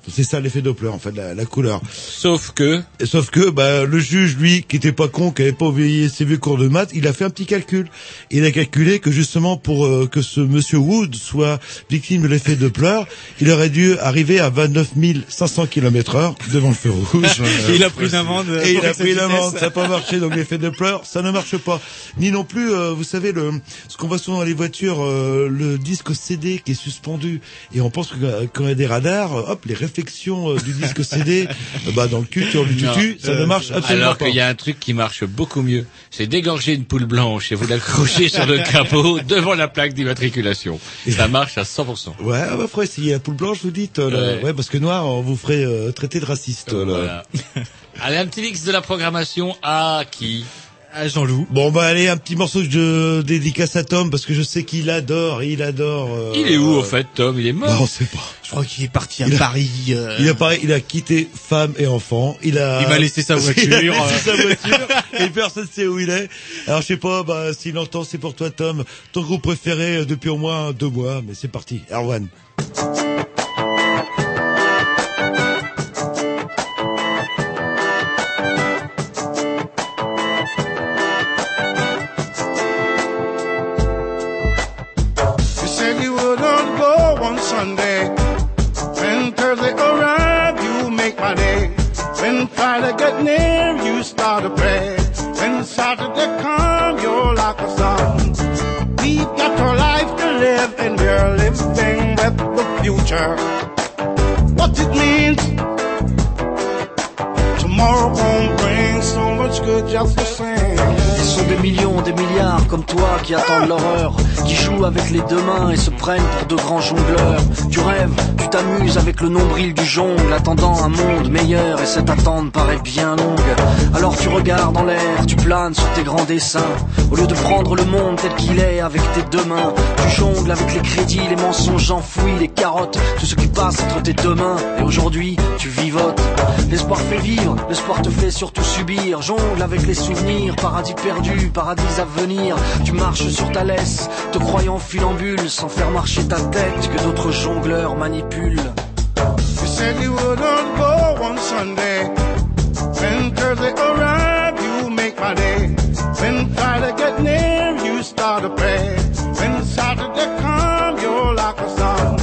Speaker 2: C'est ça l'effet Doppler, en fait, la, la couleur.
Speaker 1: Sauf que,
Speaker 2: sauf que bah, le juge, lui, qui était pas con, qui avait pas oublié ses vieux cours de maths, il a fait un petit calcul. Il a calculé que justement pour euh, que ce monsieur Wood soit victime de l'effet Doppler, il aurait dû arriver à 29 500 km heure devant le feu rouge. [laughs]
Speaker 8: Il a pris une amende.
Speaker 2: Et il a pris
Speaker 8: de
Speaker 2: l'amende,
Speaker 8: vitesse.
Speaker 2: ça n'a pas marché, donc l'effet Doppler, ça ne marche pas. Ni non plus, euh, vous savez, le, ce qu'on voit souvent dans les voitures, euh, le disque CD qui est suspendu, et on pense que euh, quand il y a des radars, euh, hop, les euh, du disque CD, euh, bah dans le cul, sur le tutu, ça ne marche absolument
Speaker 1: alors
Speaker 2: pas.
Speaker 1: qu'il y a un truc qui marche beaucoup mieux, c'est d'égorger une poule blanche et vous l'accrocher [laughs] sur le capot devant la plaque d'immatriculation. Ça marche à 100%.
Speaker 2: Ouais, ah bah, faudrait essayer la poule blanche, vous dites. euh, là.
Speaker 1: Ouais.
Speaker 2: Ouais. parce que noir, on vous ferait euh, traiter de raciste.
Speaker 1: Voilà. Allez, un petit mix de la programmation à qui?
Speaker 8: À Jean-Loup.
Speaker 2: Bon, bah allez, un petit morceau que je dédicace à Tom, parce que je sais qu'il adore, il adore... euh,
Speaker 1: Il est où au fait, Tom? Il est
Speaker 2: bah,
Speaker 1: mort
Speaker 2: On sait pas.
Speaker 8: Je crois qu'il est parti à
Speaker 2: Il a-
Speaker 8: Paris. euh,
Speaker 2: Il a pareil, il a quitté femme et enfant. Il a.
Speaker 8: Il m'a laissé sa voiture. [laughs]
Speaker 2: il a laissé sa voiture et personne ne sait où il est. Alors je sais pas, bah s'il entend, c'est pour toi, Tom. Ton groupe préféré euh, depuis au moins deux mois, mais c'est parti. Erwan.
Speaker 20: Future.
Speaker 21: Millions, des milliards comme toi qui attendent l'horreur, qui jouent avec les deux mains et se prennent pour de grands jongleurs. Tu rêves, tu t'amuses avec le nombril du jongle, attendant un monde meilleur et cette attente paraît bien longue. Alors tu regardes en l'air, tu planes sur tes grands dessins. Au lieu de prendre le monde tel qu'il est avec tes deux mains, tu jongles avec les crédits, les mensonges enfouis, les carottes, tout ce qui passe entre tes deux mains. Et aujourd'hui, tu vivotes. L'espoir fait vivre, l'espoir te fait surtout subir. Jongle avec les souvenirs, paradis perdu, paradis à venir. Tu marches sur ta laisse, te croyant funambule, sans faire marcher ta tête que d'autres jongleurs manipulent.
Speaker 20: You said you wouldn't go on Sunday. When Thursday arrive, you make my day. When Friday get near, you start to pray. When Saturday come, you're like a sun.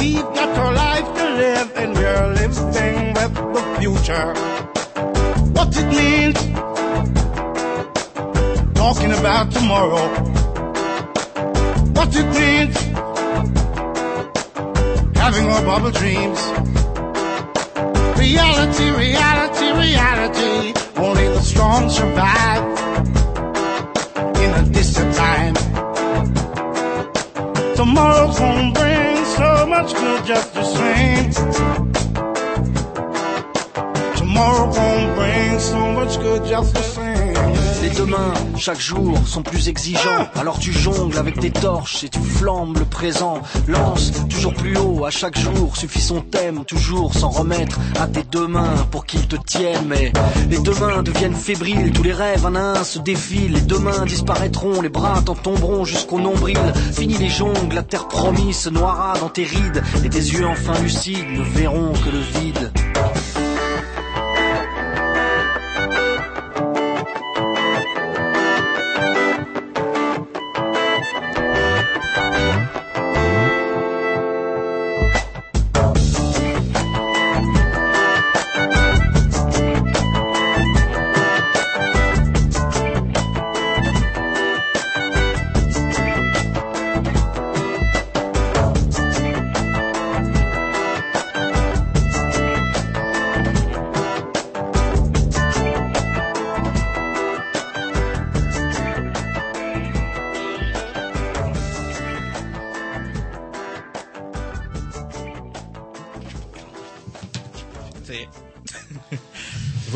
Speaker 20: We've got our life to live, and we're living with the future. What it means, talking about tomorrow. What it means, having our bubble dreams. Reality, reality, reality. Only the strong survive in a distant time. Tomorrow won't bring so much good just the same. Tomorrow won't bring so much good just the same.
Speaker 21: Les demain, chaque jour, sont plus exigeants. Alors tu jongles avec tes torches et tu flambes le présent. Lance toujours plus haut à chaque jour. Suffit son thème, toujours s'en remettre à tes deux mains pour qu'ils te tiennent. Mais les deux deviennent fébriles. Tous les rêves à un se défilent. Les deux mains disparaîtront. Les bras t'en tomberont jusqu'au nombril. Fini les jongles, la terre promise se noiera dans tes rides. Et tes yeux enfin lucides ne verront que le vide.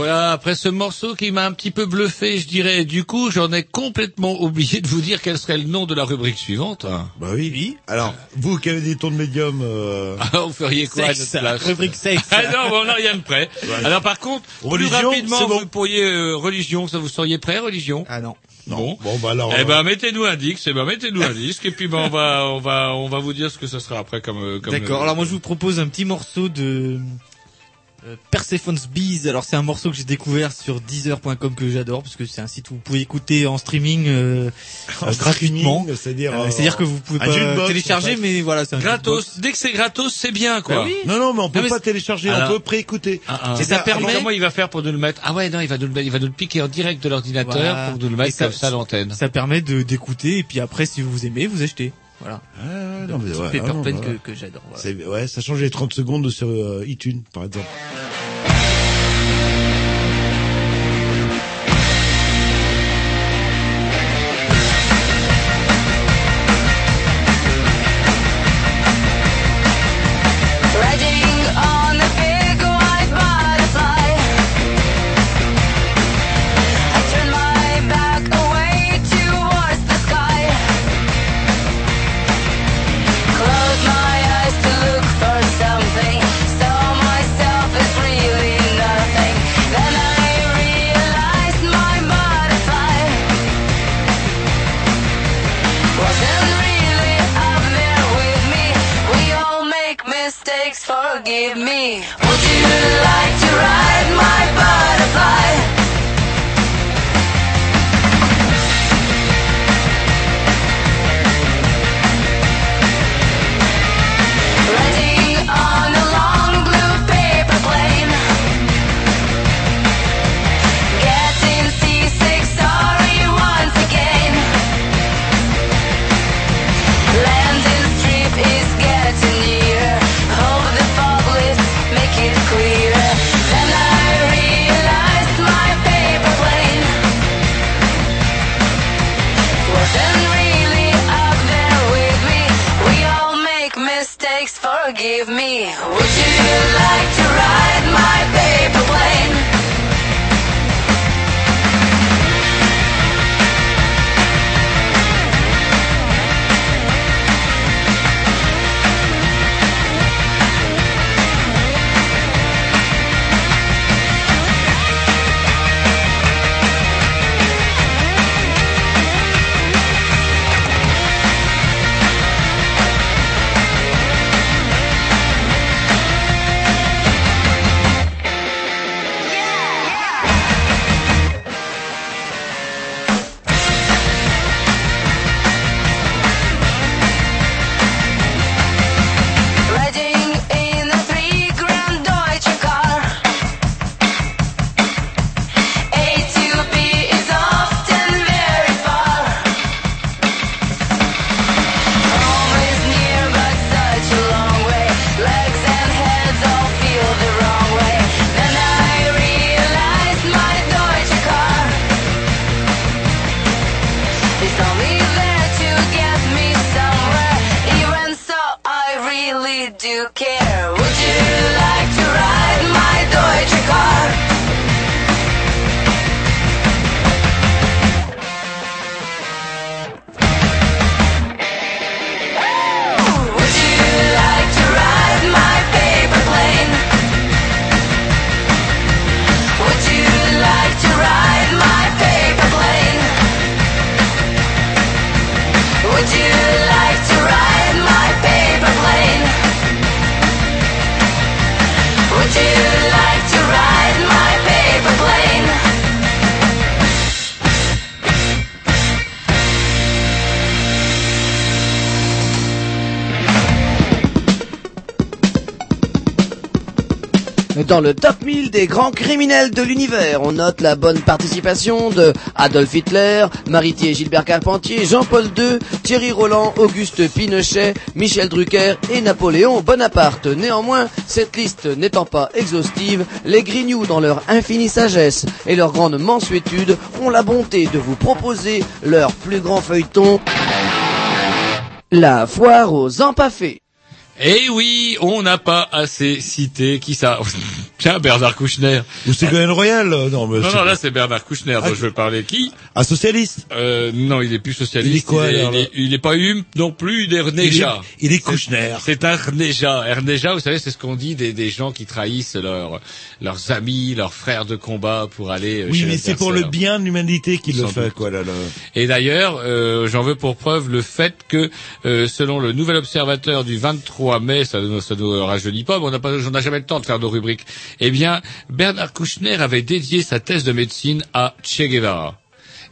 Speaker 1: Voilà, après ce morceau qui m'a un petit peu bluffé, je dirais, du coup, j'en ai complètement oublié de vous dire quel serait le nom de la rubrique suivante.
Speaker 2: Bah oui. Alors, vous qui avez des tons de médium, euh...
Speaker 1: Ah, vous feriez quoi à
Speaker 2: Sexe,
Speaker 1: notre place
Speaker 2: rubrique sexe.
Speaker 1: Ah non, on n'a rien de prêt.
Speaker 2: Ouais.
Speaker 1: Alors par contre,
Speaker 2: Religion,
Speaker 1: plus rapidement,
Speaker 2: bon.
Speaker 1: vous pourriez euh, religion, ça vous seriez prêt, religion
Speaker 8: Ah non.
Speaker 1: Bon.
Speaker 2: Bon, bah alors.
Speaker 1: Eh
Speaker 2: euh,
Speaker 1: ben, mettez-nous un disque, eh ben, mettez-nous un disque, et puis ben, on va, on va, on va vous dire ce que ce sera après comme, euh, comme.
Speaker 8: D'accord. Alors moi je vous propose un petit morceau de euh, Persephone's Bees. Alors c'est un morceau que j'ai découvert sur Deezer.com que j'adore parce que c'est un site où vous pouvez écouter en streaming euh,
Speaker 2: En
Speaker 8: euh, gratuitement.
Speaker 2: c'est-à-dire,
Speaker 8: Euh,
Speaker 2: euh,
Speaker 8: c'est-à-dire que vous pouvez pas
Speaker 2: jukebox,
Speaker 8: télécharger, mais voilà c'est un
Speaker 1: Gratos. Dès que c'est gratos, c'est bien, quoi.
Speaker 8: Bah oui.
Speaker 2: Non, non, mais on peut
Speaker 8: mais
Speaker 2: pas télécharger,
Speaker 1: Alors-
Speaker 2: on peut préécouter.
Speaker 1: Ah, ah.
Speaker 2: C'est
Speaker 1: Et ça
Speaker 2: ça,
Speaker 1: permet. Comment il va faire pour nous le mettre? Ah ouais, non, il va nous le, mettre- il va nous le piquer en direct de l'ordinateur
Speaker 8: Voilà.
Speaker 1: pour nous le
Speaker 8: Et
Speaker 1: mettre comme ça à l'antenne.
Speaker 8: Ça permet de d'écouter et puis après si vous aimez vous achetez. Voilà.
Speaker 2: Ah, non, mais ouais,
Speaker 8: paper
Speaker 2: ah, non,
Speaker 8: pen que, que j'adore. voilà.
Speaker 2: C'est- Ouais, ça change les 30 secondes sur euh, iTunes, par exemple.
Speaker 14: Forgive me.
Speaker 19: Dans le top 1000 des grands criminels de l'univers, on note la bonne participation de Adolf Hitler, Maritier Gilbert Carpentier, Jean-Paul II, Thierry Roland, Auguste Pinochet, Michel Drucker et Napoléon Bonaparte. Néanmoins, cette liste n'étant pas exhaustive, les Grignoux, dans leur infinie sagesse et leur grande mansuétude, ont la bonté de vous proposer leur plus grand feuilleton, la foire aux empaffés.
Speaker 1: Et oui, on n'a pas assez cité qui ça [laughs] Tiens, Bernard Kouchner.
Speaker 2: Ou Ségolène Royal euh, Non, mais
Speaker 1: Non,
Speaker 2: c'est-
Speaker 1: non, là c'est Bernard Kouchner dont
Speaker 2: Ah,
Speaker 1: je veux parler. Qui
Speaker 2: Un socialiste
Speaker 1: euh, Non, il est plus socialiste.
Speaker 2: Il est quoi,
Speaker 1: il, est,
Speaker 2: alors,
Speaker 1: il, est, il est pas Hume non plus, il est Rneja.
Speaker 2: Il est- il est Kouchner.
Speaker 1: C'est un Rneja. Rneja, vous savez, c'est ce qu'on dit des, des gens qui trahissent leurs leurs amis, leurs frères de combat pour aller. euh,
Speaker 2: Oui,
Speaker 1: chez
Speaker 2: mais c'est pour le bien de l'humanité qu'il le fait,
Speaker 1: doute.
Speaker 2: quoi, là, là.
Speaker 1: Et d'ailleurs, euh, j'en veux pour preuve le fait que, euh, selon le nouvel observateur du 23 mai, ça ne nous rajeunit pas, mais on n'a pas, on n'a jamais le temps de faire nos rubriques. Eh bien, Bernard Kouchner avait dédié sa thèse de médecine à Che Guevara.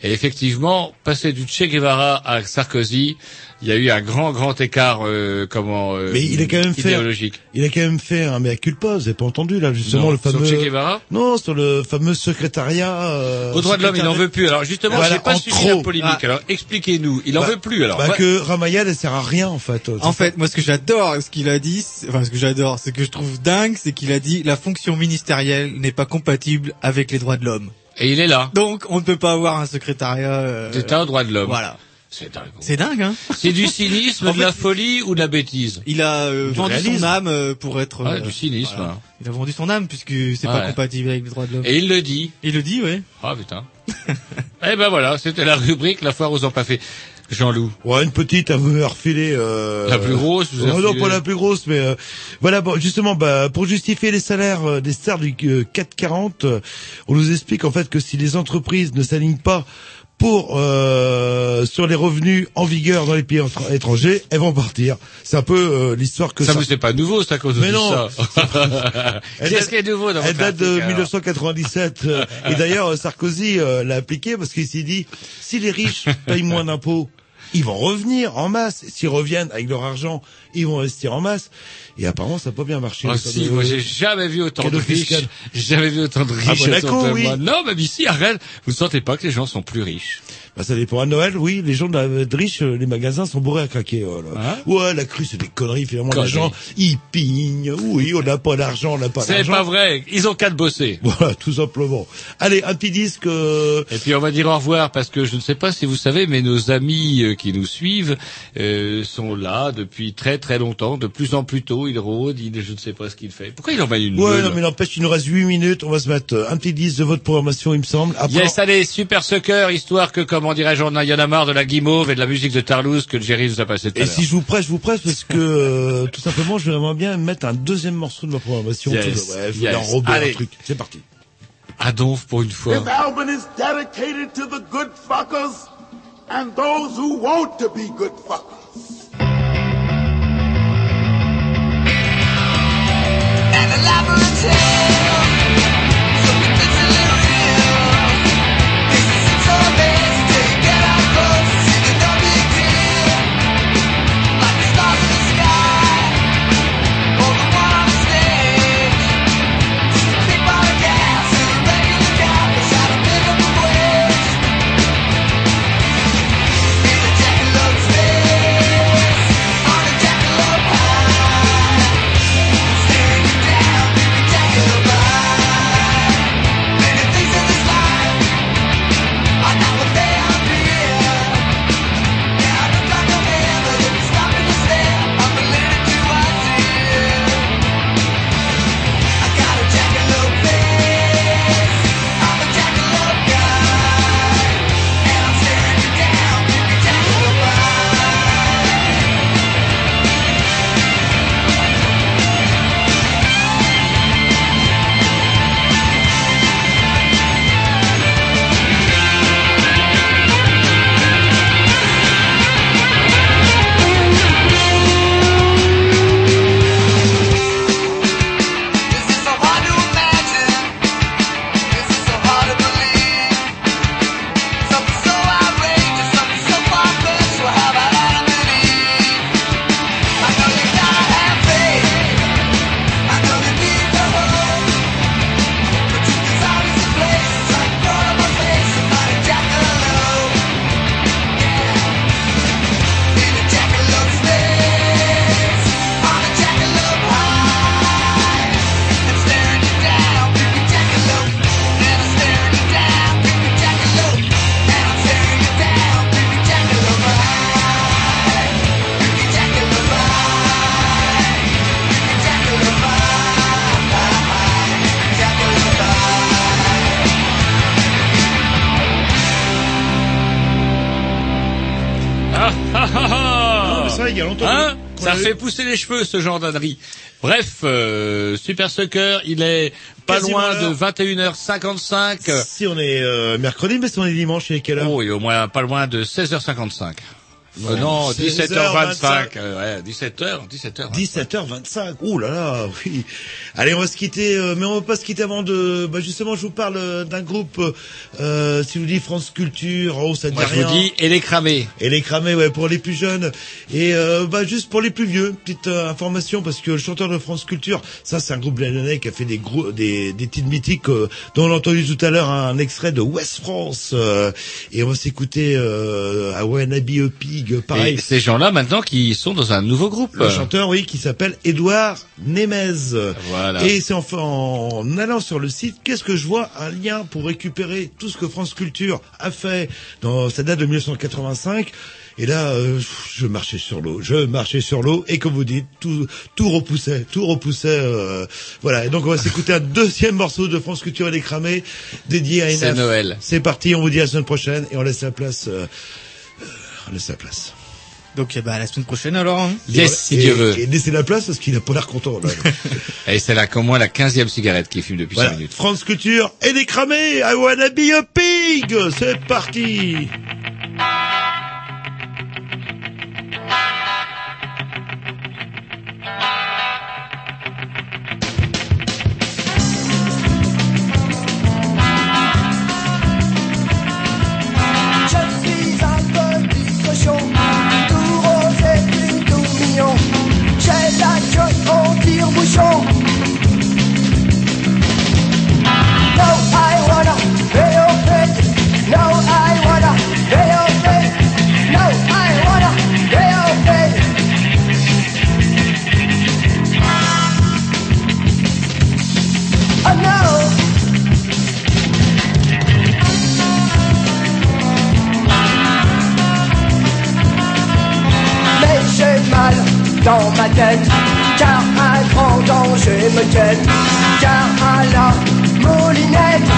Speaker 1: Et effectivement, passer du Che Guevara à Sarkozy, il y a eu un grand, grand écart, euh, comment, euh,
Speaker 2: Mais il a quand même fait,
Speaker 1: idéologique.
Speaker 2: il a quand même fait un mea culpa, vous avez pas entendu, là, justement,
Speaker 1: Non,
Speaker 2: le
Speaker 1: sur
Speaker 2: fameux...
Speaker 1: Che Guevara
Speaker 2: Non, sur le fameux secrétariat... Euh,
Speaker 1: Aux droits de l'homme, il n'en veut plus. Alors justement,
Speaker 2: Voilà,
Speaker 1: j'ai pas suivi
Speaker 2: trop.
Speaker 1: la polémique.
Speaker 2: Ah.
Speaker 1: Alors expliquez-nous. Il en
Speaker 2: Bah,
Speaker 1: veut plus alors.
Speaker 2: Bah,
Speaker 1: Ouais.
Speaker 2: que Ramayad, elle sert à rien, en fait.
Speaker 8: En fait, moi, ce que j'adore, ce qu'il a dit, enfin, ce que j'adore, ce que je trouve dingue, c'est qu'il a dit la fonction ministérielle n'est pas compatible avec les droits de l'homme.
Speaker 1: Et il est là.
Speaker 8: Donc, on ne peut pas avoir un secrétariat. euh,
Speaker 1: D'État aux droits de l'homme.
Speaker 8: Voilà.
Speaker 1: C'est dingue.
Speaker 8: C'est dingue, hein
Speaker 1: C'est du cynisme,
Speaker 8: En
Speaker 1: de la folie ou de la bêtise
Speaker 8: Il a euh,
Speaker 1: Du
Speaker 8: vendu
Speaker 1: réalisme.
Speaker 8: son âme euh, pour être.
Speaker 1: Ah,
Speaker 8: euh,
Speaker 1: du cynisme.
Speaker 8: voilà.
Speaker 1: hein.
Speaker 8: Il a vendu son âme puisque c'est pas
Speaker 1: Ouais.
Speaker 8: compatible avec les droits de l'homme.
Speaker 1: Et il le dit.
Speaker 8: Il le dit, ouais.
Speaker 1: Ah putain. [laughs] eh ben voilà, c'était la rubrique La foire aux empaffés. Jean-Loup.
Speaker 2: Ouais, une petite à vous refiler. Euh...
Speaker 1: La plus grosse, vous avez
Speaker 2: Non,
Speaker 1: refilé.
Speaker 2: pas la plus grosse, mais euh, voilà. Bon, justement, bah, pour justifier les salaires des stars du euh, 440, euh, on nous explique en fait que si les entreprises ne s'alignent pas pour euh, sur les revenus en vigueur dans les pays étr- étrangers, elles vont partir. C'est un peu euh, l'histoire que
Speaker 1: Ça,
Speaker 2: ça.
Speaker 1: vous c'est pas nouveau, ça, quand on
Speaker 2: Mais
Speaker 1: dit
Speaker 2: non,
Speaker 1: Qu'est-ce qui est nouveau dans
Speaker 2: Elle date de
Speaker 1: article, alors
Speaker 2: 1997. euh, et d'ailleurs, euh, Sarkozy l'a appliqué parce qu'il s'est dit, si les riches payent moins d'impôts, ils vont revenir en masse. S'ils reviennent avec leur argent, ils vont investir en masse. Et apparemment, ça n'a pas bien marché.
Speaker 1: Ah si,
Speaker 2: de-
Speaker 1: moi j'ai jamais vu autant de riches. J'ai jamais vu autant de
Speaker 2: À
Speaker 1: riches
Speaker 2: Monaco,
Speaker 1: autour de
Speaker 2: oui.
Speaker 1: Non, mais ici, arrête. Vous ne sentez pas que les gens sont plus riches
Speaker 2: Bah, ça dépend. À Noël, oui, les gens de, la- de riches, euh, les magasins sont bourrés à craquer. oh là.
Speaker 1: Hein
Speaker 2: ouais, la crue, c'est des conneries. Finalement,
Speaker 1: Conneries.
Speaker 2: les gens, ils pignent. Oui, on n'a pas d'argent, on n'a pas
Speaker 1: C'est
Speaker 2: d'argent.
Speaker 1: pas vrai. Ils ont qu'à de bosser. [laughs]
Speaker 2: Voilà, tout simplement. Allez, un petit disque. euh,
Speaker 1: Et puis on va dire au revoir parce que je ne sais pas si vous savez, mais nos amis euh, qui nous suivent euh, sont là depuis très très longtemps, de plus en plus tôt. Ils rôdent, ils, je ne sais pas ce qu'ils font. Pourquoi il emmène une
Speaker 2: Ouais, non, mais n'empêche, il nous reste 8 minutes. On va se mettre euh, un petit disque de votre programmation, il me semble. Après,
Speaker 1: Yes, allez, super sucker, histoire que, comment dirais-je, on a- y en a marre de la guimauve et de la musique de Tarlouse que Jerry nous a passé tout à
Speaker 2: Et si je vous presse, je vous presse parce que euh, tout simplement, je voudrais bien mettre un deuxième morceau de ma programmation.
Speaker 1: Yes,
Speaker 2: Tout- ouais, je
Speaker 1: yes.
Speaker 2: voulais enrober
Speaker 1: Allez.
Speaker 2: un truc. C'est parti.
Speaker 1: Adonf pour une fois.
Speaker 22: This album is dedicated to the good fuckers and those who want to be good fuckers.
Speaker 14: And labyrinth
Speaker 1: cheveux, ce genre d'ânerie. Bref, euh, Super Soccer, il est pas
Speaker 2: Quasiment
Speaker 1: loin de 21h55.
Speaker 2: Si on est euh, mercredi, mais si on est dimanche, il est quelle heure?
Speaker 1: Oh, il est au moins pas loin de 16h55.
Speaker 2: Non,
Speaker 1: Euh, non,
Speaker 2: 16h25.
Speaker 1: 17h25. euh, ouais, 17h, 17h.
Speaker 2: 17h25. Ouh là là, [laughs] oui. Allez, on va se quitter, euh, mais on va pas se quitter avant de. Bah justement, je vous parle euh, d'un groupe. Euh, si vous dis France Culture, oh ça ne dit
Speaker 1: Moi, je vous dis, et les cramés.
Speaker 2: Et les cramés, ouais, pour les plus jeunes. Et euh, bah juste pour les plus vieux, petite information parce que le chanteur de France Culture, ça c'est un groupe lyonnais qui a fait des gros, des, des titres mythiques euh, dont on a entendu tout à l'heure un extrait de West France. euh, et on va s'écouter euh, à Wannabe a Pareil.
Speaker 1: Et ces gens-là, maintenant, qui sont dans un nouveau groupe.
Speaker 2: Le chanteur, oui, qui s'appelle Édouard Nemez.
Speaker 1: Voilà.
Speaker 2: Et c'est enfin en allant sur le site, qu'est-ce que je vois Un lien pour récupérer tout ce que France Culture a fait dans sa date de 1985. Et là, euh, je marchais sur l'eau, je marchais sur l'eau, et comme vous dites, tout, tout repoussait, tout repoussait. euh, voilà. Et donc on va s'écouter un deuxième morceau de France Culture et les cramés, dédié à
Speaker 1: C'est
Speaker 2: Enaf.
Speaker 1: Noël.
Speaker 2: C'est parti, on vous dit à la semaine prochaine, et on laisse la place. euh, laisse la place.
Speaker 8: Donc, à la semaine prochaine alors. Hein.
Speaker 1: Yes, si Dieu veut.
Speaker 2: Et laissez la place parce qu'il a pas l'air content. Là. [laughs]
Speaker 1: Et c'est là qu'au moins la 15e cigarette qui fume depuis
Speaker 2: Voilà.
Speaker 1: 5 minutes.
Speaker 2: France Culture et les cramés. I wanna be a pig. C'est parti.
Speaker 15: Dans ma tête, car un grand danger me guette, car à la moulinette.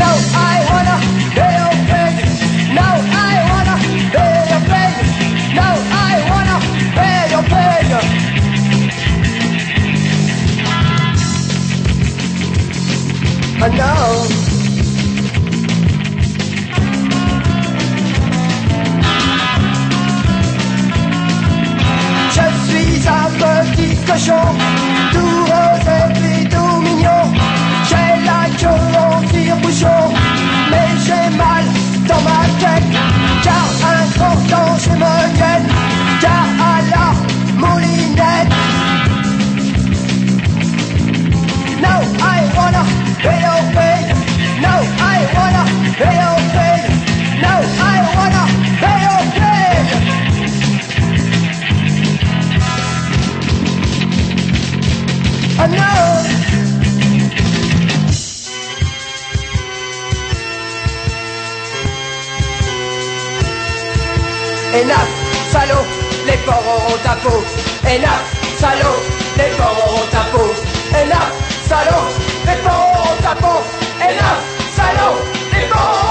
Speaker 15: No, I wanna be your pig. No, I wanna be your pig. No, I wanna be pig. I know. Tout rose et tout mignon. J'ai la queue en tire-bouchon, mais j'ai mal dans ma tête. Car un grand danger me guette, Hélas, salaud, les porcs auront ta peau. Hélas, salaud, les porcs auront ta peau. Hélas, salaud, les porcs auront ta peau. Hélas, salaud, les porcs